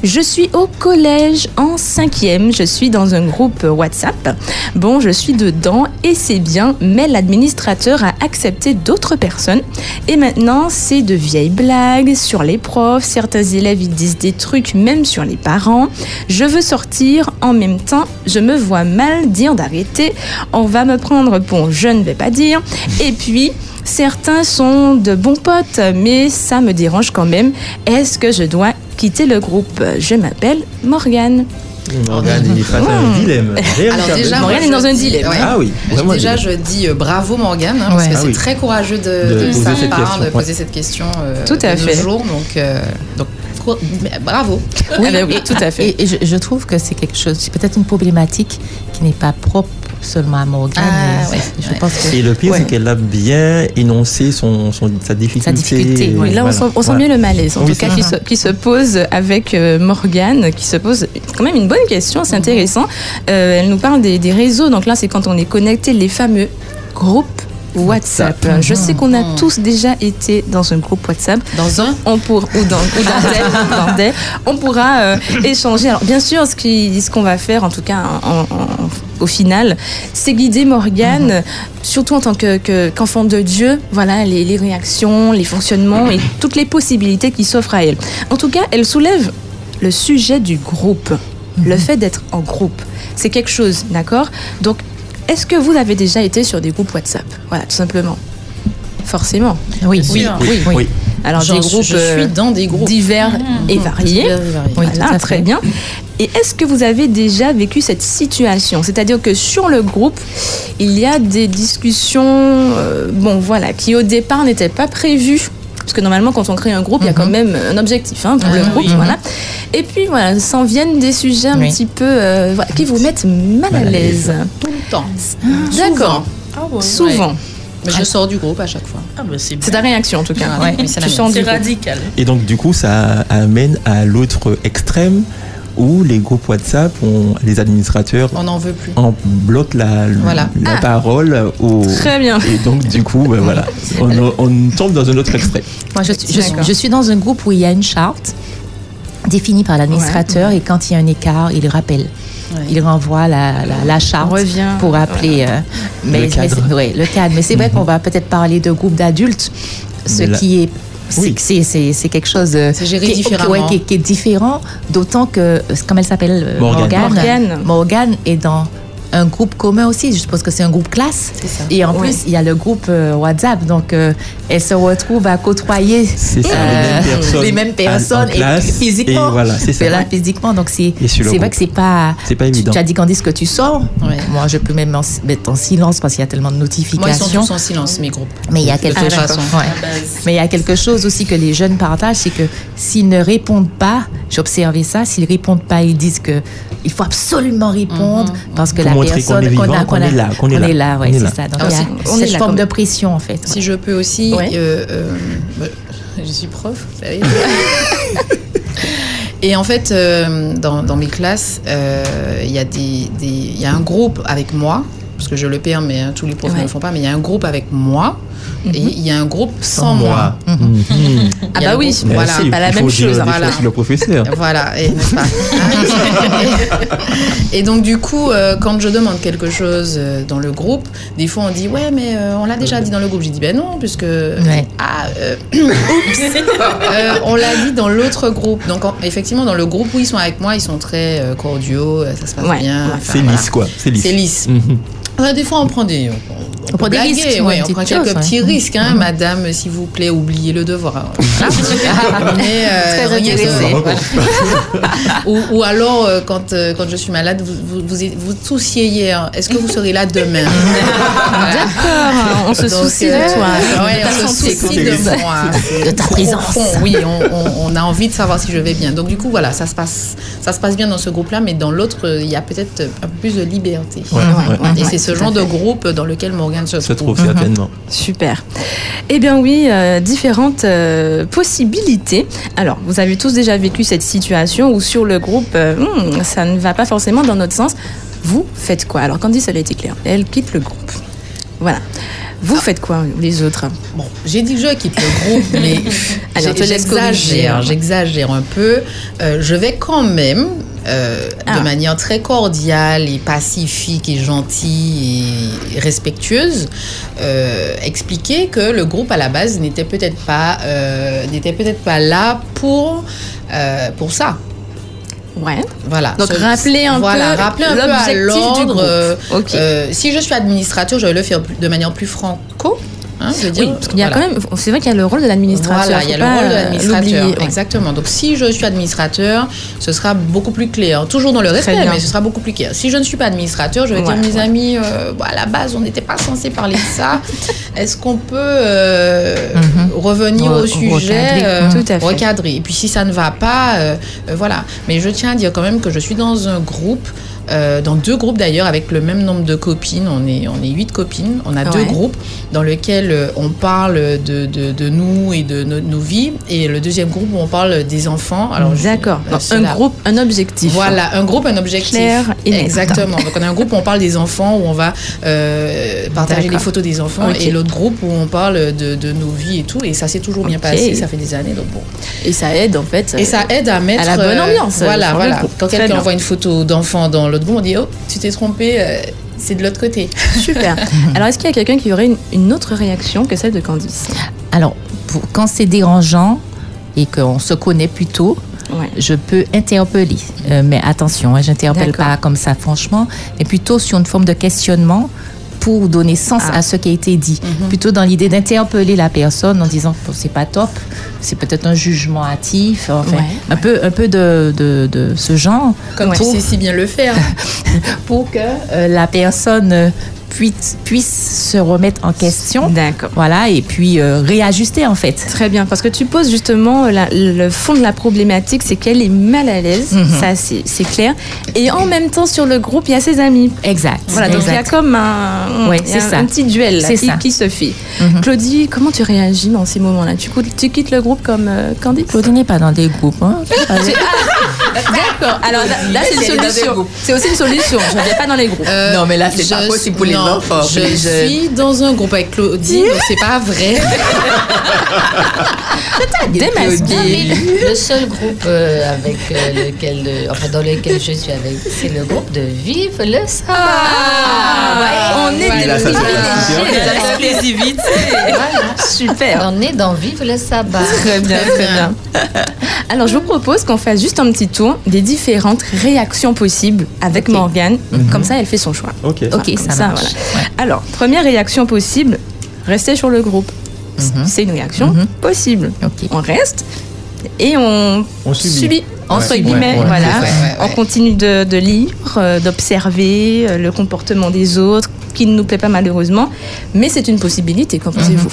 Je suis au collège en cinquième. Je suis dans un groupe WhatsApp. Bon, je suis dedans et c'est bien, mais l'administrateur a accepté d'autres personnes. Et maintenant, c'est de vieilles blagues sur les profs. Certains élèves, disent des trucs même sur les parents. Je veux sortir en même temps. Je me vois mal dire d'arrêter. On va me prendre pour je ne vais pas dire. Et puis, certains sont de bons potes, mais ça me dérange quand même. Est-ce que je dois quitter le groupe? Je m'appelle Morgane. Morgane, il est face à un dilemme. Alors déjà, Morgane est dans un dilemme. ouais. Ah oui, vraiment Déjà, je dis euh, bravo Morgane, hein, parce Ouais. que Ah c'est oui. très courageux de, De de poser sa part de ouais. poser cette question. euh, Tout à de nos fait. jours, donc, euh, donc bravo. Oui, oui, tout à fait. Et, et je, je trouve que c'est quelque chose, c'est peut-être une problématique qui n'est pas propre seulement à Morgane. Ah, ouais, je ouais. pense que Et le pire, Ouais. c'est qu'elle a bien énoncé son, son- sa difficulté. difficulté, Et oui. Là, on voilà. sent, on sent Voilà. bien le malaise, en Oui, tout cas, se, qui se pose avec euh, Morgane, qui se pose quand même une bonne question, c'est intéressant. Euh, elle nous parle des, des réseaux, donc là, c'est quand on est connecté, les fameux groupes WhatsApp. Je sais qu'on a tous déjà été dans un groupe WhatsApp. Dans un on pour, ou dans, ou dans des, dans des. on pourra euh, échanger. Alors bien sûr, ce qu'on va faire, en tout cas en- en- au final, c'est guider Morgane, surtout en tant que- que- qu'enfant de Dieu, voilà, les, les réactions, les fonctionnements et toutes les possibilités qui s'offrent à elle. En tout cas, elle soulève le sujet du groupe, le fait d'être en groupe. C'est quelque chose, d'accord? Donc, est-ce que vous avez déjà été sur des groupes WhatsApp? Voilà, tout simplement. Forcément. Oui, oui, oui. Oui. Alors J'en des groupes je suis euh, dans des groupes. divers et variés. Divers et variés. Oui, voilà, très bien. Et est-ce que vous avez déjà vécu cette situation? C'est-à-dire que sur le groupe, il y a des discussions, euh, bon voilà, qui au départ n'étaient pas prévues parce que normalement, quand on crée un groupe, il y a quand même un objectif hein, pour le Ah, groupe. oui. Voilà. Et puis voilà, s'en viennent des sujets un Oui. petit peu euh, voilà, qui vous mettent mal à l'aise. Tout le temps. D'accord. Souvent. Mais je sors du groupe à chaque fois. Ah bah c'est ta réaction en tout cas. Ouais, c'est groupe. radical. Et donc, du coup, ça amène à l'autre extrême où les groupes WhatsApp, on- les administrateurs On n'en veut plus. en bloquent la, Voilà. la Ah. parole. Au, Très bien. Et donc, du coup, ben voilà, on, on tombe dans un autre extrême. Moi, je, je- suis dans un groupe où il y a une charte définie par l'administrateur et quand il y a un écart, il rappelle. Il renvoie la, la, la charte On revient. pour appeler. euh, mais, Le cadre. mais c'est- ouais, le cadre. Mais c'est vrai qu'on va peut-être parler de groupe d'adultes, ce là- qui est. c'est- Oui. Quelque chose géré qui, est- différemment. ouais, qui est- qui est différent, d'autant que, euh, comme elle s'appelle, euh, Morgane. Morgane. Morgane est dans un groupe commun aussi. Je suppose que c'est un groupe classe. ça. Et en Ouais. plus, il y a le groupe euh, WhatsApp. Donc, euh, elle se retrouve à côtoyer C'est ça, euh, les mêmes personnes. mêmes personnes en classe, et physiquement. et voilà, c'est ça. là, physiquement. Donc, c'est vrai que c'est pas. C'est pas tu- évident. Tu, as dit qu'on dise que tu sors. Ouais. Moi, je peux même en- mettre en silence parce qu'il y a tellement de Moi, ils sont notifications. tous en silence, mes groupes. Mais il y a quelque chose. façon. ouais. Mais il y a quelque chose aussi que les jeunes partagent, c'est que s'ils ne répondent pas, j'ai observé ça, s'ils répondent pas, ils disent que il faut absolument répondre parce que Pour la personne qu'on a- qu'on a- est là, qu'on est là. ouais, c'est ça. Donc Ah, il y a c'est- on est cette là forme de pression en fait. Si je peux aussi, Ouais. euh, euh, bah, je suis prof, vous savez. Et en fait, euh, dans, dans mes classes, euh, il y, a des- des- il y a un groupe avec moi, parce que je le permets, hein, tous les profs ne le font pas, mais il y a un groupe avec moi, et il y a un groupe sans, Sans moi. moi. Mhm. A Ah bah oui, groupe- voilà. si, pas la il même chose, Voilà. le professeur. Voilà, et, n'est-ce pas Et donc du coup, euh, quand je demande quelque chose euh, dans le groupe, des fois on dit ouais mais euh, on l'a déjà dit dans le groupe. J'ai dit ben non puisque ah euh, oups, Euh, on l'a dit dans l'autre groupe. Donc en- effectivement dans le groupe où ils sont avec moi, ils sont très euh, cordiaux, ça se passe Ouais, bien. ouais. Enfin, C'est voilà. lisse, quoi. C'est lisse. C'est lisse. Mhm. Ouais, des fois, on prend des, on, on prend des risques, ouais, on prend quelques chose, petits risques, hein, madame, s'il vous plaît, oubliez le devoir. Voilà. Mais, euh, voilà. ou, ou alors, euh, quand, euh, quand je suis malade, vous vous, vous, vous toussiez hier, est-ce que vous serez là demain? D'accord, on se Donc, soucie euh, de toi. ouais, on se soucie de moi. De ta présence. oui, on, on- on a envie de savoir si je vais bien. Donc du coup, voilà, ça se passe, ça se passe bien dans ce groupe-là, mais dans l'autre, il y a peut-être un peu plus de liberté. Ouais, ouais. Et ouais, c'est ce à genre de groupe dans lequel Morgane se Se trouve. trouve certainement. Super. Eh bien oui, euh, différentes euh, possibilités. Alors, vous avez tous déjà vécu cette situation où sur le groupe, euh, hmm, ça ne va pas forcément dans notre sens. Vous faites quoi? Alors, Candice, elle a été claire. Elle quitte le groupe. Voilà. Vous Ah. faites quoi, les autres? Bon, j'ai dit que je quitte le groupe, mais j'exagère, j'exagère un peu. Euh, je vais quand même, euh, Ah. de manière très cordiale et pacifique et gentille et respectueuse, euh, expliquer que le groupe à la base n'était peut-être pas, euh, n'était peut-être pas là pour, pour ça. Ouais. Voilà. Donc, Ce- rappeler un voilà, peu rappeler un peu à l'ordre. groupe. Ok. euh, si je suis administrateur, je vais le faire de manière plus franco. Hein, dire, Oui, parce qu'il y a voilà. quand même, c'est vrai qu'il y a le rôle de l'administrateur. Voilà, il y a le rôle de l'administrateur. ouais. Exactement. Donc, si je suis administrateur, ce sera beaucoup plus clair. Toujours dans le respect, mais ce sera beaucoup plus clair. Si je ne suis pas administrateur, je vais Ouais, dire, mes ouais. amis, euh, bon, à la base, on n'était pas censé parler de ça. Est-ce qu'on peut euh, revenir Re- au sujet, recadrer. euh, Tout à fait. recadrer? Et puis, si ça ne va pas, voilà. Mais je tiens à dire quand même que je suis dans un groupe. Euh, dans deux groupes d'ailleurs avec le même nombre de copines, on est on est huit copines, on a deux Ouais. groupes dans lequel euh, on parle de, de, de nous et de no- nos vies et le deuxième groupe où on parle des enfants. Alors D'accord. euh, un groupe, un objectif. Voilà, un groupe, un objectif. Clair et. Exactement. Donc on a un groupe où on parle des enfants, où on va euh, partager les photos des enfants, et l'autre groupe où on parle de, de nos vies et tout. Et ça s'est toujours bien passé, ça fait des années. Donc bon. Et ça aide en fait. Et ça aide à mettre la bonne euh, ambiance, Voilà, le voilà. Quand quelqu'un envoie une photo d'enfant dans l'autre groupe, on dit oh tu t'es trompé, euh, c'est de l'autre côté. Super. Alors, est-ce qu'il y a quelqu'un qui aurait une, une autre réaction que celle de Candice? Alors, pour- quand c'est dérangeant et qu'on se connaît plutôt, Ouais. je peux interpeller. Euh, mais attention, hein, j'interpelle D'accord. pas comme ça, franchement, mais plutôt sur une forme de questionnement pour donner sens Ah. à ce qui a été dit. Plutôt dans l'idée d'interpeller la personne en disant Bon, c'est pas top, c'est peut-être un jugement hâtif, enfin, Ouais, un, Peu, un peu de, de, de ce genre. Comme tu sais si bien le faire. pour que euh, la personne puisse, puisse se remettre en question. D'accord. Voilà, et puis euh, réajuster en fait. Très bien, parce que tu poses justement la- le fond de la problématique, c'est qu'elle est mal à l'aise, Mhm. ça c'est c'est clair. Et en même temps, sur le groupe, il y a ses amis. Exact. Voilà, donc il y a comme un, Ouais, il y a c'est un, ça. un petit duel là, C'est qui, ça. qui se fait. Mhm. Claudie, comment tu réagis dans ces moments-là? Tu, tu quittes le groupe comme euh, Candice Claudie n'est pas dans des groupes. Hein. D'accord, alors là, là, c'est une solution. C'est aussi une solution, je ne viens pas dans les groupes. Non, mais là, c'est pas possible pour les non, enfants, pour Je les suis dans un groupe avec Claudie, donc c'est pas vrai. Non, mais le seul groupe euh, avec euh, lequel, euh, enfin dans lequel je suis avec c'est le groupe de Vive le Sabbat. Ah, on est Voilà. des privilégiés. Voilà. Super. On est dans Vive le Sabbat. Très bien, très bien. Alors, je vous propose qu'on fasse juste un petit tour des différentes réactions possibles avec Morgane. Comme ça, elle fait son choix. Ok. Ok, ça. Alors, première réaction possible, rester sur le groupe. C'est une réaction possible. On reste et on, On subit. entre Ouais, guillemets, ouais, ouais, voilà. On continue de, de lire, euh, d'observer euh, le comportement des autres qui ne nous plaît pas malheureusement, mais c'est une possibilité, qu'en pensez-vous?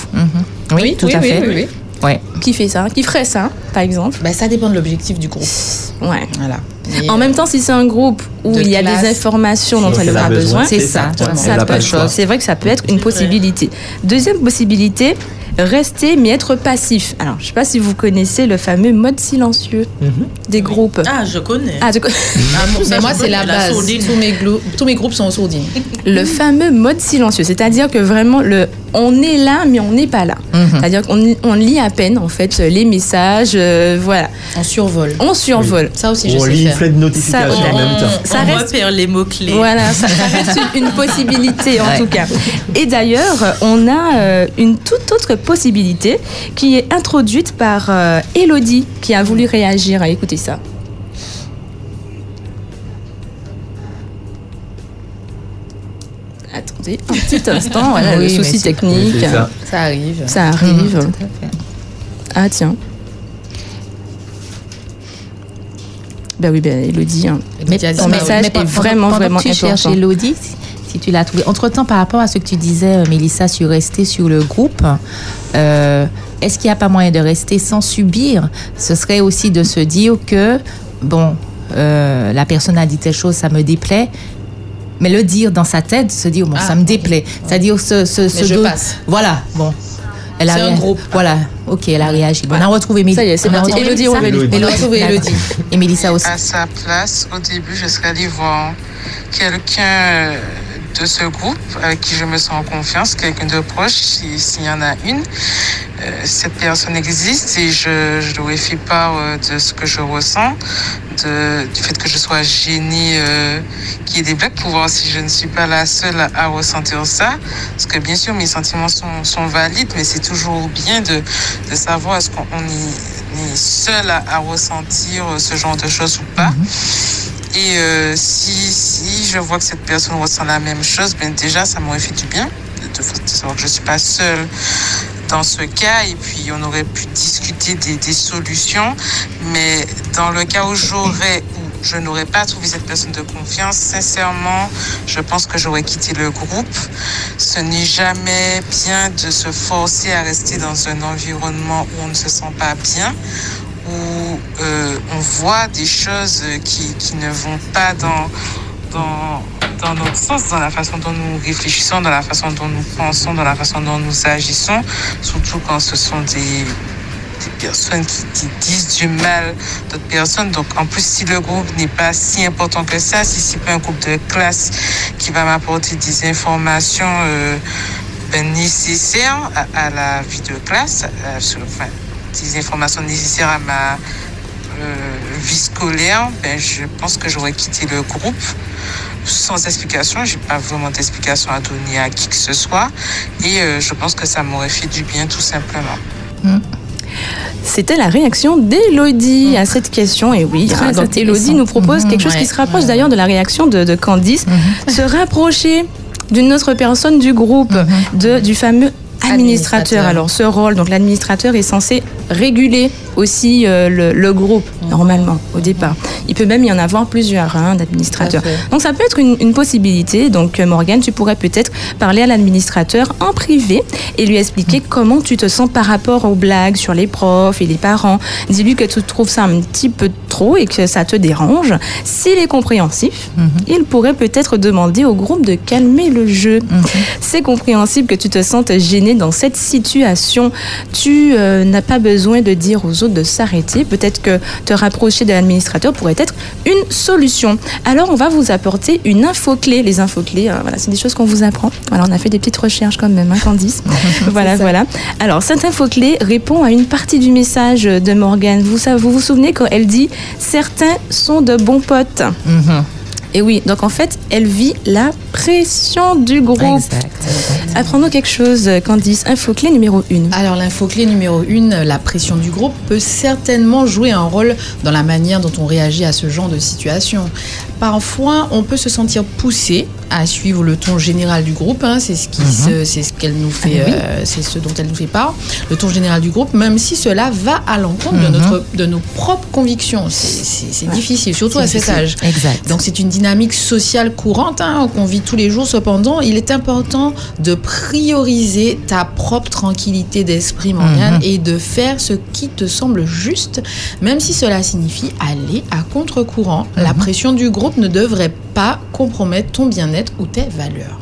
Oui, tout à fait. Oui. Ouais. Qui fait ça? Qui ferait ça, par exemple? Ben, ça dépend de l'objectif du groupe. Ouais. Voilà. Et, En euh, même temps, si c'est un groupe où il y a classe. des informations dont elle aura besoin, besoin, c'est ça, ça, ça Elle a peut pas le être- choix. c'est vrai que ça peut être une possibilité. Deuxième possibilité, rester mais être passif. Alors, je ne sais pas si vous connaissez le fameux mode silencieux des groupes. Ah, je connais. Ah, tu mais moi, c'est la La base. sourdine. Tous mes, glo- tous mes groupes sont en sourdine. le fameux mode silencieux, c'est-à-dire que vraiment le on est là mais on n'est pas là. C'est-à-dire qu'on on lit à peine en fait les messages, euh, voilà. On survole. On survole. Ça aussi, je on sais lit une faire. flèche de notification Ça, en même temps. ça on reste repère les mots-clés. Voilà, ça, ça reste une une possibilité en Ouais. tout cas. Et d'ailleurs, on a euh, une toute autre possibilité qui est introduite par euh, Elodie qui a voulu réagir à écouter ça. Attendez un petit instant, voilà Oui, le mais souci technique. Oui, ça. Ça arrive. Ça arrive. Tout à fait. Ah tiens. Ben oui, ben Elodie. hein. Mais ton message est vraiment, pendant vraiment que tu important. cherches Elodie, si, tu l'as trouvé. Entre-temps, par rapport à ce que tu disais, euh, Mélissa, sur rester sur le groupe, euh, est-ce qu'il n'y a pas moyen de rester sans subir? Ce serait aussi de se dire que, bon, euh, la personne a dit telle chose, ça me déplaît. Mais le dire dans sa tête, se dire, bon, Ah, ça me déplaît. C'est-à-dire, ce, ce, ce je dos- passe. Voilà, bon. Elle a C'est un groupe. Voilà, ok, elle a réagi. Bon, on a retrouvé Mélissa. Ça y est, c'est On a parti. retrouvé Élodie, Mélissa. on va lui- On a retrouvé. Elodie. Et Mélissa aussi. À sa place, au début, je serais allée voir quelqu'un euh, de ce groupe avec qui je me sens en confiance, quelqu'un de proche, si- s'il y en a une. Euh, cette personne existe et je, je lui ai fait part euh, de ce que je ressens, de, du fait que je sois gênée euh, qu'il y ait des blagues pour voir si je ne suis pas la seule à, ressentir ça. Parce que bien sûr, mes sentiments sont, sont valides, mais c'est toujours bien de, de savoir est-ce qu'on on est, est seul à, à ressentir ce genre de choses ou pas. Et euh, si, si je vois que cette personne ressent la même chose, ben déjà, ça m'aurait fait du bien de, de savoir que je ne suis pas seule dans ce cas. Et puis, on aurait pu discuter des, des solutions. Mais dans le cas où j'aurais je n'aurais pas trouvé cette personne de confiance, sincèrement, je pense que j'aurais quitté le groupe. Ce n'est jamais bien de se forcer à rester dans un environnement où on ne se sent pas bien où euh, on voit des choses qui, qui ne vont pas dans, dans, dans notre sens, dans la façon dont nous réfléchissons, dans la façon dont nous pensons, dans la façon dont nous agissons, surtout quand ce sont des, personnes qui, qui disent du mal d'autres personnes. Donc en plus, si le groupe n'est pas si important que ça, si c'est pas un groupe de classe qui va m'apporter des informations euh, ben, nécessaires à, la vie de classe, euh, enfin, des informations nécessaires à ma euh, vie scolaire, ben, je pense que j'aurais quitté le groupe sans explication. J'ai pas vraiment d'explication à donner à qui que ce soit. Et euh, je pense que ça m'aurait fait du bien tout simplement. C'était la réaction d'Elodie à cette question. Et oui, Très donc. Elodie nous propose Mhm, quelque chose ouais, qui se rapproche d'ailleurs de la réaction de, de Candice. Se rapprocher d'une autre personne du groupe, de, du fameux administrateur. Alors ce rôle, donc l'administrateur est censé réguler aussi euh, le, le groupe normalement au départ. Il peut même y en avoir plusieurs hein, d'administrateurs. Donc ça peut être une, une possibilité. Donc euh, Morgane, tu pourrais peut-être parler à l'administrateur en privé et lui expliquer comment tu te sens par rapport aux blagues sur les profs et les parents. Dis-lui que tu trouves ça un petit peu trop et que ça te dérange. S'il est compréhensif, il pourrait peut-être demander au groupe de calmer le jeu. C'est compréhensible que tu te sentes gêné dans cette situation. Tu euh, n'as pas besoin de dire aux autres de s'arrêter. Peut-être que te rapprocher de l'administrateur pourrait être une solution. Alors, on va vous apporter une info clé. Les infos clés, euh, voilà, c'est des choses qu'on vous apprend. Voilà, on a fait des petites recherches quand même, hein, Candice. voilà, voilà. Alors, cette info clé répond à une partie du message de Morgane. Vous, vous vous souvenez quand elle dit certains sont de bons potes. Et oui, donc en fait, elle vit la pression du groupe. Apprends-nous quelque chose, Candice. Info clé numéro 1. Alors l'info-clé numéro une, la pression du groupe peut certainement jouer un rôle dans la manière dont on réagit à ce genre de situation. Parfois, on peut se sentir poussé à suivre le ton général du groupe. hein, c'est ce qui, se- c'est ce qu'elle nous fait, Ah oui. euh, c'est ce dont elle nous fait part. Le ton général du groupe, même si cela va à l'encontre de Mhm. notre, de nos propres convictions. C'est, difficile, surtout à cet âge. Exact. Donc c'est une dynamique sociale courante hein, qu'on vit tous les jours. Cependant, il est important de prioriser ta propre tranquillité d'esprit, Morgane, Mhm. et de faire ce qui te semble juste, même si cela signifie aller à contre-courant. La Mhm. pression du groupe ne devrait pas compromettre ton bien-être ou tes valeurs.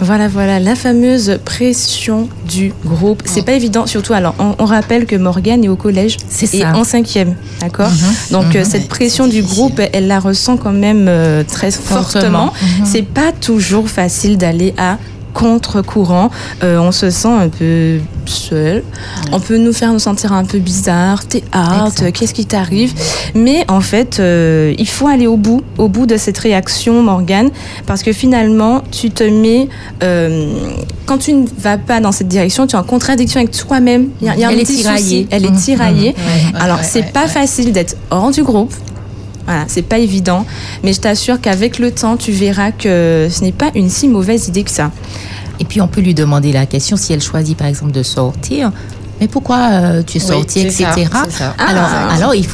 Voilà, voilà, la fameuse pression du groupe. C'est pas évident, surtout. Alors, on, on rappelle que Morgane est au collège et ça. en cinquième, d'accord Donc, Mhm. euh, cette pression du groupe, elle la ressent quand même euh, très fortement. Fortement. Mhm. C'est pas toujours facile d'aller à contre-courant. Euh, on se sent un peu seul. On peut nous faire nous sentir un peu bizarre. T'es hâte, qu'est-ce qui t'arrive? Mais en fait, euh, il faut aller au bout, au bout de cette réaction, Morgane, parce que finalement, tu te mets, euh, quand tu ne vas pas dans cette direction, tu es en contradiction avec toi-même. Il y a, il y a un Elle est petit tiraillée. souci. Elle est Mhm. tiraillée. Mhm. Alors, c'est pas facile d'être hors du groupe. Voilà, c'est pas évident, mais je t'assure qu'avec le temps, tu verras que ce n'est pas une si mauvaise idée que ça. Et puis on peut lui demander la question si elle choisit par exemple de sortir. Mais pourquoi euh, tu es Oui, c'est ça, etc. c'est ça. Alors, Ah. alors il,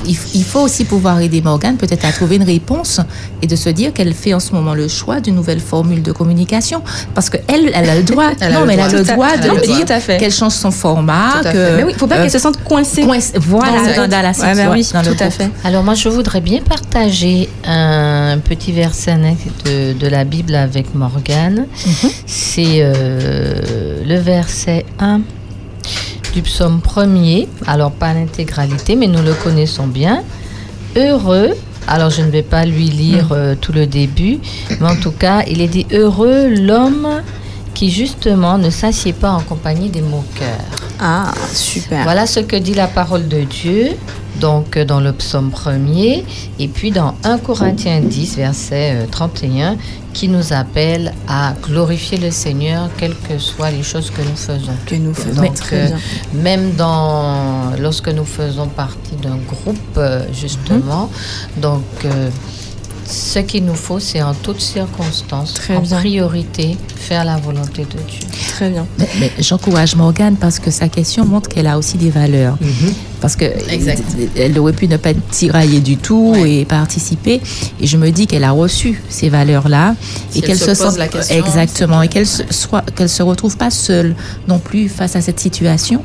faut aussi pouvoir aider Morgane peut-être à trouver une réponse et de se dire qu'elle fait en ce moment le choix d'une nouvelle formule de communication. Parce qu'elle, elle a le droit, Elle non, mais elle a le droit a de le droit. dire Tout à fait. qu'elle change son format. Tout à que, fait. Mais oui, il faut pas euh, qu'elle se sente coincée. coincée, voilà, Dans- dans, dans la Ouais, situation. oui, dans le tout à fait. Alors moi, je voudrais bien partager un petit verset de, de la Bible avec Morgane. C'est euh, le verset 1 du psaume premier. Alors pas l'intégralité, mais nous le connaissons bien. Heureux. Alors je ne vais pas lui lire euh, tout le début, mais en tout cas, il est dit heureux l'homme qui justement ne s'assied pas en compagnie des moqueurs. Ah, super. Voilà ce que dit la parole de Dieu, donc euh, dans le psaume premier, et puis dans 1 Corinthiens 10, verset euh, 31, qui nous appelle à glorifier le Seigneur, quelles que soient les choses que nous faisons. Que nous faisons. Donc, Très euh, bien. même dans, lorsque nous faisons partie d'un groupe, euh, justement, donc euh, ce qu'il nous faut, c'est en toutes circonstances, Très en bien. priorité, faire la volonté de Dieu. Très bien. Mais, mais j'encourage Morgane parce que sa question montre qu'elle a aussi des valeurs. Parce que Exact. elle aurait pu ne pas être tiraillée du tout et participer. Et je me dis qu'elle a reçu ces valeurs-là Si et elle qu'elle se se, pose sent la question, exactement et qu'elle se soit qu'elle se retrouve pas seule non plus face à cette situation.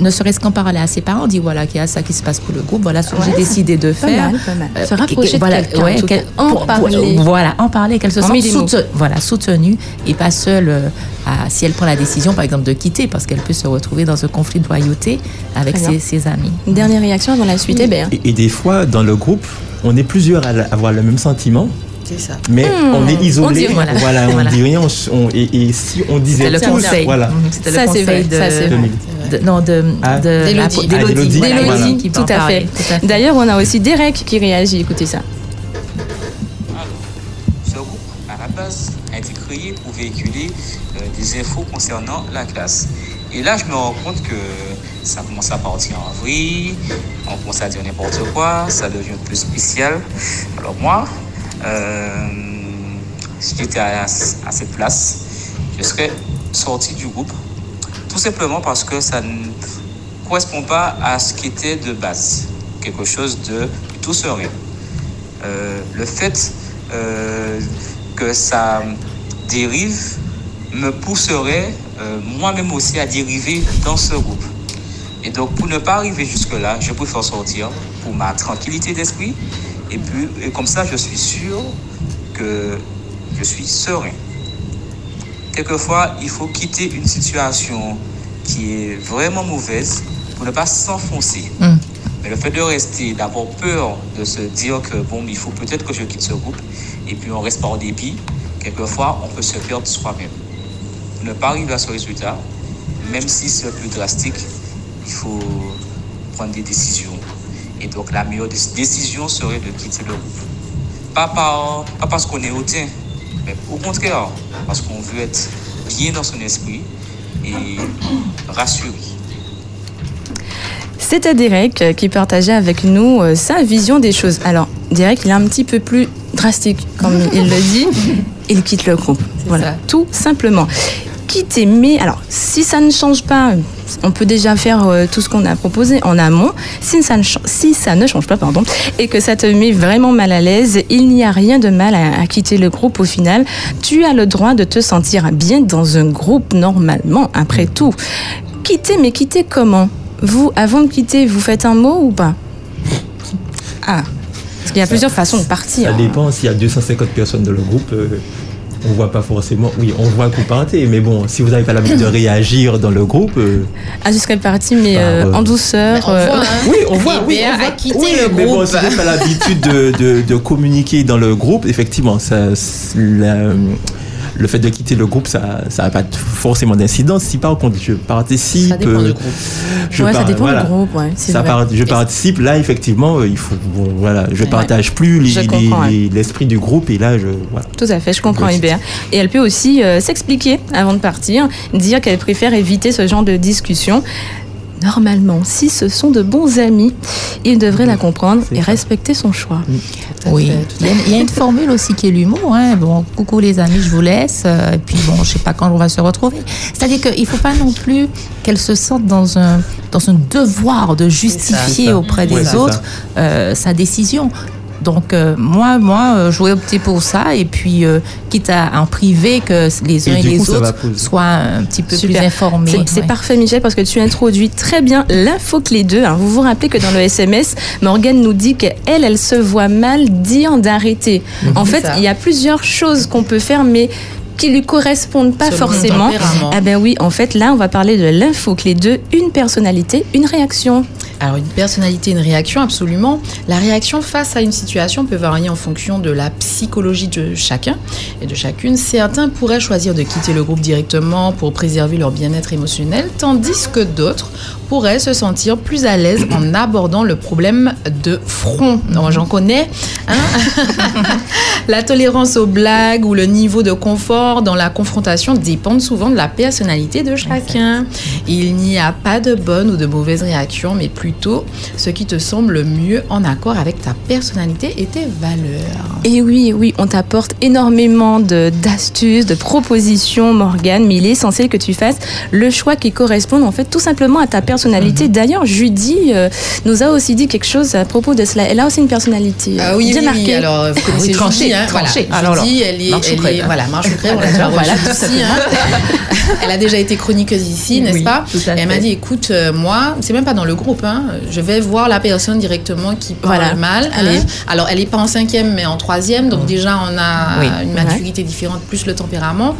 Ne serait-ce qu'en parler à ses parents, dire voilà qu'il y a ça qui se passe pour le groupe, voilà ce que j'ai Ouais, décidé de pas faire. mal, pas mal. Euh, Se rapprocher de voilà, quelqu'un, en tout qu'elle- cas. En pour- pour- parler. voilà, en parler, qu'elle se En sente met des mots. soute- voilà, soutenue et pas seule euh, à- si elle prend la décision, par exemple, de quitter, parce qu'elle peut se retrouver dans un conflit de loyauté avec ses, amis. Une dernière réaction avant la suite, Hébert. Et, et des fois, dans le groupe, on est plusieurs à avoir le même sentiment. C'est ça. Mais Hmm, on est isolé, on dit rien. voilà, on Voilà. dit rien, on et, et si on disait le conseil. voilà. C'était le c'est conseil vrai, de, ça, c'est De non, de, Ah. de- D'Élodie. Ah, d'Élodie, Voilà. voilà. D'Élodie, qui peut tout en à parler, fait. tout à fait. D'ailleurs, on a aussi Derek qui réagit. Écoutez ça. Ce groupe, à la base, a été créé pour véhiculer euh, des infos concernant la classe. Et là, je me rends compte que ça commence à partir en vrille, on commence à dire n'importe quoi, ça devient plus spécial. Alors moi, si j'étais à, à cette place, je serais sorti du groupe Tout simplement parce que ça ne correspond pas à ce qui était de base, quelque chose de plutôt serein. Euh, le fait euh, que ça dérive me pousserait euh, moi-même aussi à dériver dans ce groupe. Et donc, pour ne pas arriver jusque-là, je préfère sortir pour ma tranquillité d'esprit. Et puis, et comme ça, je suis sûr que je suis serein. Quelquefois, il faut quitter une situation qui est vraiment mauvaise pour ne pas s'enfoncer. Mais le fait de rester, d'avoir peur de se dire que bon, il faut peut-être que je quitte ce groupe, et puis on reste par dépit, quelquefois on peut se perdre soi-même. Pour ne pas arriver à ce résultat, même si c'est plus drastique, il faut prendre des décisions. Et donc la meilleure décision serait de quitter le groupe. Pas, par- pas parce qu'on est hautain, mais au contraire, parce qu'on veut être bien dans son esprit et rassuré. C'était Derek euh, qui partageait avec nous euh, sa vision des choses. Alors, Derek, il est un petit peu plus drastique, comme il le dit. Il quitte le groupe. Voilà, tout simplement. Quitter, mais alors, si ça ne change pas, on peut déjà faire euh, tout ce qu'on a proposé en amont. Si ça, ne, cha- si ça ne change pas, pardon, et que ça te met vraiment mal à l'aise, il n'y a rien de mal à, à quitter le groupe au final. Tu as le droit de te sentir bien dans un groupe normalement, après tout. Quitter, mais quitter comment? Vous, avant de quitter, vous faites un mot ou pas? Ah, parce qu'il y a plusieurs façons de partir. Ça dépend s'il y a 250 personnes dans le groupe. euh, on voit pas forcément. Oui, on voit que vous partez, mais bon, si vous n'avez pas l'habitude de réagir dans le groupe. euh, Ah, serais partie, mais euh, euh, en douceur. euh, Oui, on voit, oui, on voit. Oui, mais bon, si vous n'avez pas l'habitude de, de- de communiquer dans le groupe, effectivement, ça, la- le fait de quitter le groupe, ça n'a pas forcément d'incidence. Si par contre je participe, Ça dépend du euh, groupe. je Ouais, ça dépend du groupe, ouais, Ça part- je participe, là effectivement, euh, il faut, bon, voilà, je Ouais. partage plus les- l'esprit du groupe et là je, voilà. Tout à fait, je comprends. Hubert. Et elle peut aussi euh, s'expliquer avant de partir, dire qu'elle préfère éviter ce genre de discussion. Normalement, si ce sont de bons amis, il devrait la comprendre et respecter son choix. Oui, il y, a, il y a une formule aussi qui est l'humour. Hein. Bon, coucou les amis, je vous laisse. euh, Et puis bon, je sais pas quand on va se retrouver. C'est-à-dire qu'il faut pas non plus qu'elle se sente dans un dans un devoir de justifier ça. auprès des autres ça. euh, sa décision. Donc euh, moi, moi, euh, je vais opter pour ça et puis euh, quitte à en priver que les uns Et les coup, autres soient un petit peu Super. plus informés. C'est Ouais. parfait, Michel, parce que tu introduis très bien l'info clé 2. hein. Vous vous rappelez que dans le SMS, Morgane nous dit qu'elle, elle se voit mal dire d'arrêter. En fait, il y a plusieurs choses qu'on peut faire, mais qui lui correspondent pas Selon forcément. Ah ben oui, en fait, là, on va parler de l'info clé 2, une personnalité, une réaction. Alors une personnalité, une réaction, absolument. La réaction face à une situation peut varier en fonction de la psychologie de chacun et de chacune. Certains pourraient choisir de quitter le groupe directement pour préserver leur bien-être émotionnel, tandis que d'autres pourraient se sentir plus à l'aise en abordant le problème de front. Non, J'en connais. hein. la tolérance aux blagues ou le niveau de confort dans la confrontation dépendent souvent de la personnalité de chacun. Il n'y a pas de bonne ou de mauvaise réaction, mais plutôt ce qui te semble le mieux en accord avec ta personnalité et tes valeurs. Et oui, oui, on t'apporte énormément de- d'astuces, de, propositions, Morgane, mais il est essentiel que tu fasses le choix qui corresponde en fait tout simplement à ta personnalité. Mhm. D'ailleurs, Judy euh, nous a aussi dit quelque chose à propos de cela. Elle a aussi une personnalité Ah oui, bien oui, marquée. oui. Alors, vous connaissez Oui, tranchée, Judy, hein, voilà. Judy, elle est, marche elle est- voilà, marche on l'a déjà Voilà, ici, hein. Elle a déjà été chroniqueuse ici, n'est-ce Oui, pas Et Elle m'a dit, écoute, euh, moi, c'est même pas dans le groupe, hein, je vais voir la personne directement qui parle Voilà. mal. hein. Alors, elle n'est pas en cinquième, mais en troisième, donc déjà, on a une maturité différente, plus le tempérament.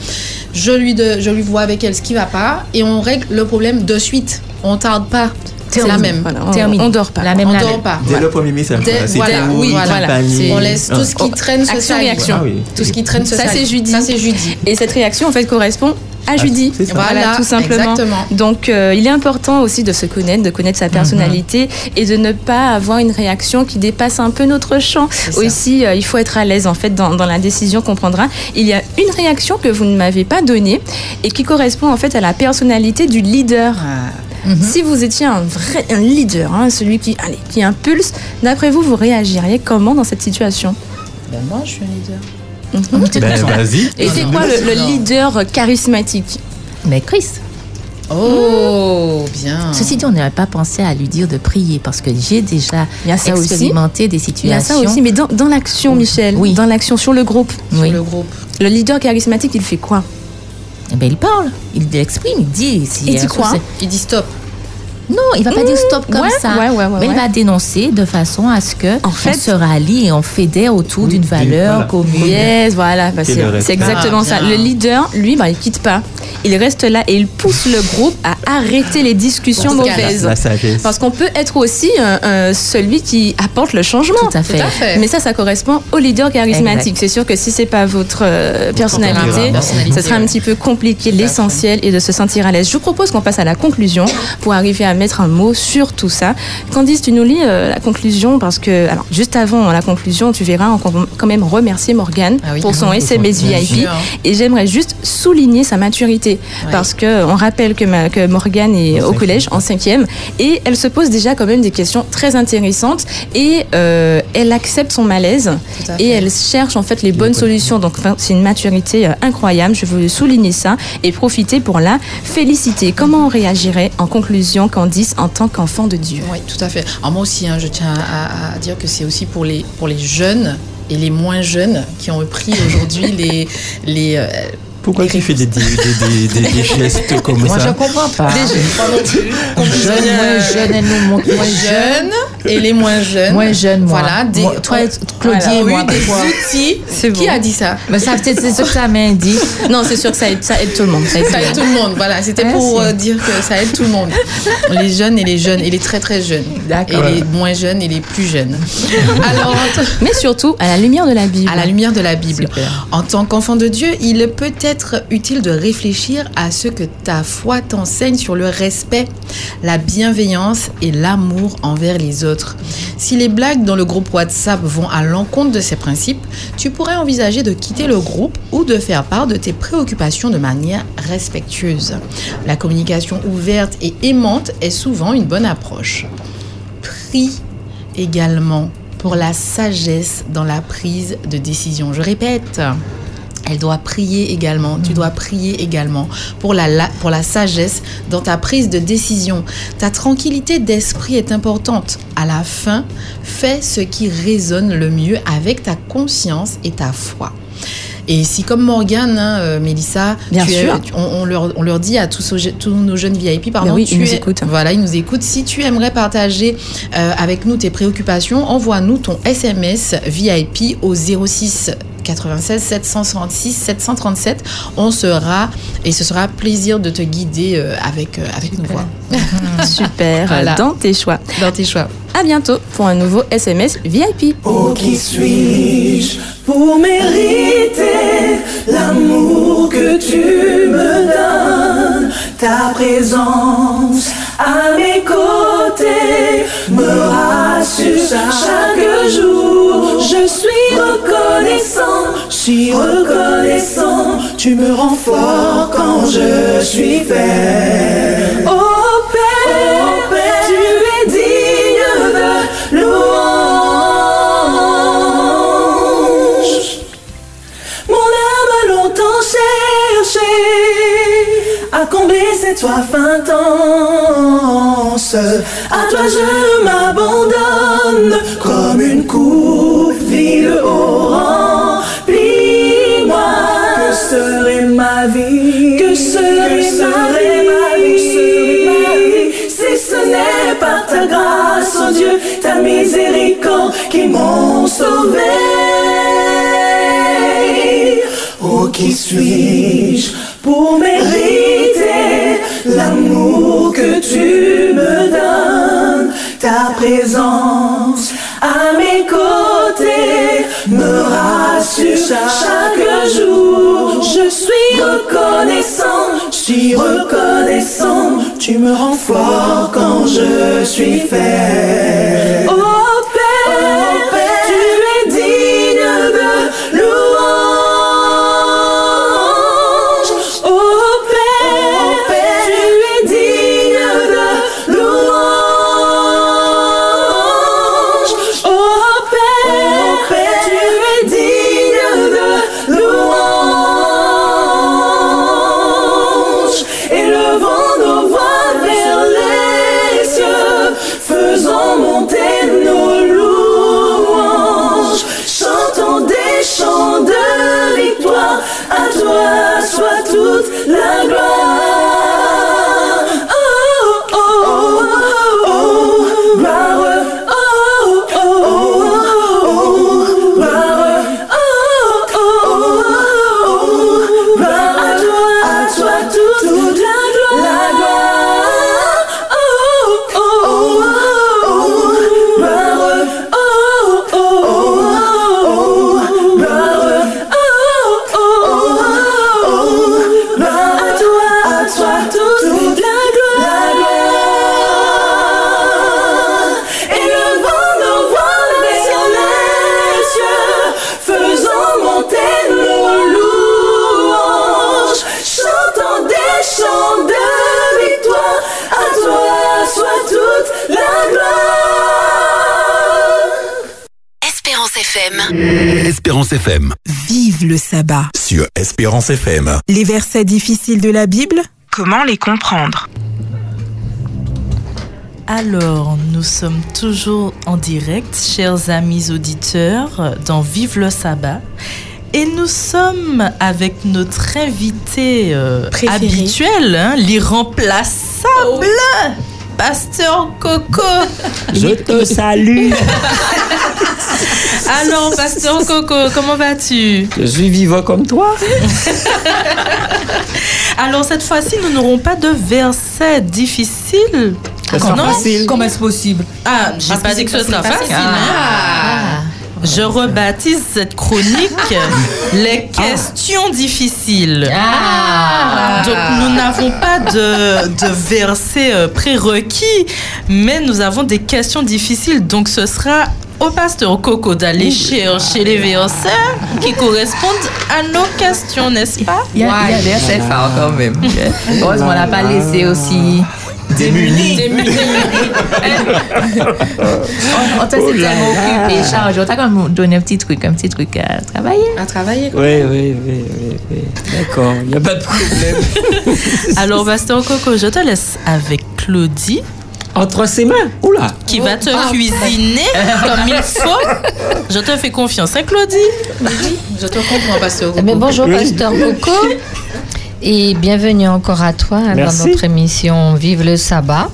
Je lui, de, je lui vois avec elle ce qui va pas, et on règle le problème de suite. On tarde pas. C'est la même. Voilà, on- on dort pas. La même, on la dort même. pas. Dès le premier message, Dès- voilà, où, oui, voilà. On laisse tout ce qui Ah. traîne Action, réaction. Ah oui. Tout ce qui traîne se Ça, c'est Judy. Ça, c'est Judy. Et cette réaction, en fait, correspond à Judy. c'est ça. Voilà, tout simplement. exactement. Donc, euh, il est important aussi de se connaître, de connaître sa personnalité et de ne pas avoir une réaction qui dépasse un peu notre champ. Aussi, euh, il faut être à l'aise, en fait, dans, dans la décision qu'on prendra. Il y a une réaction que vous ne m'avez pas donnée et qui correspond, en fait, à la personnalité du leader. Si vous étiez un vrai un leader, hein, celui qui, allez, qui impulse, d'après vous, vous réagiriez comment dans cette situation Ben, moi, je suis un leader. Ben, vas-y. Et c'est quoi le, le leader charismatique Mais Chris. Oh, bien. Ceci dit, on n'avait pas pensé à lui dire de prier parce que j'ai déjà Il y a ça aussi. expérimenté des Il y a situations. ça aussi, mais dans, dans l'action, Michel, dans l'action sur le groupe. Oui. le groupe. Le leader charismatique, il fait quoi ben, il parle, il exprime, il dit. si Il dit quoi Il dit stop. Non, il va pas dire stop comme ouais, ça. ouais, ouais, ouais, mais il va dénoncer de façon à ce que En fait- on se rallie et on fédère autour d'une valeur voilà. commune. Yes, voilà, bah, c'est exactement Ah, ça. Le leader, lui, bah, il quitte pas. Il reste là et il pousse le groupe à arrêter les discussions mauvaises. Parce qu'on peut être aussi euh, euh, celui qui apporte le changement. Tout à fait. Tout à fait. Mais ça, ça correspond au leader charismatique. C'est sûr que si c'est pas votre euh, personnalité, tempérament. ça sera un petit peu compliqué. L'essentiel est de se sentir à l'aise. Je vous propose qu'on passe à la conclusion pour arriver à mettre un mot sur tout ça. Candice, tu nous lis euh, la conclusion parce que, alors, juste avant la conclusion, tu verras, on va quand même remercier Morgane Ah oui. pour son SMS VIP. sûr. Et j'aimerais juste souligner sa maturité Oui. parce que on rappelle que, ma- que Morgane est au collège en cinquième et elle se pose déjà quand même des questions très intéressantes et euh, elle accepte son malaise et elle cherche en fait les bonnes solutions. Donc c'est une maturité euh, incroyable. Je veux souligner ça et profiter pour la féliciter. Comment on réagirait en conclusion, En tant qu'enfant de Dieu Oui, tout à fait. Alors moi aussi, hein, je tiens à, à dire que c'est aussi pour les, pour les jeunes et les moins jeunes qui ont pris aujourd'hui les... les euh, Pourquoi tu fais des, des, des, des- des gestes comme Moi, je ça comprends pas. des jeunes, pas non plus. Jeune, moins jeune, elle nous montre moins jeunes et les moins jeunes. Moins jeune, moi. Voilà, des, Moi, toi, Claudie voilà, et moi, des pourquoi outils. C'est Qui bon. a dit ça Mais ça, c'est ce que ça m'a dit. Non, c'est sûr que ça aide, ça aide tout le monde. Ça aide tout Ça le aide monde. tout le monde, voilà. C'était Merci. pour euh, dire que ça aide tout le monde. Les jeunes et les jeunes, et les très très jeunes. D'accord. Et les moins jeunes et les plus jeunes. Alors, Mais surtout, à la lumière de la Bible. à la lumière de la Bible, Super. en tant qu'enfant de Dieu, il peut être utile de réfléchir à ce que ta foi t'enseigne sur le respect, la bienveillance et l'amour envers les autres. Si les blagues dans le groupe WhatsApp vont à l'encontre de ces principes, tu pourrais envisager de quitter le groupe ou de faire part de tes préoccupations de manière respectueuse. La communication ouverte et aimante est souvent une bonne approche. Prie également pour la sagesse dans la prise de décision. Je répète, elle doit prier également, tu dois prier également pour la, la- pour la sagesse dans ta prise de décision. Ta tranquillité d'esprit est importante. À la fin, fais ce qui résonne le mieux avec ta conscience et ta foi. Et si comme Morgane, hein, euh, Mélissa, Bien tu es- sûr. tu- on, on leur, on leur dit à tous, tous nos jeunes VIP, pardon, oui, tu ils nous écoutent. Voilà, ils nous écoutent. Si tu aimerais partager euh, avec nous tes préoccupations, envoie-nous ton SMS VIP au 06 96 766 737. On sera et ce sera plaisir de te guider euh, avec euh, avec nos voix. Super, Voilà. dans tes choix. Dans tes choix. À bientôt pour un nouveau SMS VIP. Oh, qui suis-je pour mériter l'amour que tu me donnes? Ta présence à mes côtés me rassure chaque jour. Je suis reconnaissant, je suis reconnaissant. Tu me rends fort quand je suis faible. Oh à combler cette soif intense. À toi je m'abandonne comme une coupe vide au remplis-moi. Que serait ma vie? Que serait ma vie? serait ma vie? Si ce n'est par ta grâce, oh Dieu, ta miséricorde qui m'ont sauvé. Oh, qui suis-je? Pour mériter l'amour que tu me donnes? Ta présence à mes côtés me rassure chaque jour. Je suis reconnaissant, je suis reconnaissant. Tu me rends fort quand je suis faible. Oh toi soit toute la gloire. Espérance FM. Vive le sabbat. Sur Espérance FM. Les versets difficiles de la Bible, comment les comprendre? Alors, nous sommes toujours en direct, chers amis auditeurs, dans Vive le sabbat. Et nous sommes avec notre invité euh, habituel, hein, l'irremplaçable, Pasteur Coco. Je te salue. Alors, Pasteur Coco, comment vas-tu? Je suis vivant comme toi. Alors, cette fois-ci, nous n'aurons pas de versets difficiles. Ça sera facile. Comment est-ce possible? Ah, j'ai pas que dit que c'est ce sera facile. facile. hein. Je rebaptise cette chronique les questions difficiles. Ah. Donc nous n'avons pas de, de versets euh, prérequis, mais nous avons des questions difficiles. Donc ce sera au pasteur Coco d'aller chercher les versets qui correspondent à nos questions, n'est-ce pas? Il y a, il y a des versets forts quand même. Heureusement, on l'a pas laissé aussi. Démuni. On, on t'a Oh tellement occupé, Charles. On t'a quand même donné un petit truc, un petit truc à travailler. À travailler. Oui, oui, oui, oui, oui. D'accord, il n'y a pas de problème. Alors pasteur Coco, je te laisse avec Claudie. Entre ses mains Oula Qui va te Oh. cuisiner comme il faut. Je te fais confiance, hein, Claudie? Je te comprends, Pasteur Coco. Mais bonjour, Oui. Pasteur Coco. Et bienvenue encore à toi hein, dans notre émission Vive le sabbat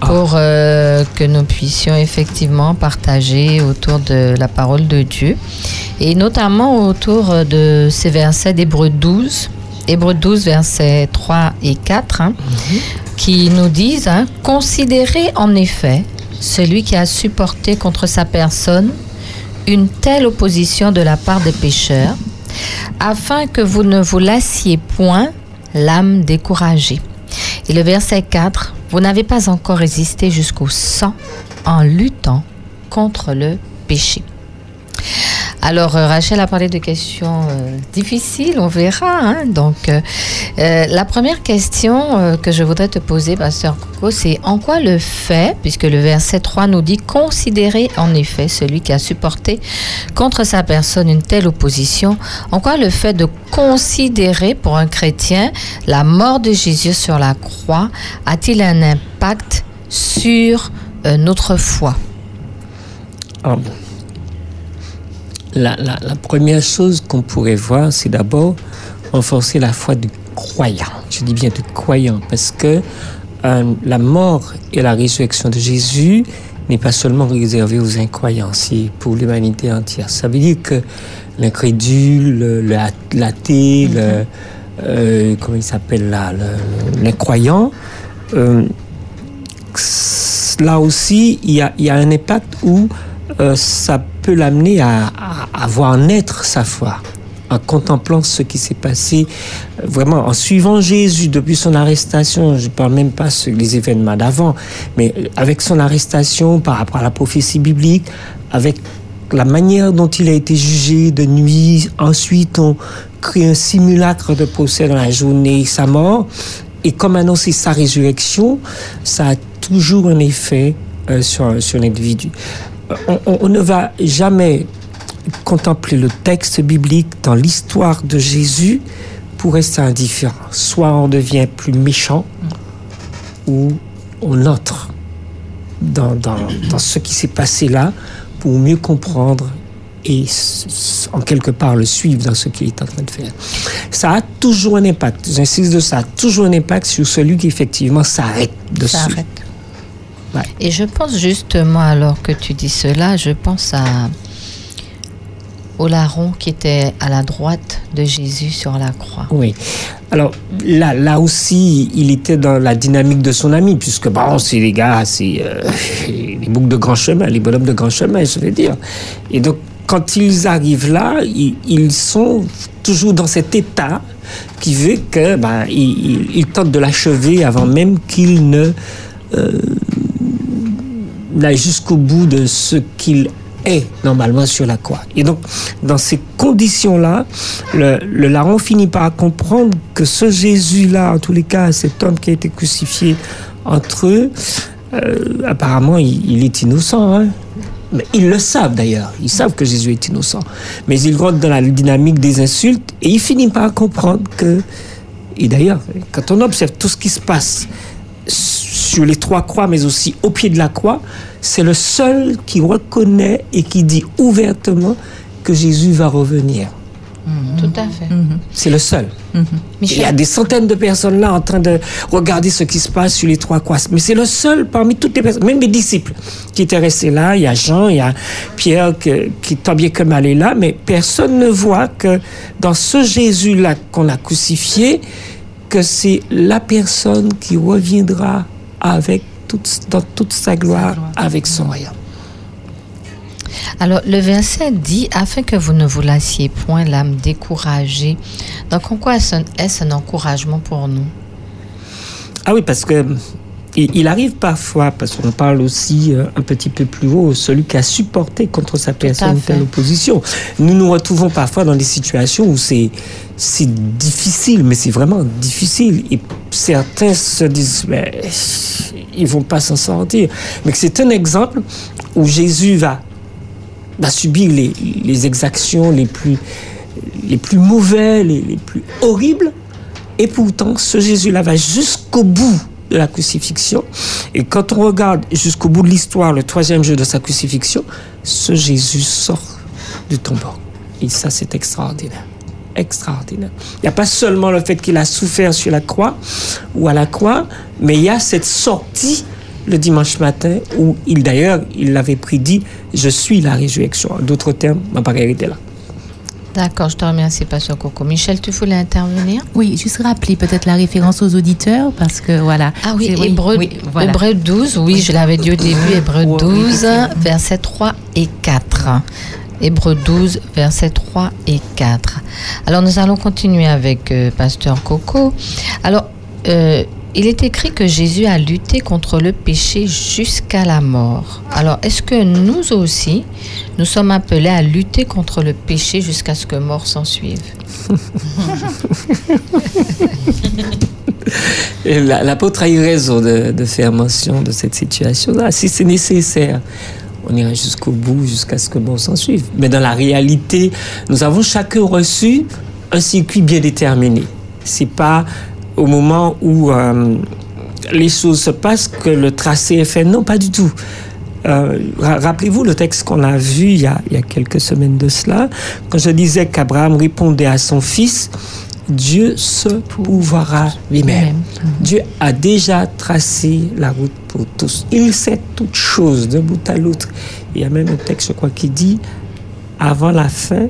pour euh, que nous puissions effectivement partager autour de la parole de Dieu. Et notamment autour de ces versets d'Hébreu 12, Hébreu 12 versets 3 et 4 hein, qui nous disent hein, Considérez en effet celui qui a supporté contre sa personne une telle opposition de la part des pécheurs afin que vous ne vous lassiez point l'âme découragée. Et le verset 4, vous n'avez pas encore résisté jusqu'au sang en luttant contre le péché. Alors, euh, Rachel a parlé de questions euh, difficiles, on verra. hein. Donc, euh, euh, la première question que je voudrais te poser, Pasteur Coco, c'est en quoi le fait, puisque le verset 3 nous dit considérer en effet celui qui a supporté contre sa personne une telle opposition, en quoi le fait de considérer pour un chrétien la mort de Jésus sur la croix a-t-il un impact sur notre foi? Ah. La, la- la première chose qu'on pourrait voir, c'est d'abord renforcer la foi du croyant. Je dis bien du croyant, parce que euh, la mort et la résurrection de Jésus n'est pas seulement réservée aux incroyants, c'est pour l'humanité entière. Ça veut dire que l'incrédule, le- le- l'athée, le, euh, comment il s'appelle là, l'incroyant, euh, là aussi, il y a, il y a un impact où euh, ça peut l'amener à, voir naître sa foi en contemplant ce qui s'est passé, euh, vraiment en suivant Jésus depuis son arrestation, je ne parle même pas sur les événements d'avant, mais euh, avec son arrestation par rapport à la prophétie biblique, avec la manière dont il a été jugé de nuit, ensuite on crée un simulacre de procès dans la journée, sa mort, et comme annoncé sa résurrection, ça a toujours un effet sur, sur l'individu. On, ne va jamais contempler le texte biblique dans l'histoire de Jésus pour rester indifférent. Soit on devient plus méchant, ou on entre dans, dans, dans ce qui s'est passé là pour mieux comprendre et en quelque part le suivre dans ce qu'il est en train de faire. Ça a toujours un impact, j'insiste de ça, a toujours un impact sur celui qui effectivement s'arrête de suivre. Et je pense justement, alors que tu dis cela, je pense à au larron qui était à la droite de Jésus sur la croix. Oui. Alors là, là aussi, il était dans la dynamique de son ami, puisque bon, c'est les gars, c'est euh, les boucs de grand chemin, les bonhommes de grand chemin, je veux dire. Et donc, quand ils arrivent là, ils, sont toujours dans cet état qui veut que ben, ils, tentent de l'achever avant même qu'il ne euh, n'aille jusqu'au bout de ce qu'il est normalement sur la croix. Et donc, dans ces conditions-là, le, larron finit par comprendre que ce Jésus-là, en tous les cas, cet homme qui a été crucifié entre eux, euh, apparemment, il, il est innocent. hein. Mais ils le savent d'ailleurs. Ils savent que Jésus est innocent. Mais ils rentrent dans la dynamique des insultes et ils finissent par comprendre que. Et d'ailleurs, quand on observe tout ce qui se passe sur les trois croix, mais aussi au pied de la croix, c'est le seul qui reconnaît et qui dit ouvertement que Jésus va revenir. Tout à fait. C'est le seul. Il y a des centaines de personnes là en train de regarder ce qui se passe sur les trois croix. Mais c'est le seul parmi toutes les personnes, même les disciples qui étaient restés là. Il y a Jean, il y a Pierre que- qui tant bien que mal est là, mais personne ne voit que dans ce Jésus-là qu'on a crucifié, que c'est la personne qui reviendra avec toute, dans toute sa gloire, avec son royaume. Alors, le verset dit afin que vous ne vous lassiez point l'âme découragée. Donc, en quoi est-ce un, est-ce un encouragement pour nous? Ah oui, parce que il, il arrive parfois, parce qu'on parle aussi euh, un petit peu plus haut, celui qui a supporté contre sa personne telle opposition. Nous nous retrouvons parfois dans des situations où c'est difficile, mais c'est vraiment difficile. Et certains se disent, mais ils vont pas s'en sortir. Mais c'est un exemple où Jésus va, va subir les, les exactions les plus, les plus mauvais, les, les plus horribles. Et pourtant, ce Jésus-là va jusqu'au bout de la crucifixion. Et quand on regarde jusqu'au bout de l'histoire, le troisième jour de sa crucifixion, ce Jésus sort du tombeau. Et ça, c'est extraordinaire. Extraordinaire. Il n'y a pas seulement le fait qu'il a souffert sur la croix ou à la croix, mais il y a cette sortie le dimanche matin où il d'ailleurs, il l'avait prédit, je suis la résurrection. En d'autres termes, ma bagarre était là. D'accord, je te remercie, Pasteur Coco. Michel, tu voulais intervenir? Oui, juste rappeler peut-être la référence aux auditeurs parce que voilà. Ah oui, Hébreu, oui, voilà. Hébreu 12, oui, je l'avais dit au début, Hébreu Oui, 12, effectivement. versets 3 et 4. Hébreu 12, versets 3 et 4. Alors, nous allons continuer avec euh, Pasteur Coco. Alors, euh, il est écrit que Jésus a lutté contre le péché jusqu'à la mort. Alors, est-ce que nous aussi, nous sommes appelés à lutter contre le péché jusqu'à ce que mort s'en suive? L'apôtre a eu raison de, faire mention de cette situation-là. Si c'est nécessaire, on ira jusqu'au bout, jusqu'à ce que bon s'en suive. Mais dans la réalité, nous avons chacun reçu un circuit bien déterminé. C'est pas au moment où euh, les choses se passent que le tracé est fait. Non, pas du tout. Euh, ra- Rappelez-vous le texte qu'on a vu il y a, il y a quelques semaines de cela, quand je disais qu'Abraham répondait à son fils, Dieu se pourvoira lui-même. Dieu a déjà tracé la route pour tous. Il sait toutes choses d'un bout à l'autre. Il y a même un texte, je crois, qui dit avant la fin,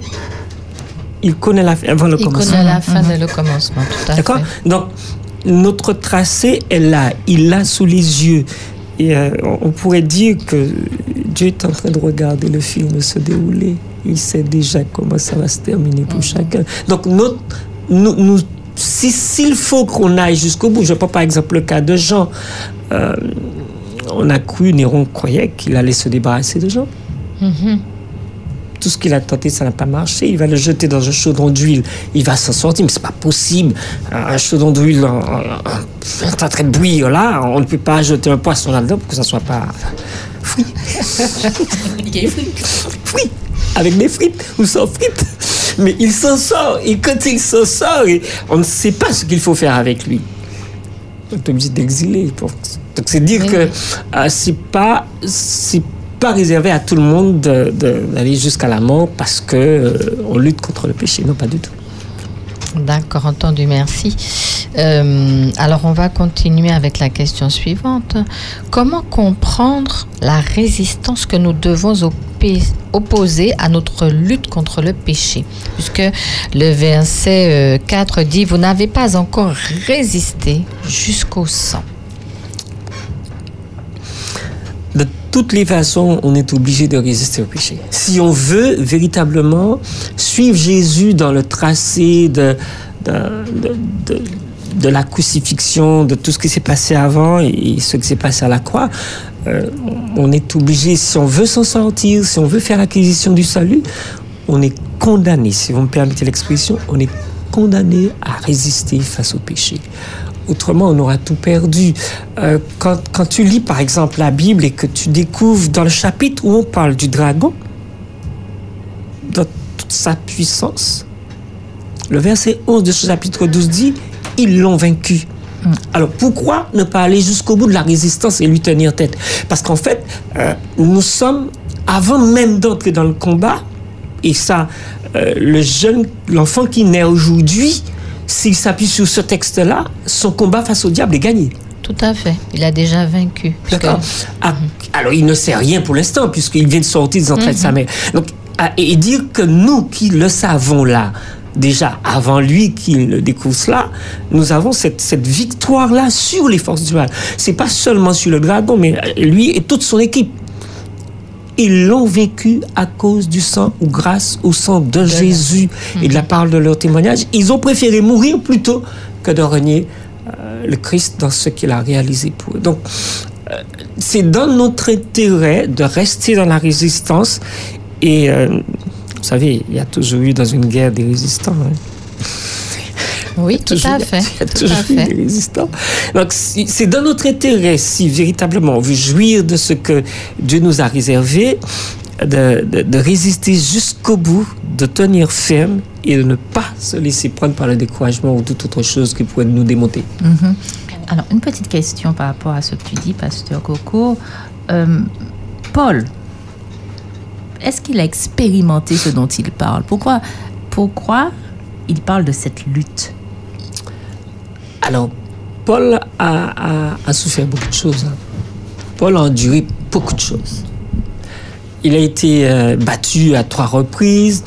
il connaît la fin avant le Il commencement. connaît la fin de le commencement, tout à D'accord. Donc, notre tracé est là, il l'a sous les yeux. Et euh, on pourrait dire que Dieu est en train de regarder le film se dérouler. Il sait déjà comment ça va se terminer pour chacun. Donc, notre, nous, nous- si- s'il faut qu'on aille jusqu'au bout, je prends par exemple le cas de Jean. Euh, on a cru, Néron croyait qu'il allait se débarrasser de Jean. Mhm. Tout ce qu'il a tenté, ça n'a pas marché. Il va le jeter dans un chaudron d'huile. Il va s'en sortir, mais c'est pas possible. Un chaudron d'huile en, en- en- est en train de bouillir là. On ne peut pas jeter un poisson là-dedans pour que ça soit pas frit. Frit. Avec des frites ou sans frites. Mais il s'en sort. Et quand il s'en sort, on ne sait pas ce qu'il faut faire avec lui. On est obligé d'exiler. Donc donc c'est dire que euh, c'est pas c'est pas réservé à tout le monde de- de- d'aller jusqu'à la mort parce que euh, on lutte contre le péché. Non, pas du tout. D'accord, entendu, merci. Euh, alors, on va continuer avec la question suivante. Comment comprendre la résistance que nous devons opposer à notre lutte contre le péché? Puisque le verset euh, 4 dit, Vous n'avez pas encore résisté jusqu'au sang. De toutes les façons, on est obligé de résister au péché. Si on veut véritablement suivre Jésus dans le tracé de, de, la crucifixion, de tout ce qui s'est passé avant et ce qui s'est passé à la croix, euh, on est obligé, si on veut s'en sortir, si on veut faire l'acquisition du salut, on est condamné, si vous me permettez l'expression, on est condamné à résister face au péché. Autrement, on aura tout perdu. Euh, quand, quand tu lis, par exemple, la Bible et que tu découvres dans le chapitre où on parle du dragon, dans toute sa puissance, le verset 11 de ce chapitre 12 dit, ils l'ont vaincu. Alors pourquoi ne pas aller jusqu'au bout de la résistance et lui tenir tête? Parce qu'en fait, euh, nous sommes, avant même d'entrer dans le combat, et ça, euh, le jeune, l'enfant qui naît aujourd'hui, s'il s'appuie sur ce texte-là, son combat face au diable est gagné. Tout à fait. Il a déjà vaincu. puisque-. Ah, alors, il ne sait rien pour l'instant, puisqu'il vient de sortir des entrailles de sa Mhm. mère. Donc, ah, et dire que nous qui le savons là, déjà avant lui qu'il découvre cela, nous avons cette, cette victoire-là sur les forces du mal. C'est pas seulement sur le dragon, mais euh, lui et toute son équipe. Ils l'ont vécu à cause du sang ou grâce au sang de Jésus et de la parole de leur témoignage. Ils ont préféré mourir plutôt que de renier euh, le Christ dans ce qu'il a réalisé pour eux. Donc, euh, c'est dans notre intérêt de rester dans la résistance. Et euh, vous savez, il y a toujours eu dans une guerre des résistants. hein. Oui, tout Toujours, à fait. Il y a Tout toujours à eu fait. des résistants. Donc, c'est dans notre intérêt, si véritablement on veut jouir de ce que Dieu nous a réservé, de, de- de résister jusqu'au bout, de tenir ferme et de ne pas se laisser prendre par le découragement ou toute autre chose qui pourrait nous démonter. Mhm. Alors, une petite question par rapport à ce que tu dis, Pasteur Coco. Euh, Paul, est-ce qu'il a expérimenté ce dont il parle? Pourquoi, pourquoi il parle de cette lutte? Alors, Paul a, a- a souffert beaucoup de choses. hein. Paul a enduré beaucoup de choses. Il a été euh, battu à trois reprises.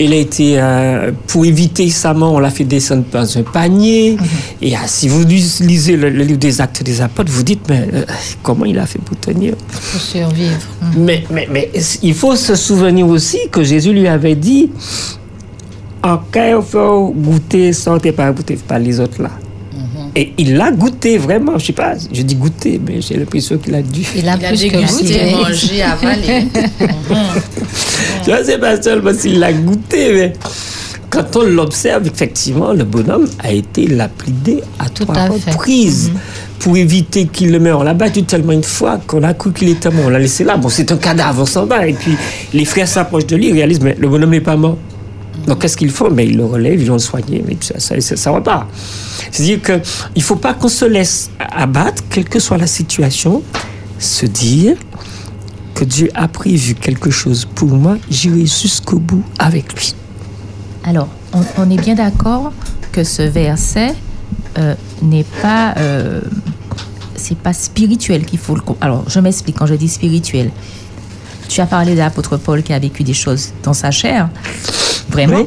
Il a été, euh, pour éviter sa mort, on l'a fait descendre dans un panier. Et ah, si vous lisez le, le livre des Actes des Apôtres, vous dites, mais euh, comment il a fait pour tenir? Pour survivre. mais, mais, mais il faut se souvenir aussi que Jésus lui avait dit En cas il faut goûter, sortez pas goûter par les autres là. Et il l'a goûté vraiment, je sais pas, je dis goûter, mais j'ai l'impression qu'il a dû. Il a Il a dégusté, goûté. mangé, avalé. Tu vois, c'est pas seulement s'il l'a goûté, mais quand on l'observe, effectivement, le bonhomme a été lapidé à trois à fait. reprises. Pour éviter qu'il le meure. On l'a battu tellement une fois qu'on a cru qu'il était mort. On l'a laissé là. Bon, c'est un cadavre, on s'en va. Et puis, les frères s'approchent de lui, ils réalisent, mais le bonhomme n'est pas mort. Donc, qu'est-ce qu'ils font mais Ils le relèvent, ils vont le soigner, mais ça, ça, ça, ça repart. C'est-à-dire qu'il ne faut pas qu'on se laisse abattre, quelle que soit la situation, se dire que Dieu a prévu quelque chose pour moi, j'irai jusqu'au bout avec lui. Alors, on, est bien d'accord que ce verset euh, n'est pas, euh, c'est pas spirituel qu'il faut le. Alors, je m'explique quand je dis spirituel. Tu as parlé de l'apôtre Paul qui a vécu des choses dans sa chair, vraiment.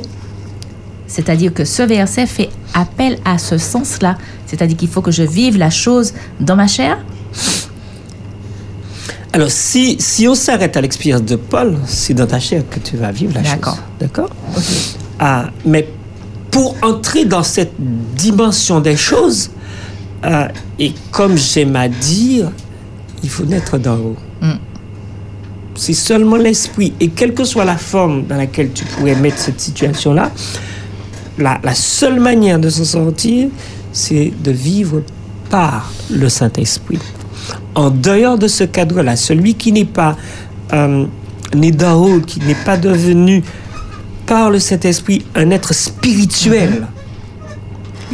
C'est-à-dire que ce verset fait appel à ce sens-là. C'est-à-dire qu'il faut que je vive la chose dans ma chair. Alors, si, si on s'arrête à l'expérience de Paul, c'est dans ta chair que tu vas vivre la chose. D'accord. D'accord? Ah, mais pour entrer dans cette dimension des choses, euh, et comme j'aime à dire, il faut naître d'en haut. Mm. C'est seulement l'esprit. Et quelle que soit la forme dans laquelle tu pourrais mettre cette situation-là, la, la seule manière de s'en sortir, c'est de vivre par le Saint-Esprit. En dehors de ce cadre-là, celui qui n'est pas euh, né d'en qui n'est pas devenu par le Saint-Esprit un être spirituel,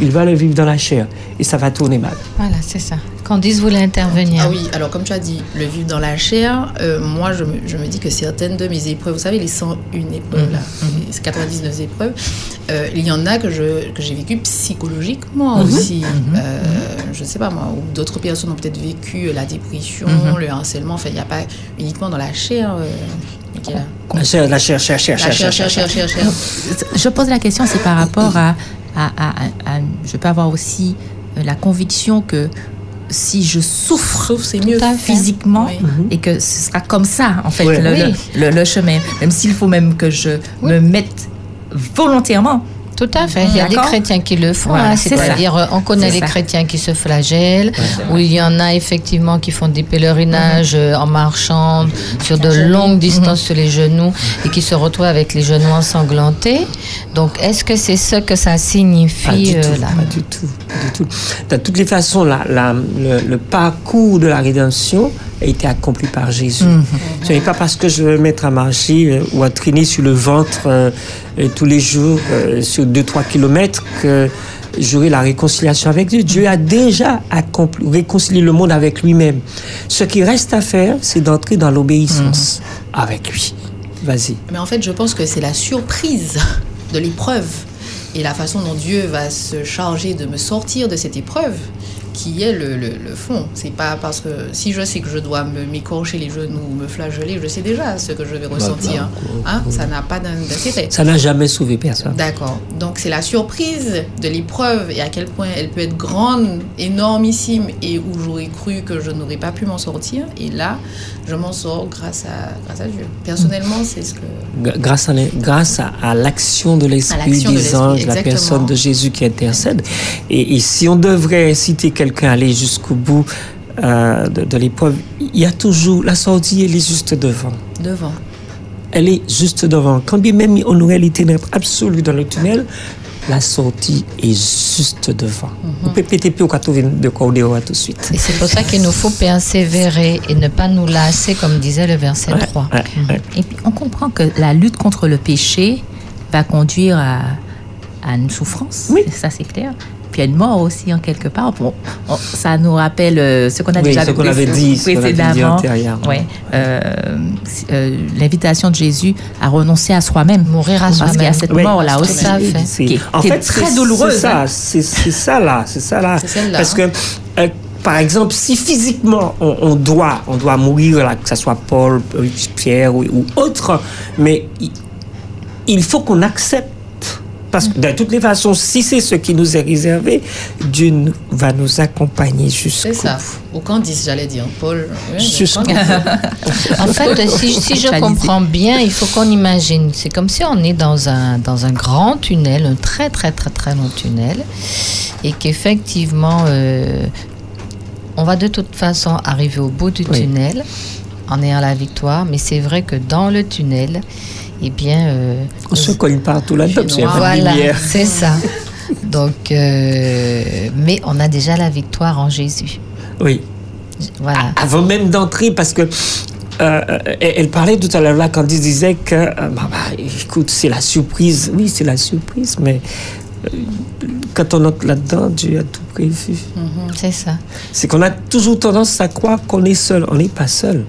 il va le vivre dans la chair et ça va tourner mal. Voilà, c'est ça. Candice voulait intervenir. Ah oui, alors comme tu as dit, le vivre dans la chair, euh, moi je me, je me dis que certaines de mes épreuves, vous savez, les 101 épreuves, là, les 99 épreuves, euh, il y en a que je- que j'ai vécues psychologiquement Mhm. aussi. Euh, je ne sais pas moi, ou d'autres personnes ont peut-être vécu la dépression, Mhm. le harcèlement, enfin il n'y a pas uniquement dans la chair. euh, La chair, la chair, chair, chair, La chair, chair, chair, chair, chair, chair. Je pose la question, c'est par rapport à, à- à- à- à- Je peux avoir aussi euh, la conviction que si je souffre c'est mieux physiquement Oui. et que ce sera comme ça, en fait, Ouais. le, Oui. le- le- le chemin. Même s'il faut même que je me mette volontairement Tout à fait. Il y a des chrétiens qui le font. Voilà, hein. c'est C'est-à-dire, euh, on connaît les ça. chrétiens qui se flagellent, c'est où il y en a effectivement qui font des pèlerinages Mhm. euh, en marchant sur de longues distances sur les genoux et qui se retrouvent avec les genoux ensanglantés. Donc, est-ce que c'est ce que ça Pas signifie euh, là pas du tout, du tout. De toutes les façons, la- la- le, le parcours de la rédemption a été accompli par Jésus. Mhm. Ce n'est pas parce que je vais me mettre à marcher euh, ou à traîner sur le ventre euh, euh, tous les jours euh, sur 2-3 kilomètres que j'aurai la réconciliation avec Dieu. Dieu a déjà accompli, réconcilié le monde avec lui-même. Ce qui reste à faire, c'est d'entrer dans l'obéissance avec lui. Vas-y. Mais en fait, je pense que c'est la surprise de l'épreuve et la façon dont Dieu va se charger de me sortir de cette épreuve qui est le, le, le fond. C'est pas parce que si je sais que je dois me m'écorcher les genoux ou me flageller, je sais déjà ce que je vais ressentir. Hein, ça n'a pas d'in- d'intérêt. Ça n'a jamais sauvé personne. D'accord. Donc c'est la surprise de l'épreuve et à quel point elle peut être grande, énormissime et où j'aurais cru que je n'aurais pas pu m'en sortir. Et là, je m'en sors grâce à, grâce à Dieu. Personnellement, c'est ce que... Grâce à, grâce à, à l'action de l'esprit de des anges, la personne de Jésus qui intercède. Et, et si on devrait inciter quelqu'un aller jusqu'au bout euh, de, de l'épreuve, il y a toujours la sortie, elle est juste devant. Devant. Elle est juste devant. Quand bien même on aurait les ténèbres absolues dans le tunnel, la sortie est juste devant. On peut péter plus au de cordéo tout de suite. Et c'est pour ça qu'il nous faut persévérer et ne pas nous lasser, comme disait le verset 3. Et puis, on comprend que la lutte contre le péché va conduire à, à une souffrance. Oui. Ça, c'est clair. Puis à une mort aussi, en quelque part. Bon, on- ça nous rappelle euh, ce qu'on a Oui, déjà ce qu'on avait dit, ce qu'on avait dit précédemment. Ouais. Euh, euh, L'invitation de Jésus à renoncer à soi-même. Mourir à Parce qu'il y a soi-même. cette Oui, mort-là aussi. à fait. Qui, est- En qui est fait, très douloureuse. C'est ça, hein. c'est ça là, c'est ça là. Parce hein. que, euh, par exemple, si physiquement on, on doit, on doit mourir là, que ce soit Paul, Pierre ou, ou autre, mais il, il faut qu'on accepte. Parce que de toutes les façons, si c'est ce qui nous est réservé, Dieu nous- va nous accompagner jusqu'au C'est ça. Au Candice, j'allais dire. Paul. oui, Jusqu'au. En fait, si, si je comprends bien, il faut qu'on imagine. C'est comme si on est dans un, dans un grand tunnel, un très très très très long tunnel, et qu'effectivement, euh, on va de toute façon arriver au bout du tunnel en ayant la victoire. Mais c'est vrai que dans le tunnel, eh bien, euh, On se cogne partout là-dedans, de voilà, c'est ça. Donc, euh, mais on a déjà la victoire en Jésus. Oui. Voilà. Avant même d'entrer, parce que euh, elle, elle parlait tout à l'heure là quand elle disait que, euh, bah, bah, écoute, c'est la surprise. Oui, c'est la surprise, mais euh, quand on entre là-dedans, Dieu a tout prévu. Mhm, c'est ça. C'est qu'on a toujours tendance à croire qu'on est seul. On n'est pas seul.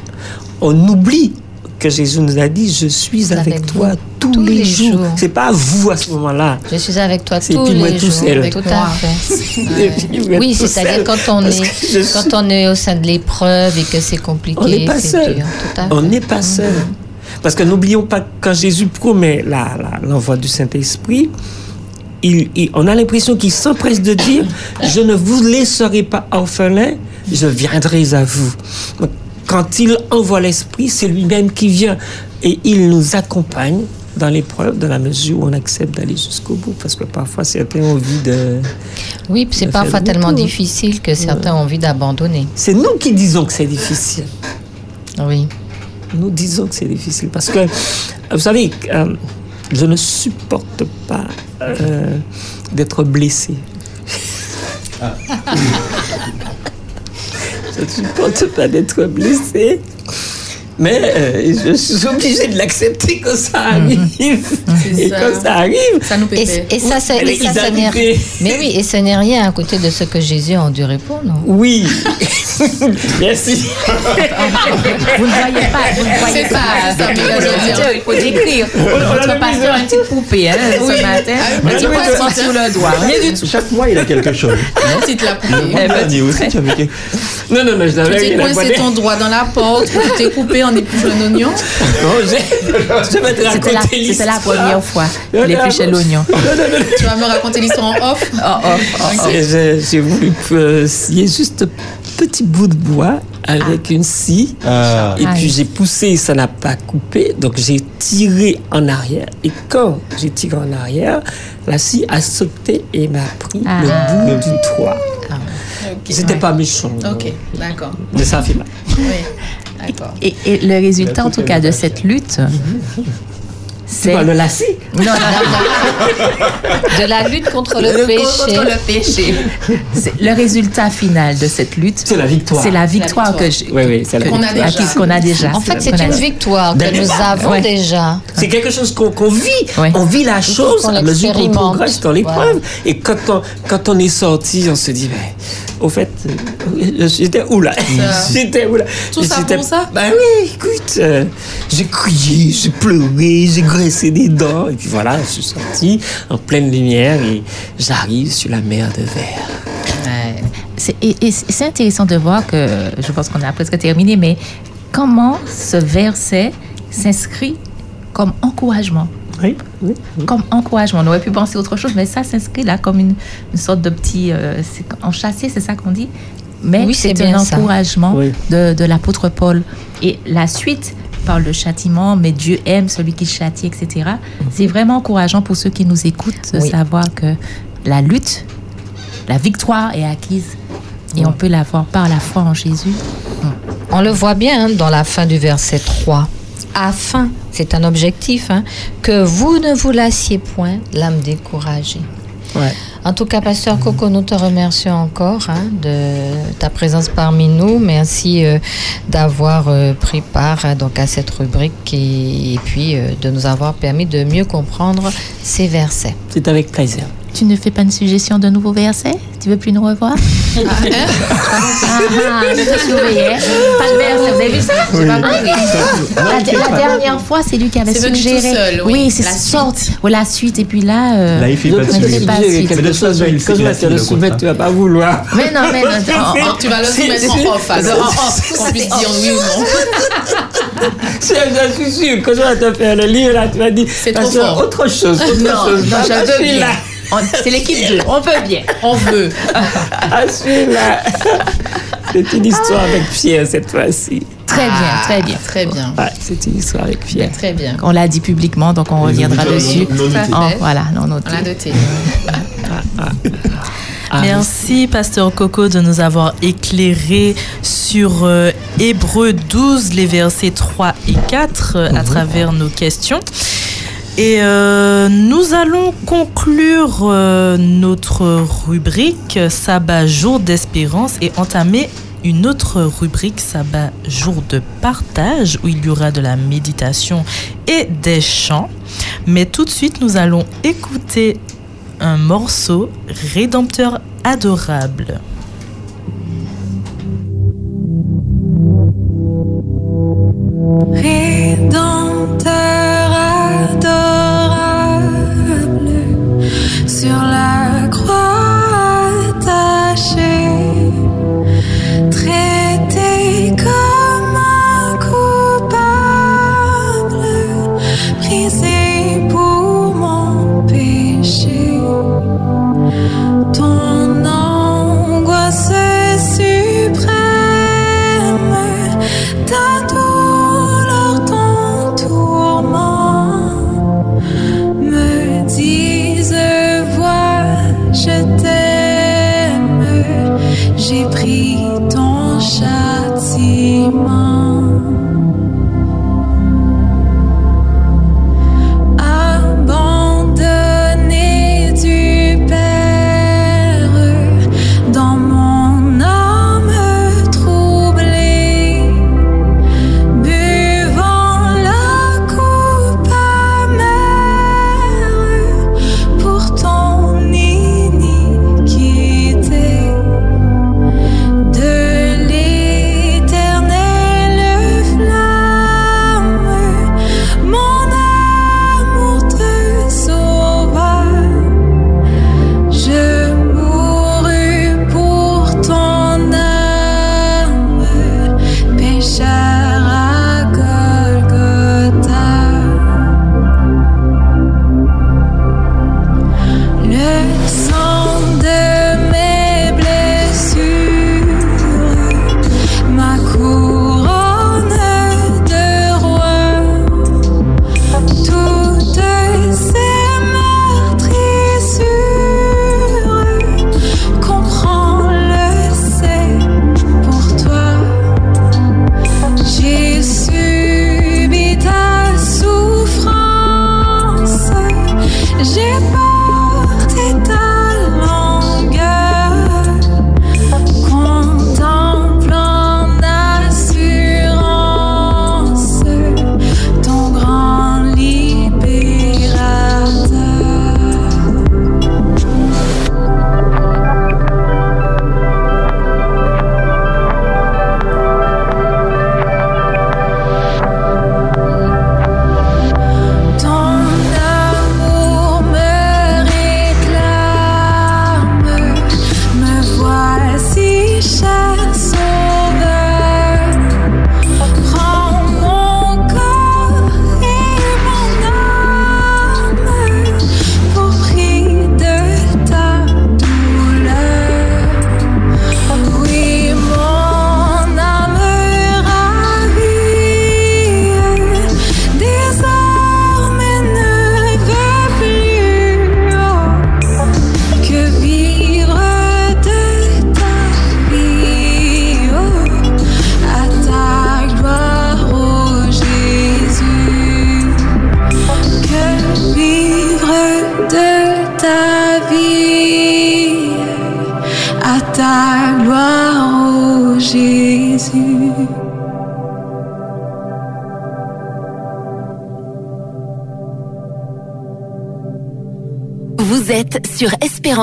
On oublie que Jésus nous a dit, je suis avec, Avec toi tous, tous les, les jours. jours. C'est pas vous à ce moment-là. Je suis avec toi tous puis moi les tout jours. seul. Tout à fait. Et puis moi Oui, tout c'est-à-dire seul. quand on est quand on est au sein de l'épreuve et que c'est compliqué, On n'est pas seul. dur. On n'est pas seul. Parce que n'oublions pas que quand Jésus promet l'envoi du Saint-Esprit, il- il- on a l'impression qu'il s'empresse de dire Je ne vous laisserai pas orphelin, je viendrai à vous. Quand il envoie l'Esprit, c'est lui-même qui vient et il nous accompagne dans l'épreuve, dans la mesure où on accepte d'aller jusqu'au bout. Parce que parfois, certains ont envie de. Oui, puis c'est parfois tellement difficile que certains ont envie d'abandonner. C'est nous qui disons que c'est difficile. Oui. Nous disons que c'est difficile parce que, vous savez, euh, je ne supporte pas euh, d'être blessé. je ne supporte pas d'être blessé. Mais euh, je suis obligée de l'accepter quand ça arrive. Et ça. quand ça arrive, ça nous Et, et ça, c'est- et ça, ça n'est rien. Mais oui, et ce n'est rien à côté de ce que Jésus a enduré pour nous. Oui. Merci. Vous ne voyez pas, vous ne voyez C'est pas. ça, ça, mais il faut décrire. Votre pasteur a une petite poupée hein, Oui. ce matin. Oui, poisson oui. sur le doigt. Rien du tout. Chaque mois, il a quelque chose. Une petite la poupée. Le mois dernier aussi, tu avais quelque- Non, non, non, je Tu n'avais t'es coincé ton doigt dans la porte, tu t'es coupé en épluchant un oignon. Non, j'ai- je vais te C'était la, raconter c'était la l'histoire. première fois qu'il épluchait non. l'oignon. Tu vas me raconter l'histoire en off. Oh, oh, oh, oh. C'est- J'ai j'ai voulu euh, scier juste un petit bout de bois avec une scie. Ah. Et puis j'ai poussé, ça n'a pas coupé. Donc j'ai tiré en arrière. Et quand j'ai tiré en arrière, la scie a sauté et m'a pris Ah. le bout du toit. C'était Ouais. pas méchant. Ok, d'accord. Mais ça a fait mal. Oui, d'accord. Et, et le résultat, en tout cas, de cette lutte, c'est. parles de la scie Non, non, De la lutte contre le, Le- péché. contre le péché. C'est le résultat final de cette lutte. C'est la victoire. C'est la victoire que j'ai. Oui, oui, c'est la que- victoire. Qu'on a déjà. qu'on a déjà. En fait, c'est Qu'on a une victoire que nous avons Ouais. déjà. C'est quelque chose qu'on qu'on vit. On vit la chose qu'on à mesure qu'on progresse dans l'épreuve. Et quand on, quand on est sorti, on se dit, mais, au fait, euh, j'étais où là. J'étais où là Tout ça pour ça? Ben oui, écoute, euh, j'ai crié, j'ai pleuré, j'ai graissé des dents. Et puis voilà, je suis sorti en pleine lumière et j'arrive sur la mer de verre. C'est- Et, et c'est intéressant de voir que, je pense qu'on a presque terminé, mais comment ce verset s'inscrit comme encouragement? Oui, Comme encouragement. On aurait pu penser autre chose, mais ça s'inscrit là comme une, une sorte de petit. euh, c'est- en chassé, c'est ça qu'on dit? Mais Oui, c'est un encouragement Oui. de, de l'apôtre Paul. Et la suite parle de châtiment, mais Dieu aime celui qui châtie, etc. C'est vraiment encourageant pour ceux qui nous écoutent de Oui. savoir que la lutte, la victoire est acquise et on peut l'avoir par la foi en Jésus. On le voit bien hein, dans la fin du verset 3. Afin, c'est un objectif, hein, que vous ne vous lassiez point l'âme découragée. Ouais. En tout cas, Pasteur Coco, nous te remercions encore hein, de ta présence parmi nous. Merci euh, d'avoir euh, pris part hein, donc à cette rubrique et, et puis euh, de nous avoir permis de mieux comprendre ces versets. C'est avec plaisir. Tu ne fais pas une suggestion de nouveaux versets Tu veux plus nous revoir? Ah, ah, je te surveillais. Pas de verset, vous avez vu ça? Oui. Pas La, dernière fois, c'est lui qui avait suggéré. seul, oui. c'est La sorte. Ouais, la suite. Et puis là. euh, Là, il fait pas de ne suite. pas suite. Mais de toute façon, quand te le soumettre, tu vas pas vouloir. Mais non, mais non. Tu vas le soumettre en off, En off, qu'on puisse dire oui ou non. Je suis sûr, quand je vais te faire le livre, là, tu vas dire, C'est autre chose, autre Non, chose. non, Ah, je C'est l'équipe 2. On veut bien. On veut. Ah, celui-là. C'est une histoire avec Pierre cette fois-ci. Très bien, très bien. Très bien. Ouais, c'est une histoire avec Pierre. Très bien. On l'a dit publiquement, donc on reviendra dessus. non- non notés. Oh, voilà, non noté. On l'a noté. Ah, Merci, Pasteur Coco, de nous avoir éclairé sur euh, Hébreux 12, les versets 3 et 4 euh, à travers nos questions. Et euh, nous allons conclure euh, notre rubrique Sabbat jour d'espérance et entamer une autre rubrique Sabbat jour de partage où il y aura de la méditation et des chants. Mais tout de suite, nous allons écouter un morceau Rédempteur adorable. Rédempteur adorable, sur la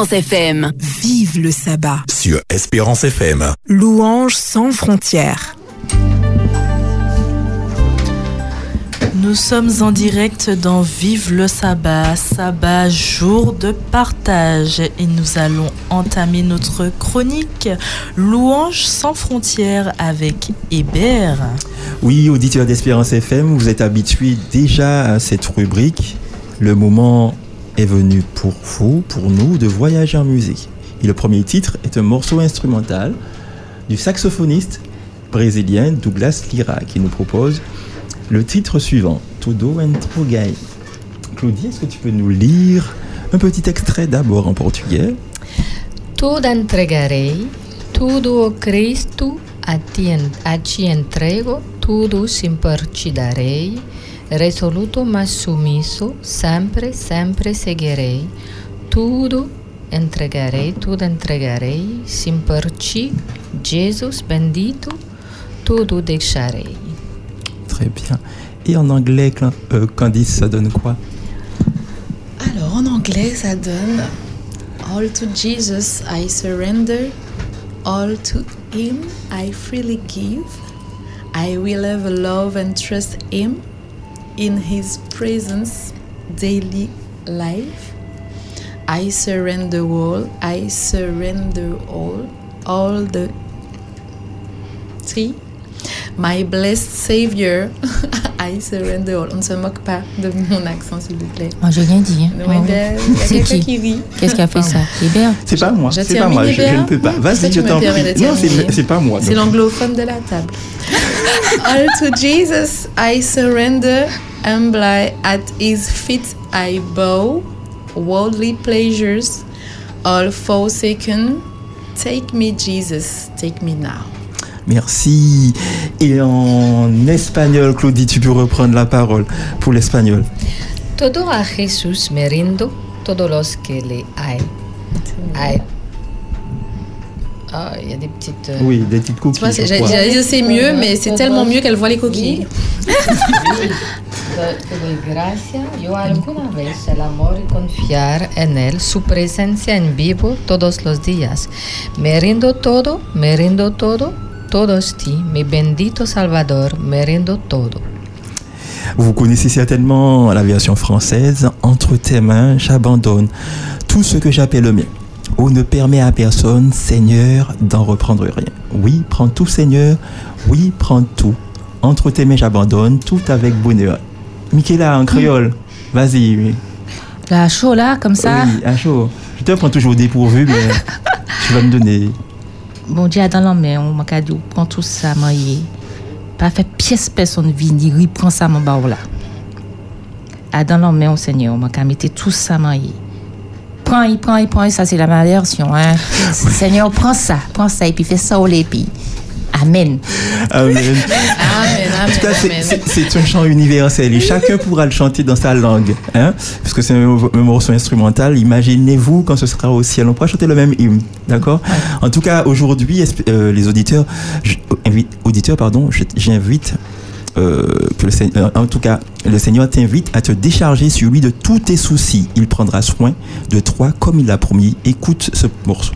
Espérance FM. Vive le sabbat. Sur Espérance FM. Louange sans frontières. Nous sommes en direct dans Vive le sabbat, sabbat jour de partage et nous allons entamer notre chronique Louange sans frontières avec Hébert. Oui, auditeurs d'Espérance FM, vous êtes habitués déjà à cette rubrique. Le moment est venu pour vous, pour nous, de voyager en musique. Et le premier titre est un morceau instrumental du saxophoniste brésilien Douglas Lira qui nous propose le titre suivant, Todo Entregai. Claudie, est-ce que tu peux nous lire un petit extrait d'abord en portugais? Tudo entregarei, tudo o Cristo a ti, a ti entrego, tudo sempre darei. Resoluto mas sumisso, sempre, sempre seguirei. Tudo entregarei, tudo entregarei, sim por ti, Jesus bendito, tudo deixarei. Très bien. Et en anglais, euh, Candice, ça donne quoi? Alors en anglais, ça donne All to Jesus I surrender, all to Him I freely give. I will ever love and trust Him in His presence daily life. I surrender all, I surrender all, all the three. My blessed Savior, I surrender all. On ne se moque pas de mon accent, s'il vous plaît. Moi, j'ai rien dit. hein. Oh. ben, il y a C'est quelqu'un qui qui rit. Qu'est-ce qui a fait ça? Hébert? C'est pas moi, c'est pas moi, je, je ne peux pas. Vas-y, tu je t'en prie. Non, c'est pas moi. C'est l'anglophone de la table. All to Jesus I surrender, humble at his feet I bow, worldly pleasures all forsaken. Take me, Jesus, take me now. Merci. Et en espagnol, Claudie, tu peux reprendre la parole pour l'espagnol. Todo a Jesús me rindo, todos los que le hay. hay. Ah, il y a des petites. euh, Oui, des petites Tu coquilles. j'allais dire c'est mieux, mais c'est tellement mieux qu'elle voit les coquilles. Vous connaissez certainement la version française. Entre tes mains, j'abandonne tout ce que j'appelle le mien. On ne permet à personne, Seigneur, d'en reprendre rien. Oui, prends tout, Seigneur. Oui, prends tout. Entre tes mains, j'abandonne tout avec bonheur. Michaela, en créole. Vas-y. oui. La chaud là, comme ça. Oui, à chaud. Je te prends toujours au dépourvu, mais tu vas me donner. Bon Dieu, dans main, on m'a dit, prends tout ça, maillé. Pas fait pièce personne venir, il prend ça, mon barreau là. Ah, dans main, au Seigneur, on m'a mis tout ça, maillé. Prends, il prend, il prend, ça c'est la meilleure version, hein. Seigneur, prends ça, prends ça, et puis fais ça au puis Amen. Amen. Amen, En tout cas, amen, c'est- amen. c'est c'est un chant universel et chacun pourra le chanter dans sa langue. Hein? Parce que c'est un, un morceau instrumental. Imaginez-vous quand ce sera au ciel. On pourra chanter le même hymne. D'accord? En tout cas, aujourd'hui, euh, les auditeurs, invite- auditeurs pardon, j'invite. euh, que le Seigneur, en tout cas, le Seigneur t'invite à te décharger sur lui de tous tes soucis. Il prendra soin de toi comme il l'a promis. Écoute ce morceau.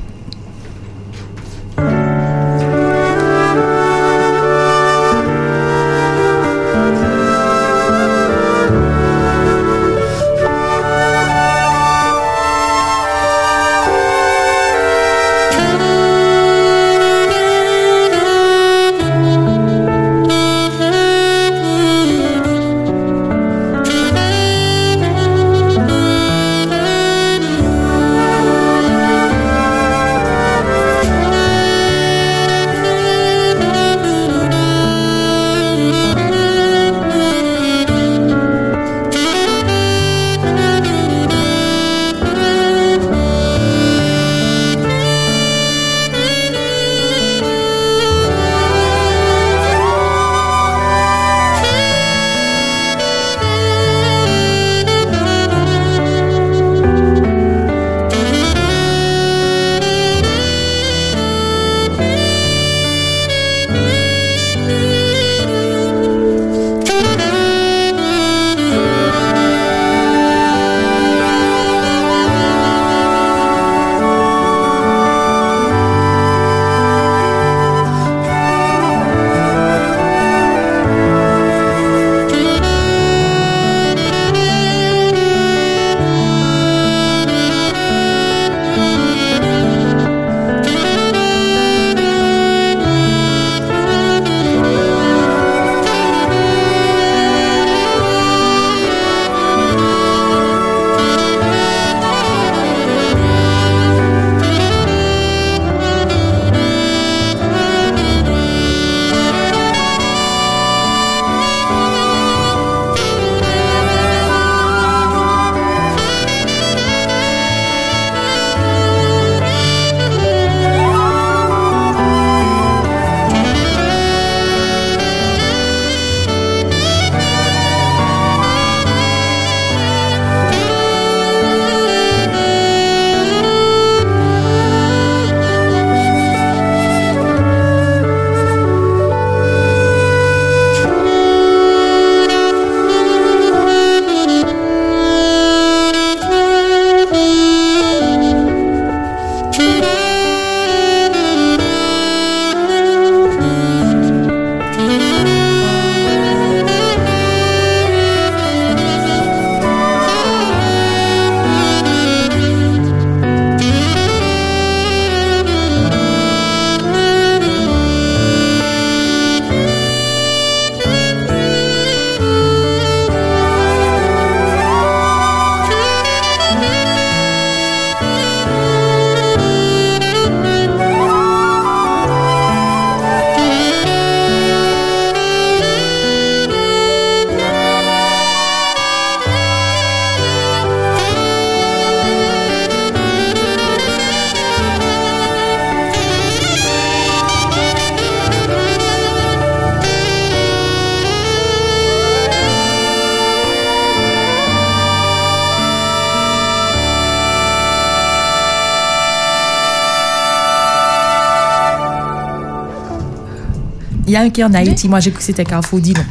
Il y a un qui est en Haïti. Moi, j'ai cru que c'était Carrefour. Dis non.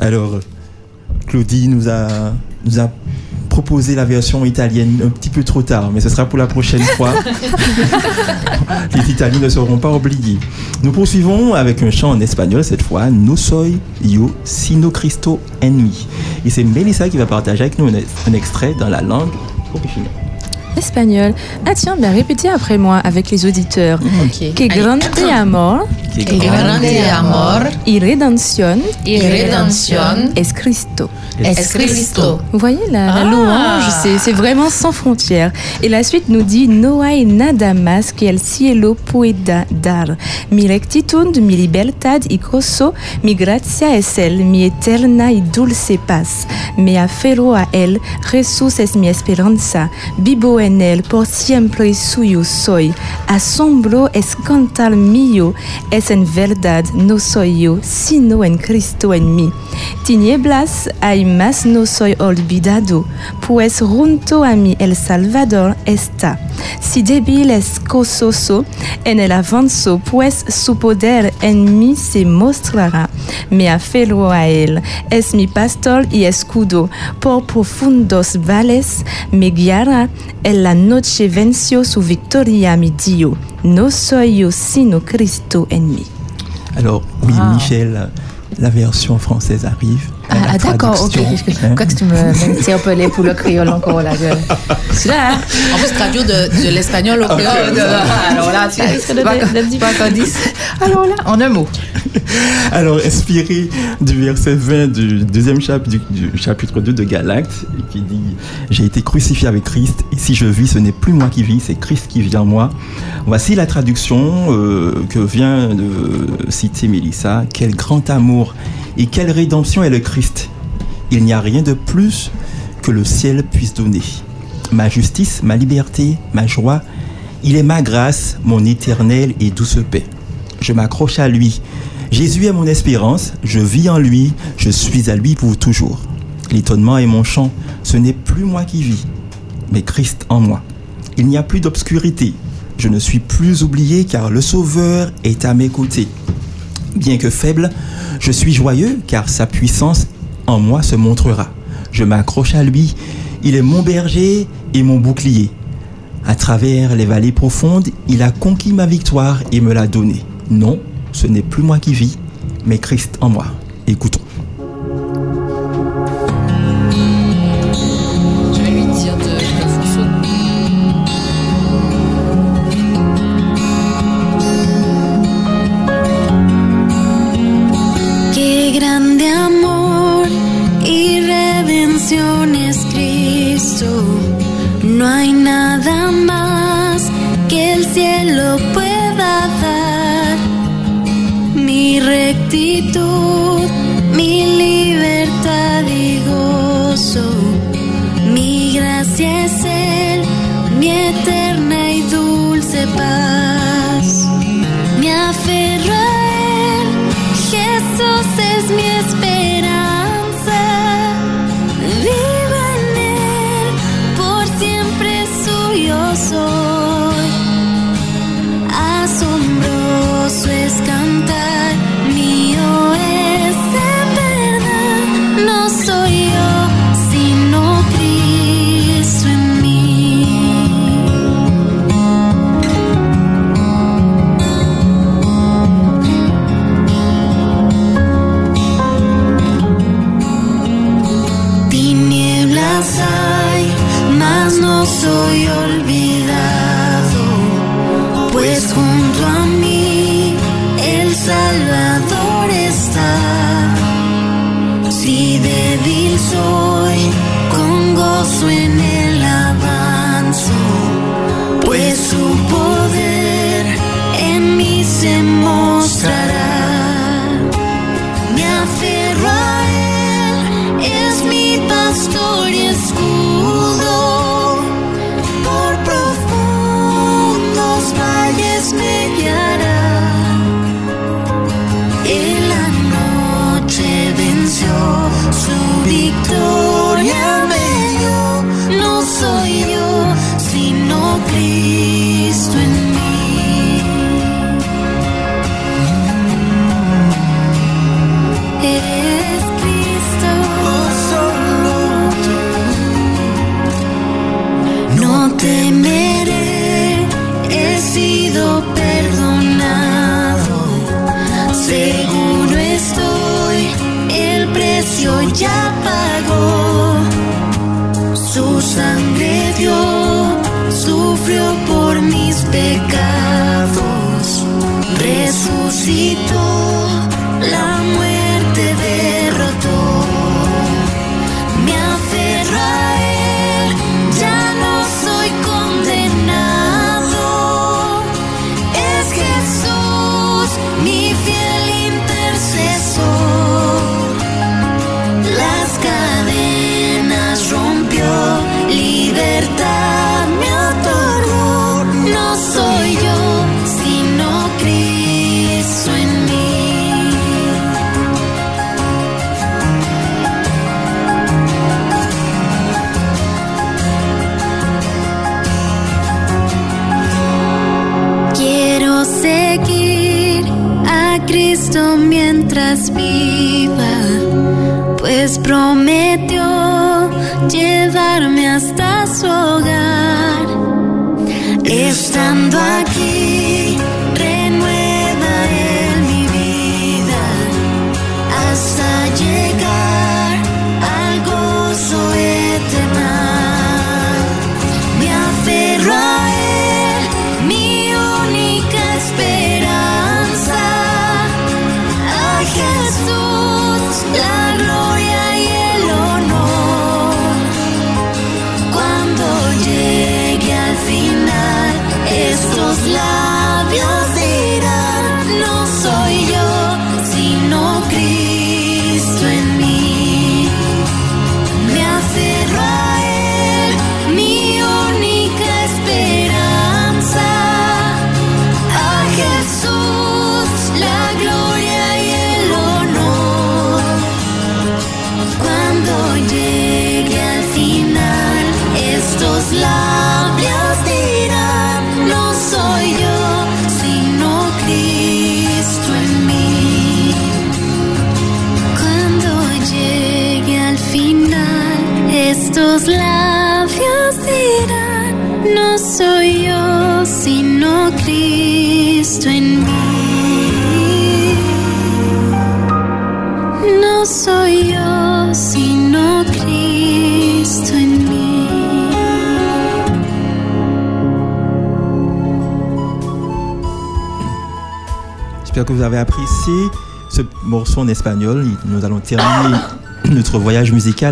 Alors, Claudie nous a, nous a proposé la version italienne un petit peu trop tard, mais ce sera pour la prochaine fois. Les Italiens ne seront pas oubliés. Nous poursuivons avec un chant en espagnol cette fois, No soy yo sino Cristo en mi. Et c'est Melissa qui va partager avec nous un, un extrait dans la langue originale. Espagnol. Ah tiens, ben répétez après moi avec les auditeurs. Que grande amor? Que grande amor? Y redención. Y redención. Es Cristo. Es Cristo. Vous voyez la, la Ah. louange, c'est- c'est vraiment sans frontières. Et la suite nous dit No hay nada más que el cielo pueda dar. Mi rectitud, mi libertad y gozo, mi gracia es él, mi eterna y dulce paz. Me aferro a él, Jesús es mi esperanza. Vivo en él, por siempre suyo soy. Asombro es cantar mío, es en verdad no soy yo, sino en Cristo en mí. Tinieblas hay más no soy olvidado, pues junto a mí el Salvador está. Si débil es gozoso en el avanzo, pues su poder en mí se mostrará. Me aferro a él, es mi pastor y escudo. Por profundos vales me guiará. En la noche venció su victoria mi Dios. No soy yo, sino Cristo en mí. Alors, oui, Ah. Michel, la version française arrive. Ah, ah, d'accord, ok. hein. Quoi que tu me m'interpellais pour le créole encore, la gueule. Celui-là, hein? En plus, traduire de, de l'espagnol au créole. de- alors là, tu risques de- pas- de- pas. Alors là, en un mot. Alors, inspiré du verset 20 du deuxième chapitre du, chapitre 2 de Galacte, qui dit J'ai été crucifié avec Christ, et si je vis, ce n'est plus moi qui vis, c'est Christ qui vit en moi. Voici la traduction euh, que vient de citer Mélissa. Quel grand amour et quelle rédemption est le Christ Il n'y a rien de plus que le ciel puisse donner. Ma justice, ma liberté, ma joie, il est ma grâce, mon éternelle et douce paix. Je m'accroche à lui. Jésus est mon espérance, je vis en lui, je suis à lui pour toujours. L'étonnement est mon chant, ce n'est plus moi qui vis, mais Christ en moi. Il n'y a plus d'obscurité, je ne suis plus oublié car le Sauveur est à mes côtés. Bien que faible, je suis joyeux car sa puissance en moi se montrera. Je m'accroche à lui, il est mon berger et mon bouclier. À travers les vallées profondes, il a conquis ma victoire et me l'a donnée. Non, ce n'est plus moi qui vis, mais Christ en moi. Écoutons.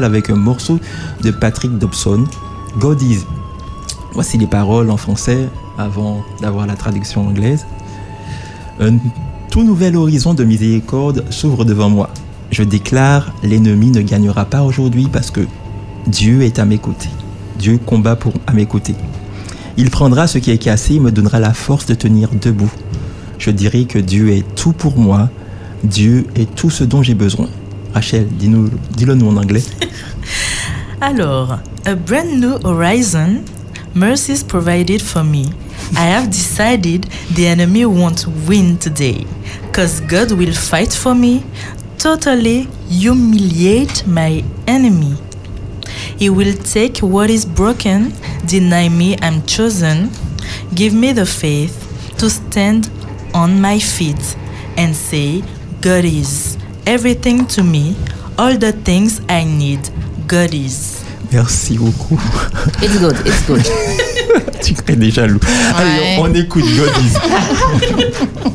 Avec un morceau de Patrick Dobson, God is. Voici les paroles en français avant d'avoir la traduction anglaise. Un tout nouvel horizon de miséricorde s'ouvre devant moi. Je déclare, l'ennemi ne gagnera pas aujourd'hui parce que Dieu est à mes côtés. Dieu combat pour, à mes côtés. Il prendra ce qui est cassé et me donnera la force de tenir debout. Je dirai que Dieu est tout pour moi. Dieu est tout ce dont j'ai besoin. Rachel, dis-nous, dis-le nous en anglais. Alors, a brand new horizon, mercies provided for me. I have decided the enemy won't win today, cause God will fight for me, totally humiliate my enemy. He will take what is broken, deny me I'm chosen, give me the faith to stand on my feet and say, God is everything to me, all the things I need, God is. Merci beaucoup. It's good, it's good. tu crées des jaloux. Allez, on écoute God is.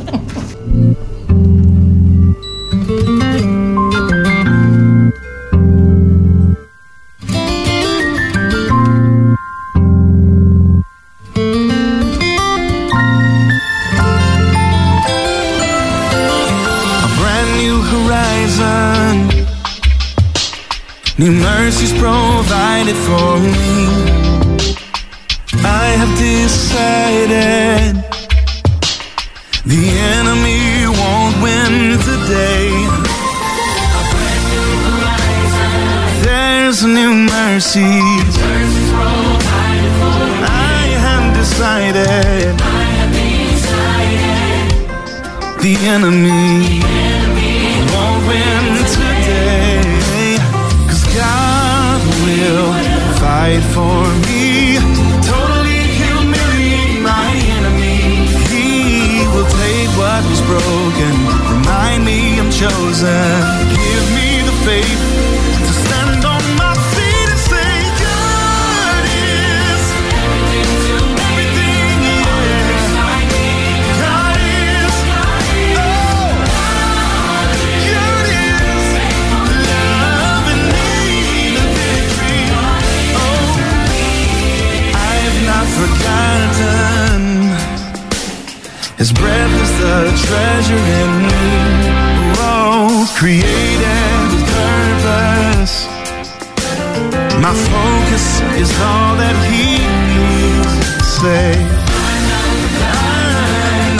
My focus is all that He needs. Say,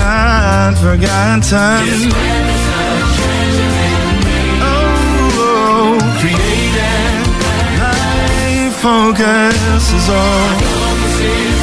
I'm not forgotten. Oh, created. My focus is all.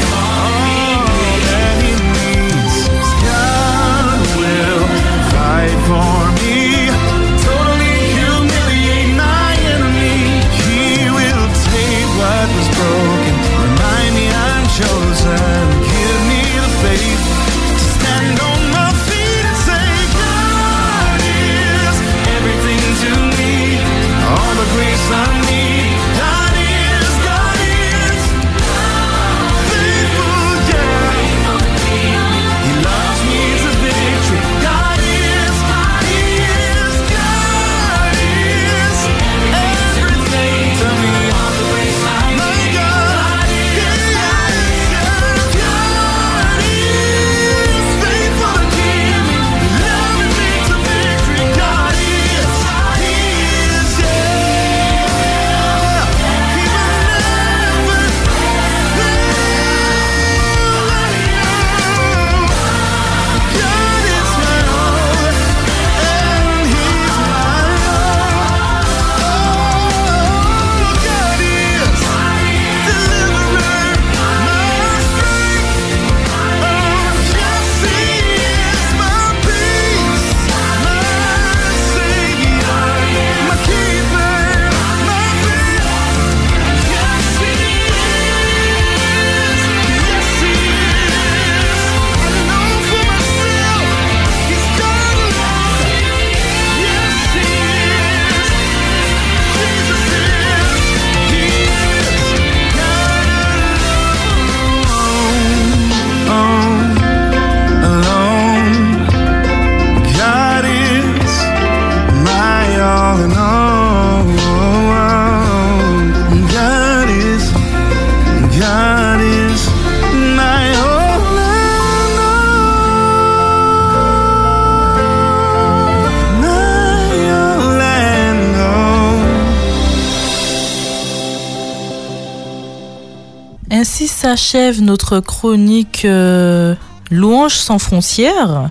Ainsi s'achève notre chronique euh, Louange sans frontières.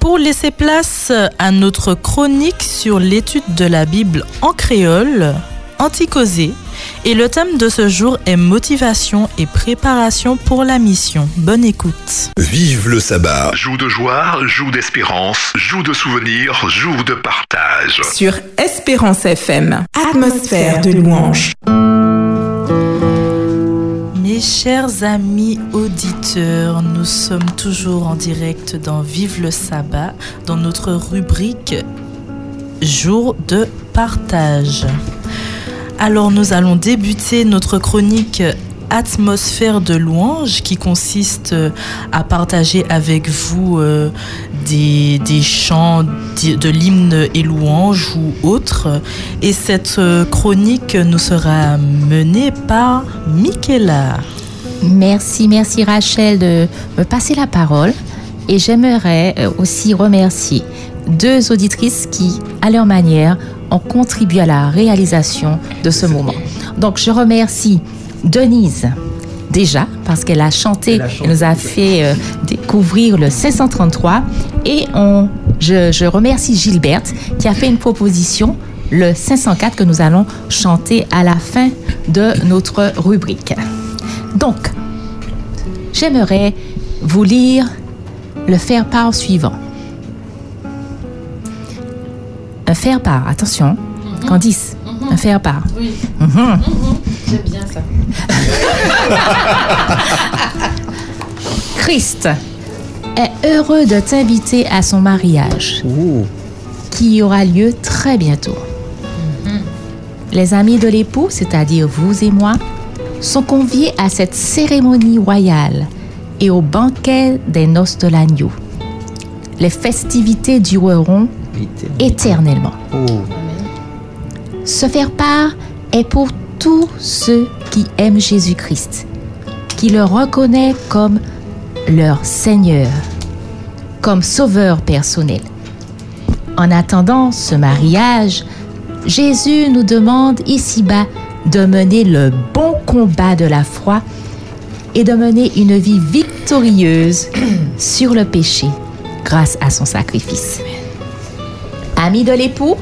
Pour laisser place à notre chronique sur l'étude de la Bible en créole, Anticosé, et le thème de ce jour est motivation et préparation pour la mission. Bonne écoute. Vive le sabbat. Joue de joie, joue d'espérance, joue de souvenirs, joue de partage. Sur Espérance FM, atmosphère de louange. Mes chers amis auditeurs, nous sommes toujours en direct dans Vive le sabbat, dans notre rubrique Jour de partage. Alors nous allons débuter notre chronique Atmosphère de louange qui consiste à partager avec vous euh, des, chants de, l'hymne et louange ou autres. Et cette euh, chronique nous sera menée par Michaela. Merci, merci Rachel de me passer la parole. Et j'aimerais euh, aussi remercier deux auditrices qui, à leur manière, ont contribué à la réalisation de ce moment. Donc, je remercie Denise, déjà, parce qu'elle a chanté, elle nous a fait euh, découvrir le 533. Et on, je, je remercie Gilberte, qui a fait une proposition, le 504, que nous allons chanter à la fin de notre rubrique. Donc, j'aimerais vous lire le faire-part suivant. Un faire-part, attention, Candice, un faire-part. Oui. Mhm. J'aime bien ça. Christ est heureux de t'inviter à son mariage, qui aura lieu très bientôt. Les amis de l'époux, c'est-à-dire vous et moi, sont conviés à cette cérémonie royale et au banquet des noces de l'agneau. Les festivités dureront éternellement. Se faire part est pour tous ceux qui aiment Jésus-Christ, qui le reconnaissent comme leur Seigneur comme sauveur personnel. En attendant ce mariage, Jésus nous demande ici-bas de mener le bon combat de la foi et de mener une vie victorieuse sur le péché grâce à son sacrifice. Amis de l'époux,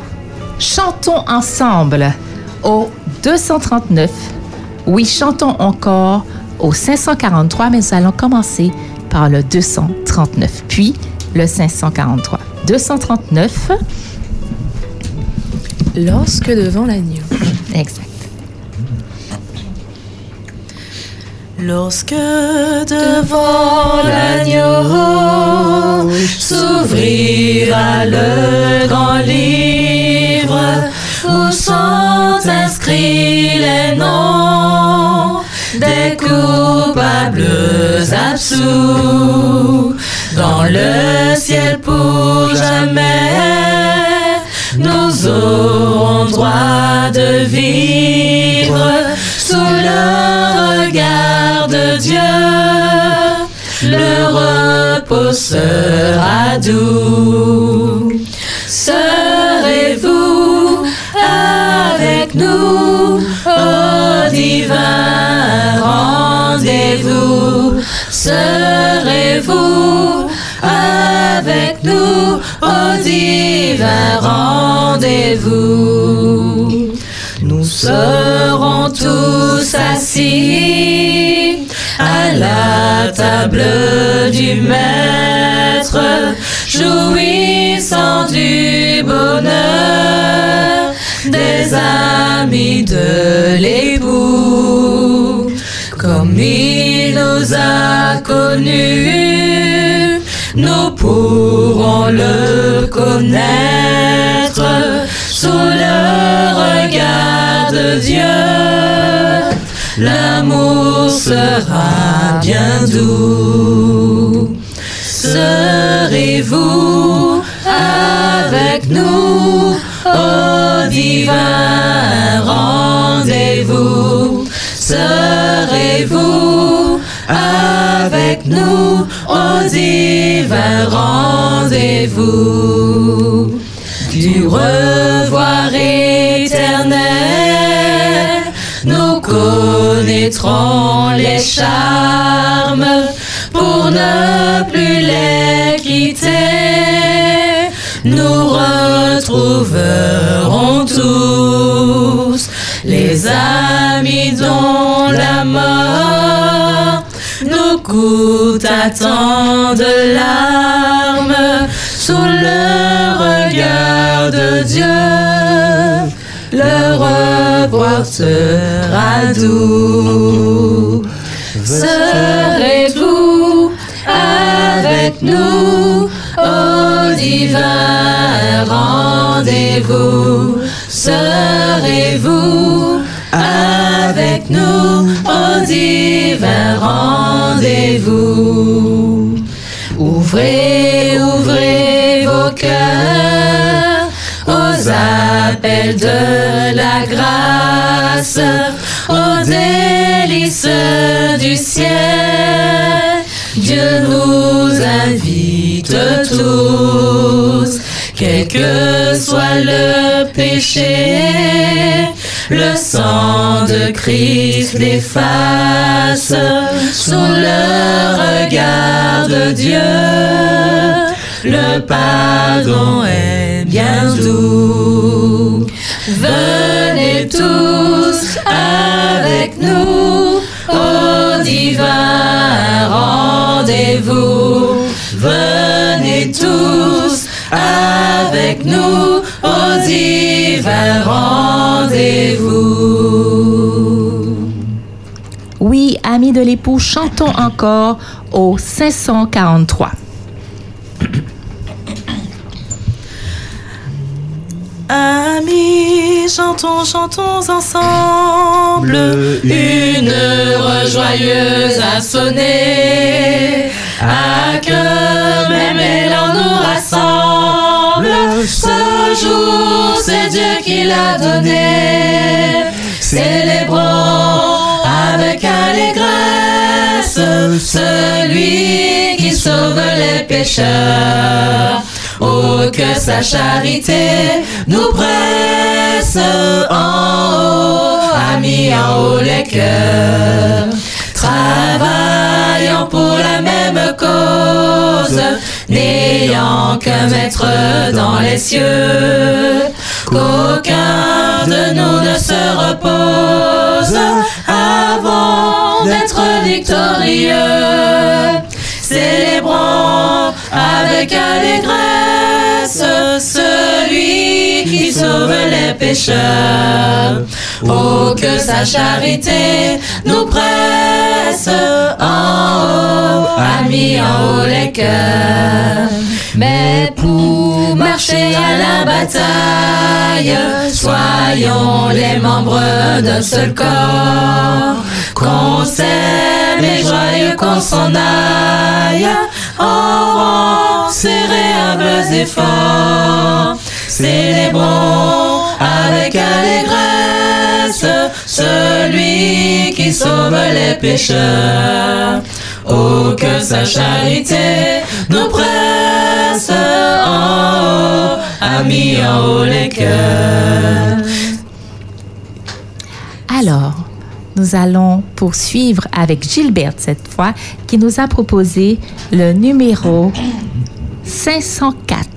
chantons ensemble au 239. Oui, chantons encore au 543, mais nous allons commencer par le 239, puis le 543. 239. Lorsque devant l'agneau. Exact. Lorsque devant l'agneau s'ouvrira le grand livre où sont inscrits les noms des coupables absous dans le ciel pour jamais nous aurons droit de vivre sous le regard de Dieu. Le repos sera doux. Serez-vous avec nous au divin rendez-vous? Nous serons tous assis à la table du Maître, jouissant du bonheur des amis de l'époux, comme il nous a connus, nous pourrons le connaître sous le regard de Dieu. L'amour sera bien doux. Serez-vous avec nous au divin? Rendez-vous? Serez-vous nous au divin rendez-vous? Du revoir éternel, nous connaîtrons les charmes pour ne plus les quitter. Nous retrouverons tant de larmes sous le regard de Dieu. Le revoir sera doux. Serez-vous avec nous au divin rendez-vous? Serez-vous avec nous au divin rendez-vous? Ouvrez, ouvrez vos cœurs aux appels de la grâce, aux délices du ciel. Dieu nous invite tous, quel que soit le péché, le sang de Christ l'efface sous le regard de Dieu. Le pardon est bien doux. Venez tous avec nous au divin rendez-vous. Venez tous avec nous au divin rendez-vous. De l'époux, chantons encore au 543. Amis, chantons, chantons ensemble. Une heure joyeuse a sonné. À que même élan nous rassemble. Ce jour, c'est Dieu qui l'a donné. Célébrons celui qui sauve les pécheurs. Oh, que sa charité nous presse en haut, a mis en haut les cœurs. Travaillant pour la même cause, n'ayant qu'un maître dans les cieux, qu'aucun de nous ne se repose avant d'être victorieux. Célébrons avec allégresse celui qui sauve les pécheurs. Oh, que sa charité nous presse en en haut les cœurs. Mais pour marcher à la bataille, soyons les membres d'un seul corps. Qu'on s'aime et joyeux qu'on s'en aille, en rang serré, humbles et. Célébrons avec allégresse celui qui sauve les pécheurs. Oh, que sa charité nous presse en haut, a mis en haut les cœurs. Alors, nous allons poursuivre avec Gilberte cette fois, qui nous a proposé le numéro 504.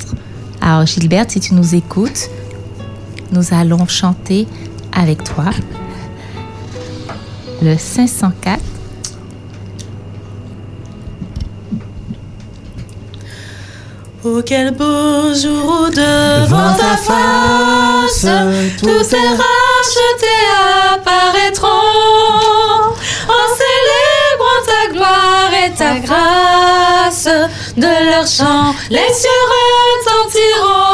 Alors, Gilberte, si tu nous écoutes, nous allons chanter avec toi le 504. Oh, quel beau jour devant ta face, tous tes rachetés apparaîtront en célébrant ta gloire ta grâce. De leur chant, les cieux retentiront.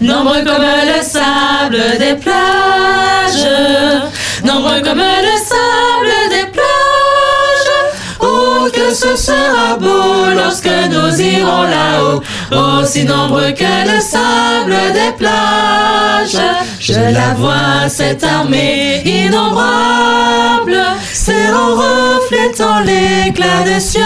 Nombreux comme le sable des plages, nombreux comme le sable des plages. Oh, que ce sera beau lorsque nous irons là-haut, aussi nombreux que le sable des plages. Je la vois, cette armée innombrable, serrant, reflétant l'éclat des cieux,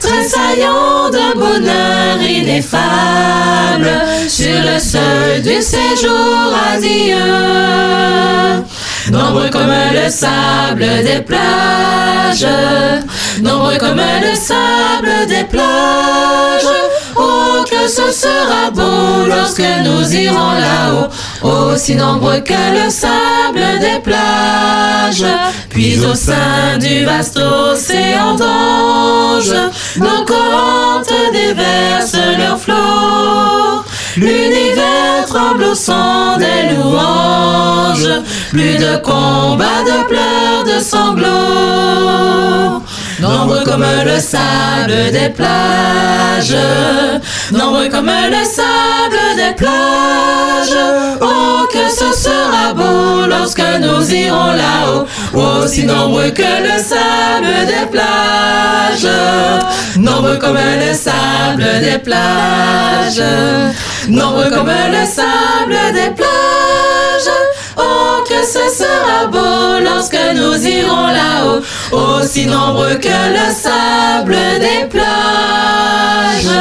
tressaillant d'un bonheur ineffable, sur le seuil du séjour radieux. Nombreux comme le sable des plages, nombreux comme le sable des plages. Oh, que ce sera beau lorsque nous irons là-haut, aussi nombreux que le sable des plages. Puis au sein du vaste océan d'anges, nos corantes déversent leurs flots. L'univers tremble au son des louanges, plus de combats, de pleurs, de sanglots. Nombreux comme le sable des plages, nombreux comme le sable des plages. Oh, que ce sera beau lorsque nous irons là-haut, aussi nombreux que le sable des plages, nombreux comme le sable des plages, nombreux comme le sable des plages. Oh, que ce sera beau lorsque nous irons là-haut, aussi nombreux que le sable des plages.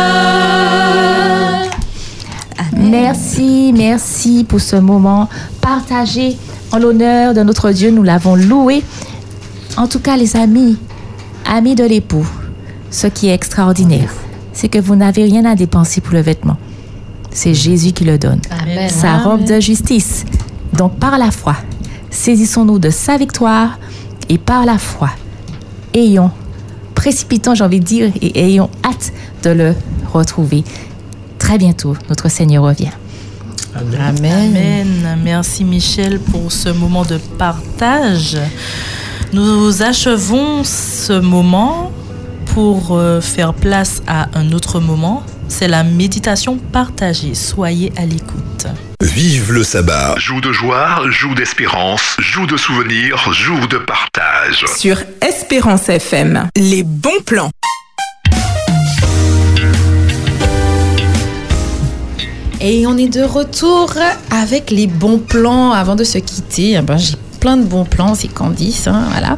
Merci, merci pour ce moment partagé en l'honneur de notre Dieu. Nous l'avons loué. En tout cas, les amis, amis de l'époux, ce qui est extraordinaire, c'est que vous n'avez rien à dépenser pour le vêtement. C'est Jésus qui le donne. Amen. Sa robe de justice. Donc, par la foi, saisissons-nous de sa victoire et par la foi, ayons, précipitons, j'ai envie de dire, et ayons hâte de le retrouver. Très bientôt, notre Seigneur revient. Amen. Merci Michel pour ce moment de partage. Nous achevons ce moment pour euh, faire place à un autre moment. C'est la méditation partagée. Soyez à l'écoute. Vive le sabbat. Joue de joie, joue d'espérance, joue de souvenirs, joue de partage. Sur Espérance FM, les bons plans. Et on est de retour avec les bons plans. Avant de se quitter, eh ben, plein de bons plans, c'est Candice, hein, voilà.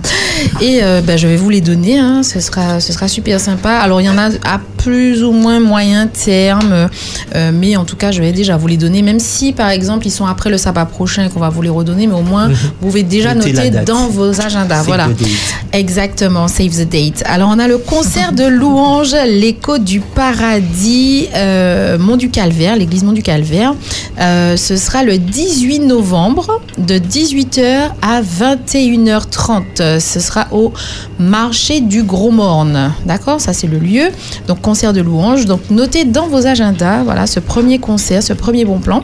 Et euh, ben, je vais vous les donner, hein, ce, sera, ce sera super sympa. Alors il y en a à plus ou moins moyen terme, euh, mais en tout cas je vais déjà vous les donner, même si par exemple ils sont après le sabbat prochain et qu'on va vous les redonner, mais au moins Mhm. vous pouvez déjà Notez noter dans vos agendas. Save voilà. the date. Exactement, save the date. Alors on a le concert de louanges, l'écho du paradis, euh, Mont du Calvaire, l'église Mont du Calvaire. Euh, ce sera le 18 novembre de 18h à 21h30. Euh, Ce sera au marché du Gros Morne. D'accord? Ça c'est le lieu. Donc concert de louanges. Donc notez dans vos agendas, voilà, ce premier concert, ce premier bon plan.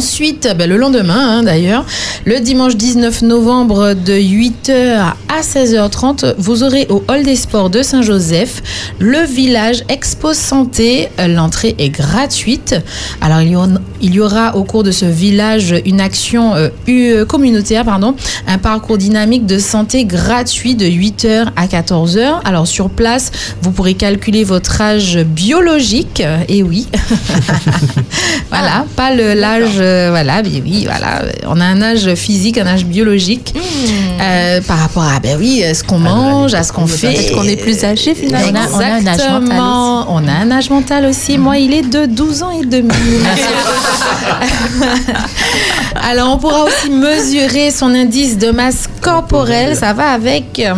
Ensuite, ben, le lendemain hein, d'ailleurs, le dimanche 19 novembre de 8h à 16h30, vous aurez au Hall des Sports de Saint-Joseph le village Expo Santé. Euh, L'entrée est gratuite. Alors il y, aura, il y aura au cours de ce village une action euh, u- communautaire, pardon, un parcours dynamique de santé gratuit de 8h à 14h. Alors sur place, vous pourrez calculer votre âge biologique. Euh, Et oui, voilà, pas l'âge, euh, voilà, oui, voilà, on a un âge physique, un âge biologique euh, par rapport à, ben oui, à ce qu'on mange, à ce qu'on fait. Peut-être qu'on est plus âgé, finalement. On a- on a un âge mental Exactement. On a un âge mental aussi. Moi, il est de 12 ans et demi. Alors, on pourra aussi mesurer son indice de masse corporelle. Ça va avec euh,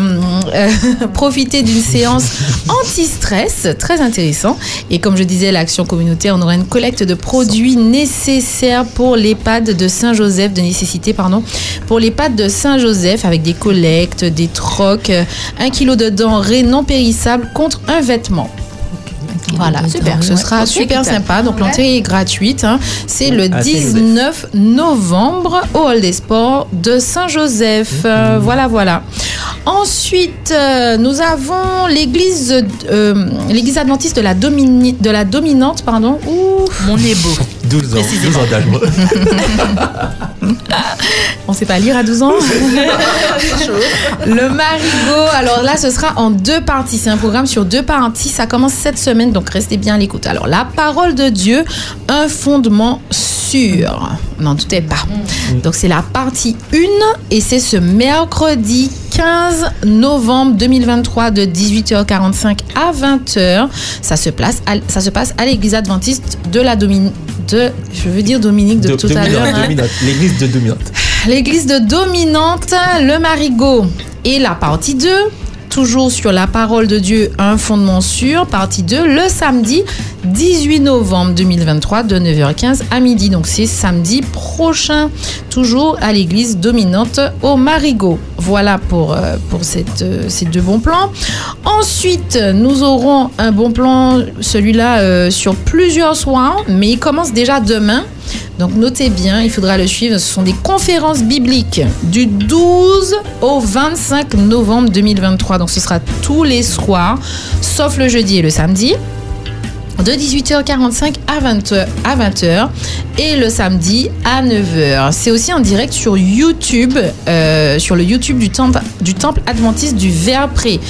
euh, profiter d'une séance anti-stress, très intéressant. Et comme je disais, l'action communautaire, on aura une collecte de produits nécessaires pour l'EHPAD de Saint-Joseph, de nécessité, pardon, pour l'EHPAD de Saint-Joseph avec des collectes, des trocs, euh, un kilo de denrées non périssables contre un vêtement. Voilà, super. Ce sera super sympa. Donc, l'entrée est gratuite. hein. C'est le À Saint-Joseph. 19 novembre au Hall des Sports de Saint-Joseph. Euh, voilà, voilà. Ensuite, euh, nous avons l'église euh, l'église adventiste de la, domini- de la dominante. Pardon. Ouh. Mon est beau. 12 ans, 12 ans d'âge. On sait pas lire à 12 ans. le Marigot, alors là, ce sera en deux parties. C'est un programme sur deux parties. Ça commence cette semaine, donc restez bien à l'écoute. Alors, la parole de Dieu, un fondement sûr. N'en doutez pas. Donc, c'est la partie 1 et c'est ce mercredi 15 novembre 2023 de 18h45 à 20h. Ça se, place à- ça se passe à l'église adventiste de la Dominique. De, je veux dire Dominique de, De- tout à dominante, l'heure. hein. L'église de dominante. L'église de Dominante, le Marigot. Et la partie 2, toujours sur la parole de Dieu, un fondement sûr, partie 2, le samedi 18 novembre 2023 de 9h15 à midi. Donc c'est samedi prochain, toujours à l'église Dominante au Marigot. Voilà pour, euh, pour cette, euh, ces deux bons plans. Ensuite, nous aurons un bon plan, celui-là euh, sur plusieurs soirs, mais il commence déjà demain. Donc notez bien, il faudra le suivre. Ce sont des conférences bibliques du 12 au 25 novembre 2023. Donc ce sera tous les soirs, sauf le jeudi et le samedi de 18h45 à 20h, à 20h et le samedi à 9h. C'est aussi en direct sur YouTube, euh, sur le YouTube du temple, du temple adventiste du Verpré.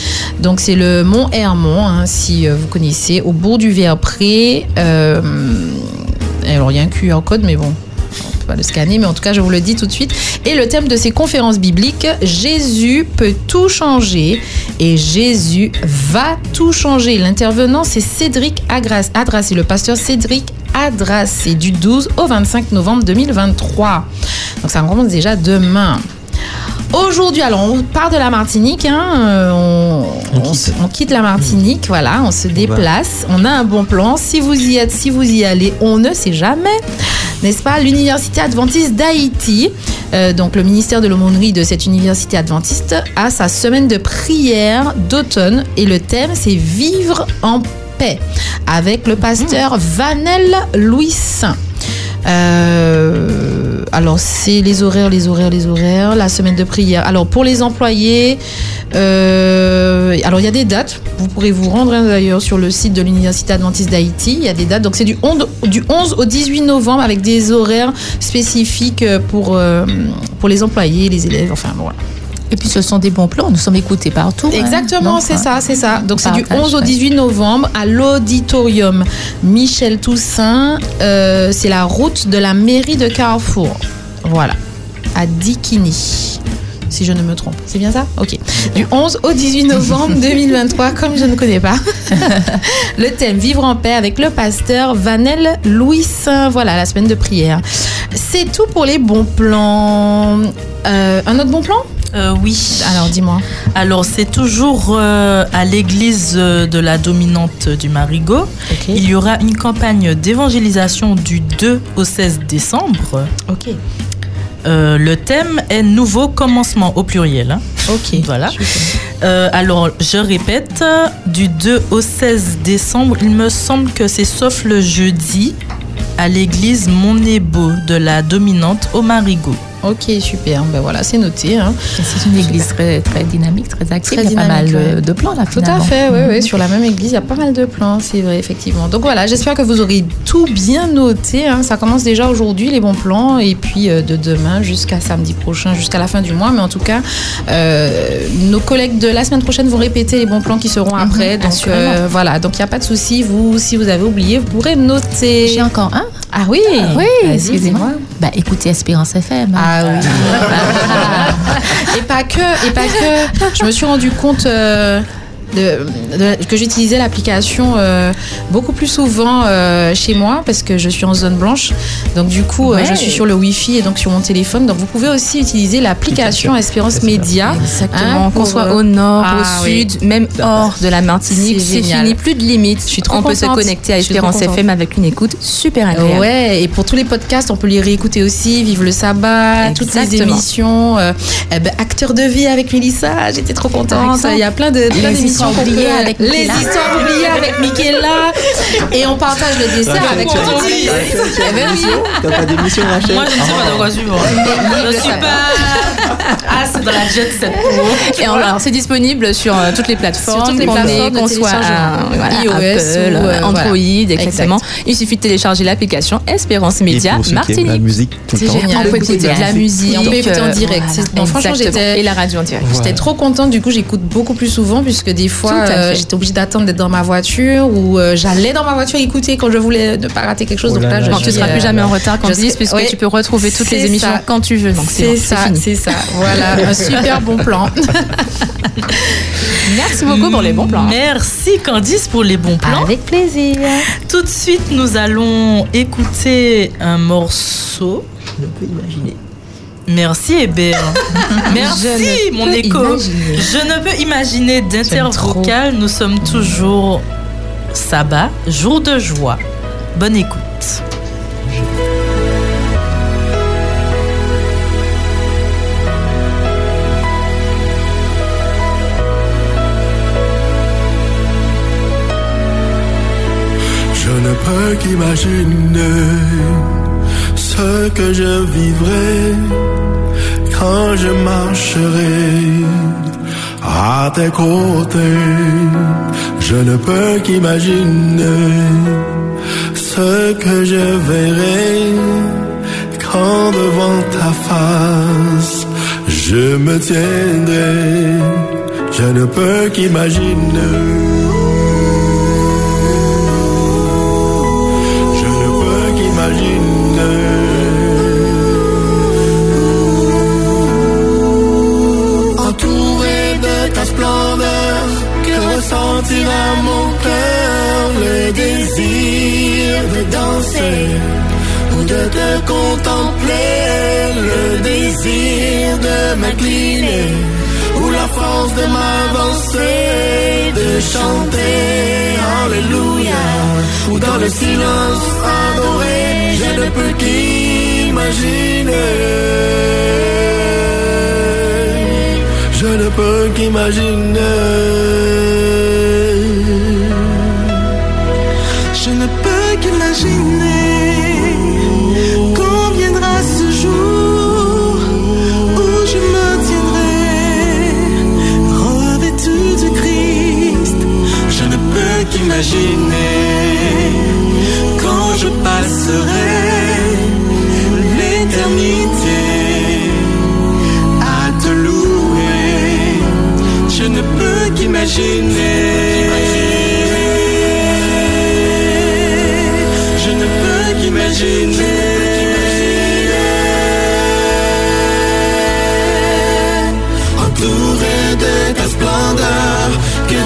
Donc c'est le mont Hermon, hein, si euh, vous connaissez, au bout du Verpré. Euh, alors il y a un QR code, mais bon. Peut pas le scanner, mais en tout cas, je vous le dis tout de suite. Et le thème de ces conférences bibliques, Jésus peut tout changer et Jésus va tout changer. L'intervenant, c'est Cédric Adrassé, le pasteur Cédric Adrassé, du 12 au 25 novembre 2023. Donc ça commence déjà demain. Aujourd'hui, alors on part de la Martinique, hein, euh, on, on se- on quitte la Martinique, voilà, on se déplace, on a un bon plan. Si vous y êtes, si vous y allez, on ne sait jamais, n'est-ce pas L'Université adventiste d'Haïti, euh, donc le ministère de l'aumônerie de cette université adventiste, a sa semaine de prière d'automne et le thème c'est Vivre en paix avec le pasteur Vanel Louis Saint. Euh, alors, c'est les horaires, les horaires, les horaires, la semaine de prière. Alors, pour les employés, euh, alors il y a des dates. Vous pourrez vous rendre hein, d'ailleurs sur le site de l'Université adventiste d'Haïti. Il y a des dates. Donc, c'est du 11, du 11 au 18 novembre avec des horaires spécifiques pour, euh, pour les employés, les élèves. Enfin, bon, voilà. Et puis ce sont des bons plans, nous sommes écoutés partout. hein. Exactement, c'est ça, c'est ça. Donc c'est du Partage, 11 au ouais. 18 novembre à l'auditorium Michel Toussaint. Euh, c'est la route de la mairie de Carrefour. Voilà. à Dikini. Si je ne me trompe. C'est bien ça? Ok. Du 11 au 18 novembre 2023, comme je ne connais pas. le thème Vivre en paix avec le pasteur Vanel Louis. Voilà, la semaine de prière. C'est tout pour les bons plans. Euh, un autre bon plan? Euh, oui. Alors, dis-moi. Alors, c'est toujours euh, à l'église euh, de la dominante du Marigot. Il y aura une campagne d'évangélisation du 2 au 16 décembre. Ok. Euh, le thème est nouveau commencement au pluriel. hein. Ok. Voilà. Euh, alors, je répète, du 2 au 16 décembre, il me semble que c'est sauf le jeudi à l'église Monébeau de la dominante au Marigot. Ok, super. Ben voilà, c'est noté. hein. C'est une église très, très dynamique, très active. Très Il y a pas mal euh, ouais. de plans là, Tout à finalement. fait, oui, oui. Sur la même église, il y a pas mal de plans, c'est vrai, effectivement. Donc voilà, j'espère que vous aurez tout bien noté. hein. Ça commence déjà aujourd'hui, les bons plans, et puis euh, de demain jusqu'à samedi prochain, jusqu'à la fin du mois. Mais en tout cas, euh, nos collègues de la semaine prochaine vont répéter les bons plans qui seront après. Donc euh, voilà, donc il n'y a pas de souci. Vous, si vous avez oublié, vous pourrez noter. J'ai encore un. Ah oui, oui, Vas-y, excusez-moi. Bah, écoutez Espérance FM. Ah oui. et pas que, et pas que. Je me suis rendu compte euh, de, de- que j'utilisais l'application euh, beaucoup plus souvent euh, chez moi parce que je suis en zone blanche. Donc du coup, euh, je suis sur le Wi-Fi et donc sur mon téléphone. Donc vous pouvez aussi utiliser l'application Espérance Média. Exactement, hein, qu'on soit au nord, ah au oui. sud, même hors de la Martinique, C'est fini, plus de limites. Je suis trop on peut se connecter à Espérance. FM avec une écoute super agréable. Ouais, et pour tous les podcasts, on peut les réécouter aussi. Vive le sabbat, toutes les émissions. eh ben, Acteur de vie avec Mélissa, j'étais trop contente. Il y a plein de plein d'émissions histoires oubliées avec Les histoires oubliées avec Michaela. Et on partage le dessert avec as Eh ben. T'as pas d'émission, Rachel Moi, je ne sais pas de quoi suivre. Je suis pas. Ah, c'est dans la jet set Et alors, c'est disponible sur euh, toutes les plateformes, Sur toutes les qu'on soit voilà, iOS euh, Android, exactement. Il suffit de télécharger l'application Espérance Média aiment la Martinique. musique tout le C'est temps. génial. On peut écouter de la musique. Et on peut écouter en euh, direct. franchement, j'étais- Et la radio en direct. J'étais trop contente, du coup j'écoute beaucoup plus souvent puisque des fois euh, j'étais obligée d'attendre d'être dans ma voiture ou euh, j'allais dans ma voiture écouter quand je voulais ne pas rater quelque chose. Oh Donc là je Tu suis, seras euh, plus jamais en retard quand je dis, puisque ouais. tu peux retrouver toutes les émissions ça. quand tu veux. Donc c'est ça, fini. c'est ça. Voilà, un super bon plan. Merci beaucoup pour les bons plans. Merci Candice pour les bons plans. Avec plaisir. Tout de suite, nous allons écouter un morceau. Je peux imaginer. Merci Hébert. Merci mon écho. imaginer. Je ne peux imaginer d'intervocal. Nous sommes toujours sabbat, jour de joie. Bonne écoute. Je ne peux qu'imaginer ce que je vivrai quand je marcherai à tes côtés. Je ne peux qu'imaginer ce que je verrai quand devant ta face je me tiendrai. Je ne peux qu'imaginer. Contempler, le désir de m'incliner ou la force de m'avancer, de chanter Alléluia, ou dans le silence adorer, je ne peux qu'imaginer. Je ne peux qu'imaginer. Je ne peux qu'imaginer peux qu'imaginer quand je passerai l'éternité à te louer. Je ne peux qu'imaginer.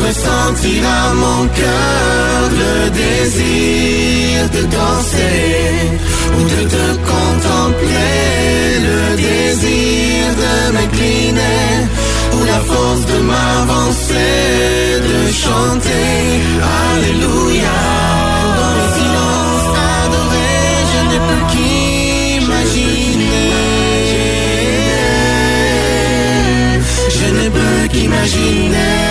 Ressentira mon cœur le désir de danser ou de te contempler, le désir de m'incliner ou la force de m'avancer, de chanter Alléluia. Dans le silence adoré, je ne peux qu'imaginer. Je ne peux qu'imaginer.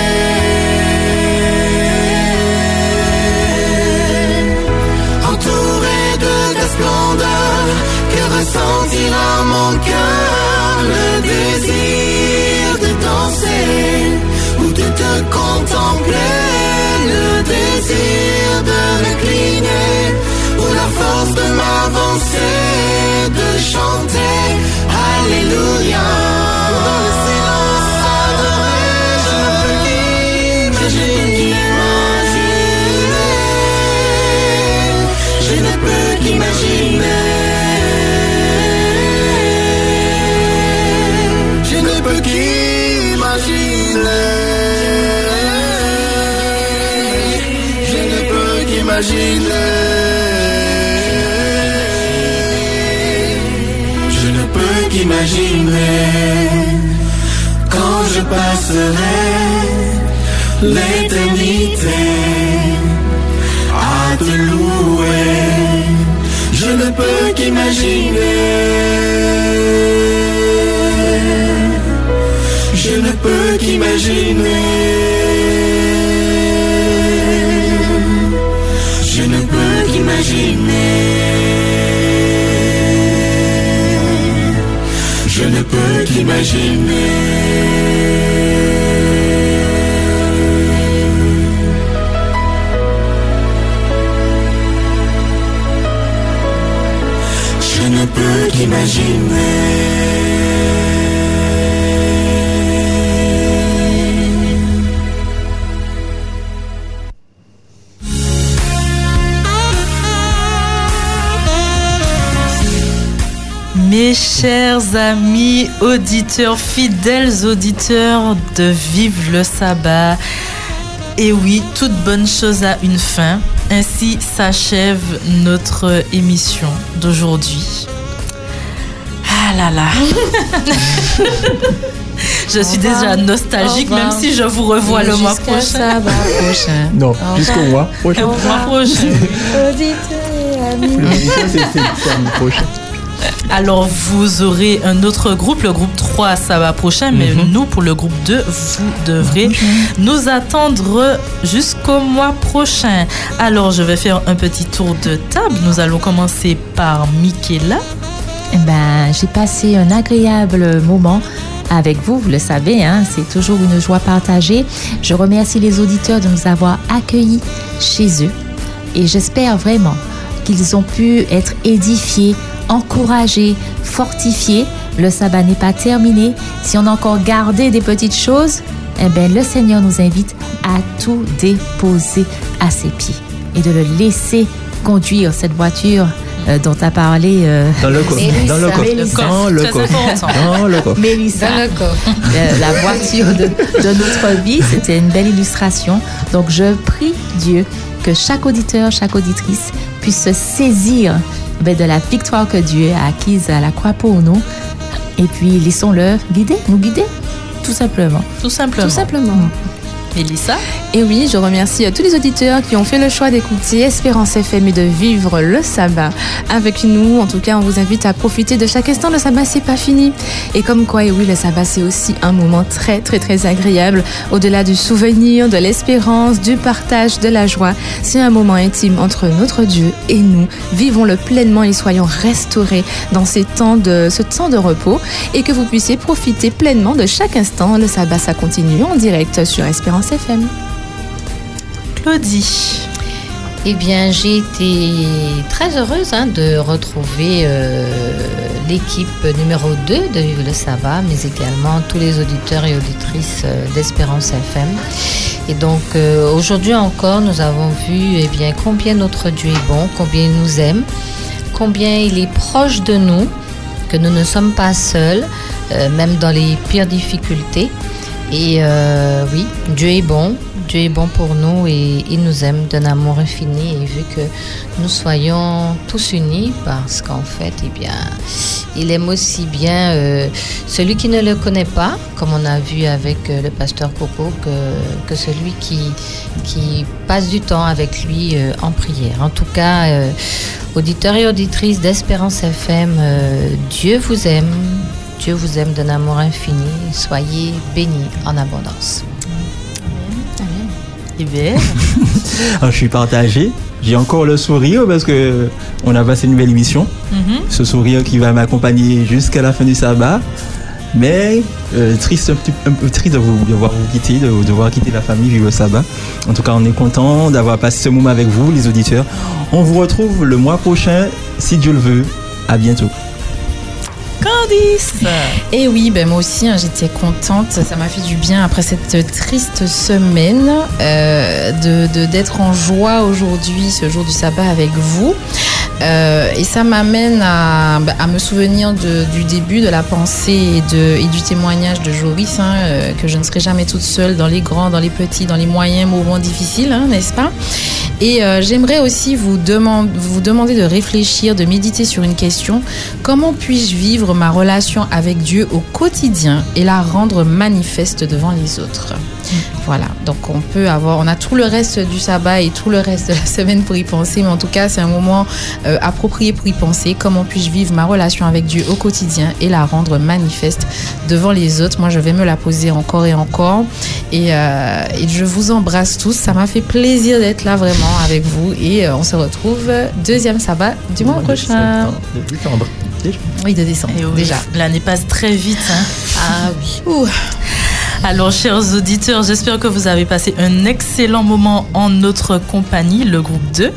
Ressentira mon cœur le désir de danser ou de te contempler, le désir de m'incliner ou la force de m'avancer, de chanter Alléluia. Dans le silence je ne peux qu'imaginer, je ne peux qu'imaginer, je ne peux qu'imaginer, je ne peux qu'imaginer quand je passerai l'éternité à te louer. Je ne peux qu'imaginer. Je ne peux qu'imaginer. Je ne peux qu'imaginer. Je ne peux qu'imaginer. Je ne peux qu'imaginer. Mes chers amis auditeurs, fidèles auditeurs de Vive le sabbat. Et oui, toute bonne chose a une fin. Ainsi s'achève notre émission d'aujourd'hui. Ah là là. je suis déjà nostalgique, même si je vous revois Et le mois jusqu'à prochain. Non, Au jusqu'au mois prochain. Au mois prochain. Prochain. Alors, vous aurez un autre groupe, le groupe 3, ça va prochain, mais Mhm. nous, pour le groupe 2, vous devrez nous attendre jusqu'au mois prochain. Alors, je vais faire un petit tour de table. Nous allons commencer par Michaela. Eh ben, j'ai passé un agréable moment avec vous, vous le savez, hein, c'est toujours une joie partagée. Je remercie les auditeurs de nous avoir accueillis chez eux et j'espère vraiment qu'ils ont pu être édifiés, encouragés, fortifiés. Le sabbat n'est pas terminé. Si on a encore gardé des petites choses, eh ben, le Seigneur nous invite à tout déposer à ses pieds et de le laisser conduire cette voiture euh, dont a parlé euh, Dans le coffre. Dans le coffre. Dans le coffre. Dans le coffre. Mélissa. Dans le coffre. Euh, la voiture de, de notre vie. C'était une belle illustration. Donc, je prie Dieu que chaque auditeur, chaque auditrice puisse se saisir ben, de la victoire que Dieu a acquise à la croix pour nous. Et puis, laissons-le guider, nous guider, tout simplement. Tout simplement. Tout simplement. Mélissa? Et oui, je remercie euh, tous les auditeurs qui ont fait le choix d'écouter Espérance FM et de vivre le sabbat avec nous. En tout cas, on vous invite à profiter de chaque instant. Le sabbat, c'est pas fini. Et comme quoi, et oui, le sabbat, c'est aussi un moment très, très, très agréable. Au-delà du souvenir, de l'espérance, du partage, de la joie, c'est un moment intime entre notre Dieu et nous. Vivons-le pleinement et soyons restaurés dans ces temps de, ce temps de repos et que vous puissiez profiter pleinement de chaque instant. Le sabbat, ça continue en direct sur Espérance FM. Claudie. Eh bien, j'ai été très heureuse hein, de retrouver euh, l'équipe numéro 2 de Vive le Sabbat, mais également tous les auditeurs et auditrices euh, d'Espérance FM. Et donc, euh, aujourd'hui encore, nous avons vu eh bien, combien notre Dieu est bon, combien il nous aime, combien il est proche de nous, que nous ne sommes pas seuls, même dans les pires difficultés. Et euh, oui, Dieu est bon. Dieu est bon pour nous et il nous aime d'un amour infini. Et vu que nous soyons tous unis, parce qu'en fait, eh bien, il aime aussi bien euh, celui qui ne le connaît pas, comme on a vu avec euh, le pasteur Coco, que, que celui qui, qui passe du temps avec lui en prière. En tout cas, auditeurs et auditrices d'Espérance FM, Dieu vous aime. Dieu vous aime d'un amour infini. Soyez bénis en abondance. Hubert Alors, je suis partagé. J'ai encore le sourire parce que on a passé une nouvelle émission. Mhm. Ce sourire qui va m'accompagner jusqu'à la fin du sabbat. Mais euh, triste, un, petit, un peu triste de vous de voir vous quitter, de devoir quitter la famille vivre le sabbat. En tout cas, on est content d'avoir passé ce moment avec vous, les auditeurs. On vous retrouve le mois prochain, si Dieu le veut. À bientôt. Candice Et oui, ben moi aussi, hein, j'étais contente. Ça m'a fait du bien après cette triste semaine euh, de d'être en joie aujourd'hui, ce jour du sabbat avec vous. Euh, et ça m'amène à, bah, me souvenir du début de la pensée et, du témoignage de Joris, hein, euh, que je ne serai jamais toute seule dans les grands, dans les petits, dans les moyens moments difficiles, hein, n'est-ce pas? Et j'aimerais aussi vous, vous demander de réfléchir, de méditer sur une question. Comment puis-je vivre ma relation avec Dieu au quotidien et la rendre manifeste devant les autres Voilà, donc on peut avoir, on a tout le reste du sabbat et tout le reste de la semaine pour y penser, mais en tout cas c'est un moment euh, approprié pour y penser. Comment puis-je vivre ma relation avec Dieu au quotidien et la rendre manifeste devant les autres Moi je vais me la poser encore et encore et, euh, et je vous embrasse tous. Ça m'a fait plaisir d'être là vraiment avec vous et euh, on se retrouve deuxième sabbat du mois prochain. De décembre. Déjà. Oui, de décembre. Et oui, Déjà. L'année passe très vite. hein. Ah oui. Alors, chers auditeurs, j'espère que vous avez passé un excellent moment en notre compagnie, le groupe 2.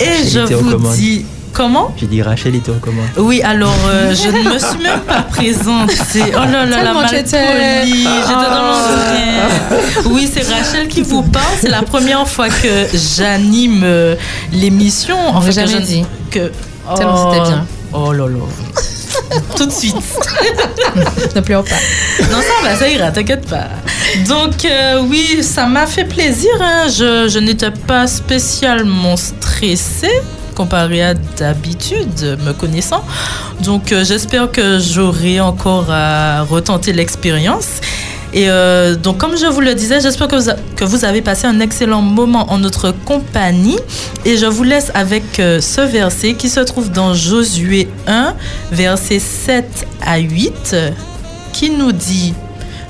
Et Rachel je vous dis. Comment? J'ai dit Rachel était au commande. Oui, alors euh, je ne me suis même pas présente. C'est oh là là la malpolie. J'étais dans Ah. l'entretien. Oui, c'est Rachel qui vous parle. C'est la première fois que j'anime euh, l'émission. On fait, jamais je- dit. Que Tellement c'était bien. Oh là là. Tout de suite. ne pleure pas. Non, ça va, ça ira, t'inquiète pas. Donc, euh, oui, ça m'a fait plaisir. hein. Je, je n'étais pas spécialement stressée comparé à d'habitude, me connaissant. Donc, euh, j'espère que j'aurai encore à retenter l'expérience. Et euh, donc, comme je vous le disais, j'espère que vous, avez passé un excellent moment en notre compagnie. Et je vous laisse avec euh, ce verset qui se trouve dans Josué 1, versets 7 à 8, euh, qui nous dit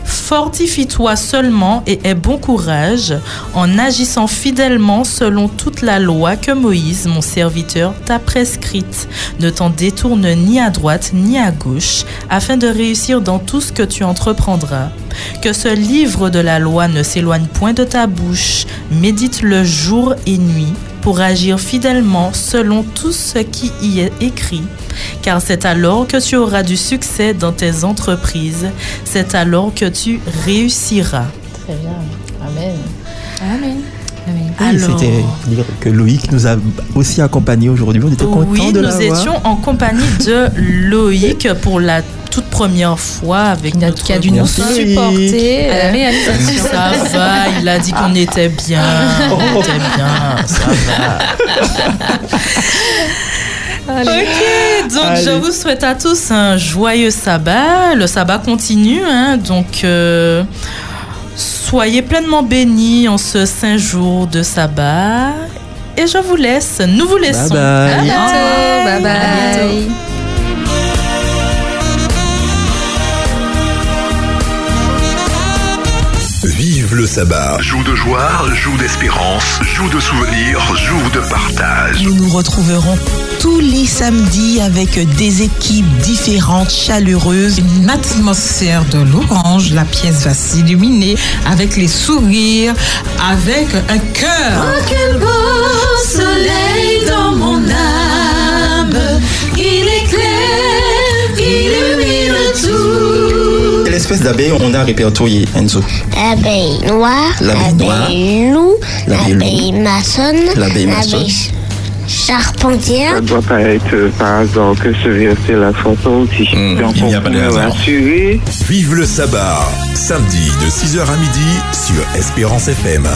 Fortifie-toi seulement et aie bon courage en agissant fidèlement selon toute la loi que Moïse, mon serviteur, t'a prescrite. Ne t'en détourne ni à droite ni à gauche, afin de réussir dans tout ce que tu entreprendras. Que ce livre de la loi ne s'éloigne point de ta bouche, médite-le jour et nuit pour agir fidèlement selon tout ce qui y est écrit, car c'est alors que tu auras du succès dans tes entreprises, c'est alors que tu réussiras. Très bien. Amen. Amen. Oui, Alors- C'était dire que Loïc nous a aussi accompagnés aujourd'hui. On était contents Oui, de nous l'avoir. étions en compagnie de Loïc pour la toute première fois avec notre qui a dû nous supporter à la réalisation. Ça va, il a dit qu'on était bien, on était bien, ça va. Ok, donc je vous souhaite à tous un joyeux sabbat. Le sabbat continue, hein, donc euh, soyez pleinement bénis en ce saint jour de sabbat. Et je vous laisse, nous vous laissons. bye. Bye Vive le sabbat. Jour de joie, jour d'espérance, jour de souvenirs, jour de partage. Nous nous retrouverons tous les samedis avec des équipes différentes, chaleureuses. Une atmosphère de l'orange, la pièce va s'illuminer avec les sourires, avec un cœur. Oh, quel beau soleil tout. Quelle espèce d'abeille on a répertorié, Enzo L'abeille noire, L'abeille noire. l'abeille loup, L'abeille maçonne, L'abeille maçonne. l'abeille ch- Charpentier. Ça ne doit pas être euh, par hasard que ce verset la chanson aussi. Donc il n'y on a pas de hasard. assurer Vive le sabbat, samedi de 6h à midi sur Espérance FM.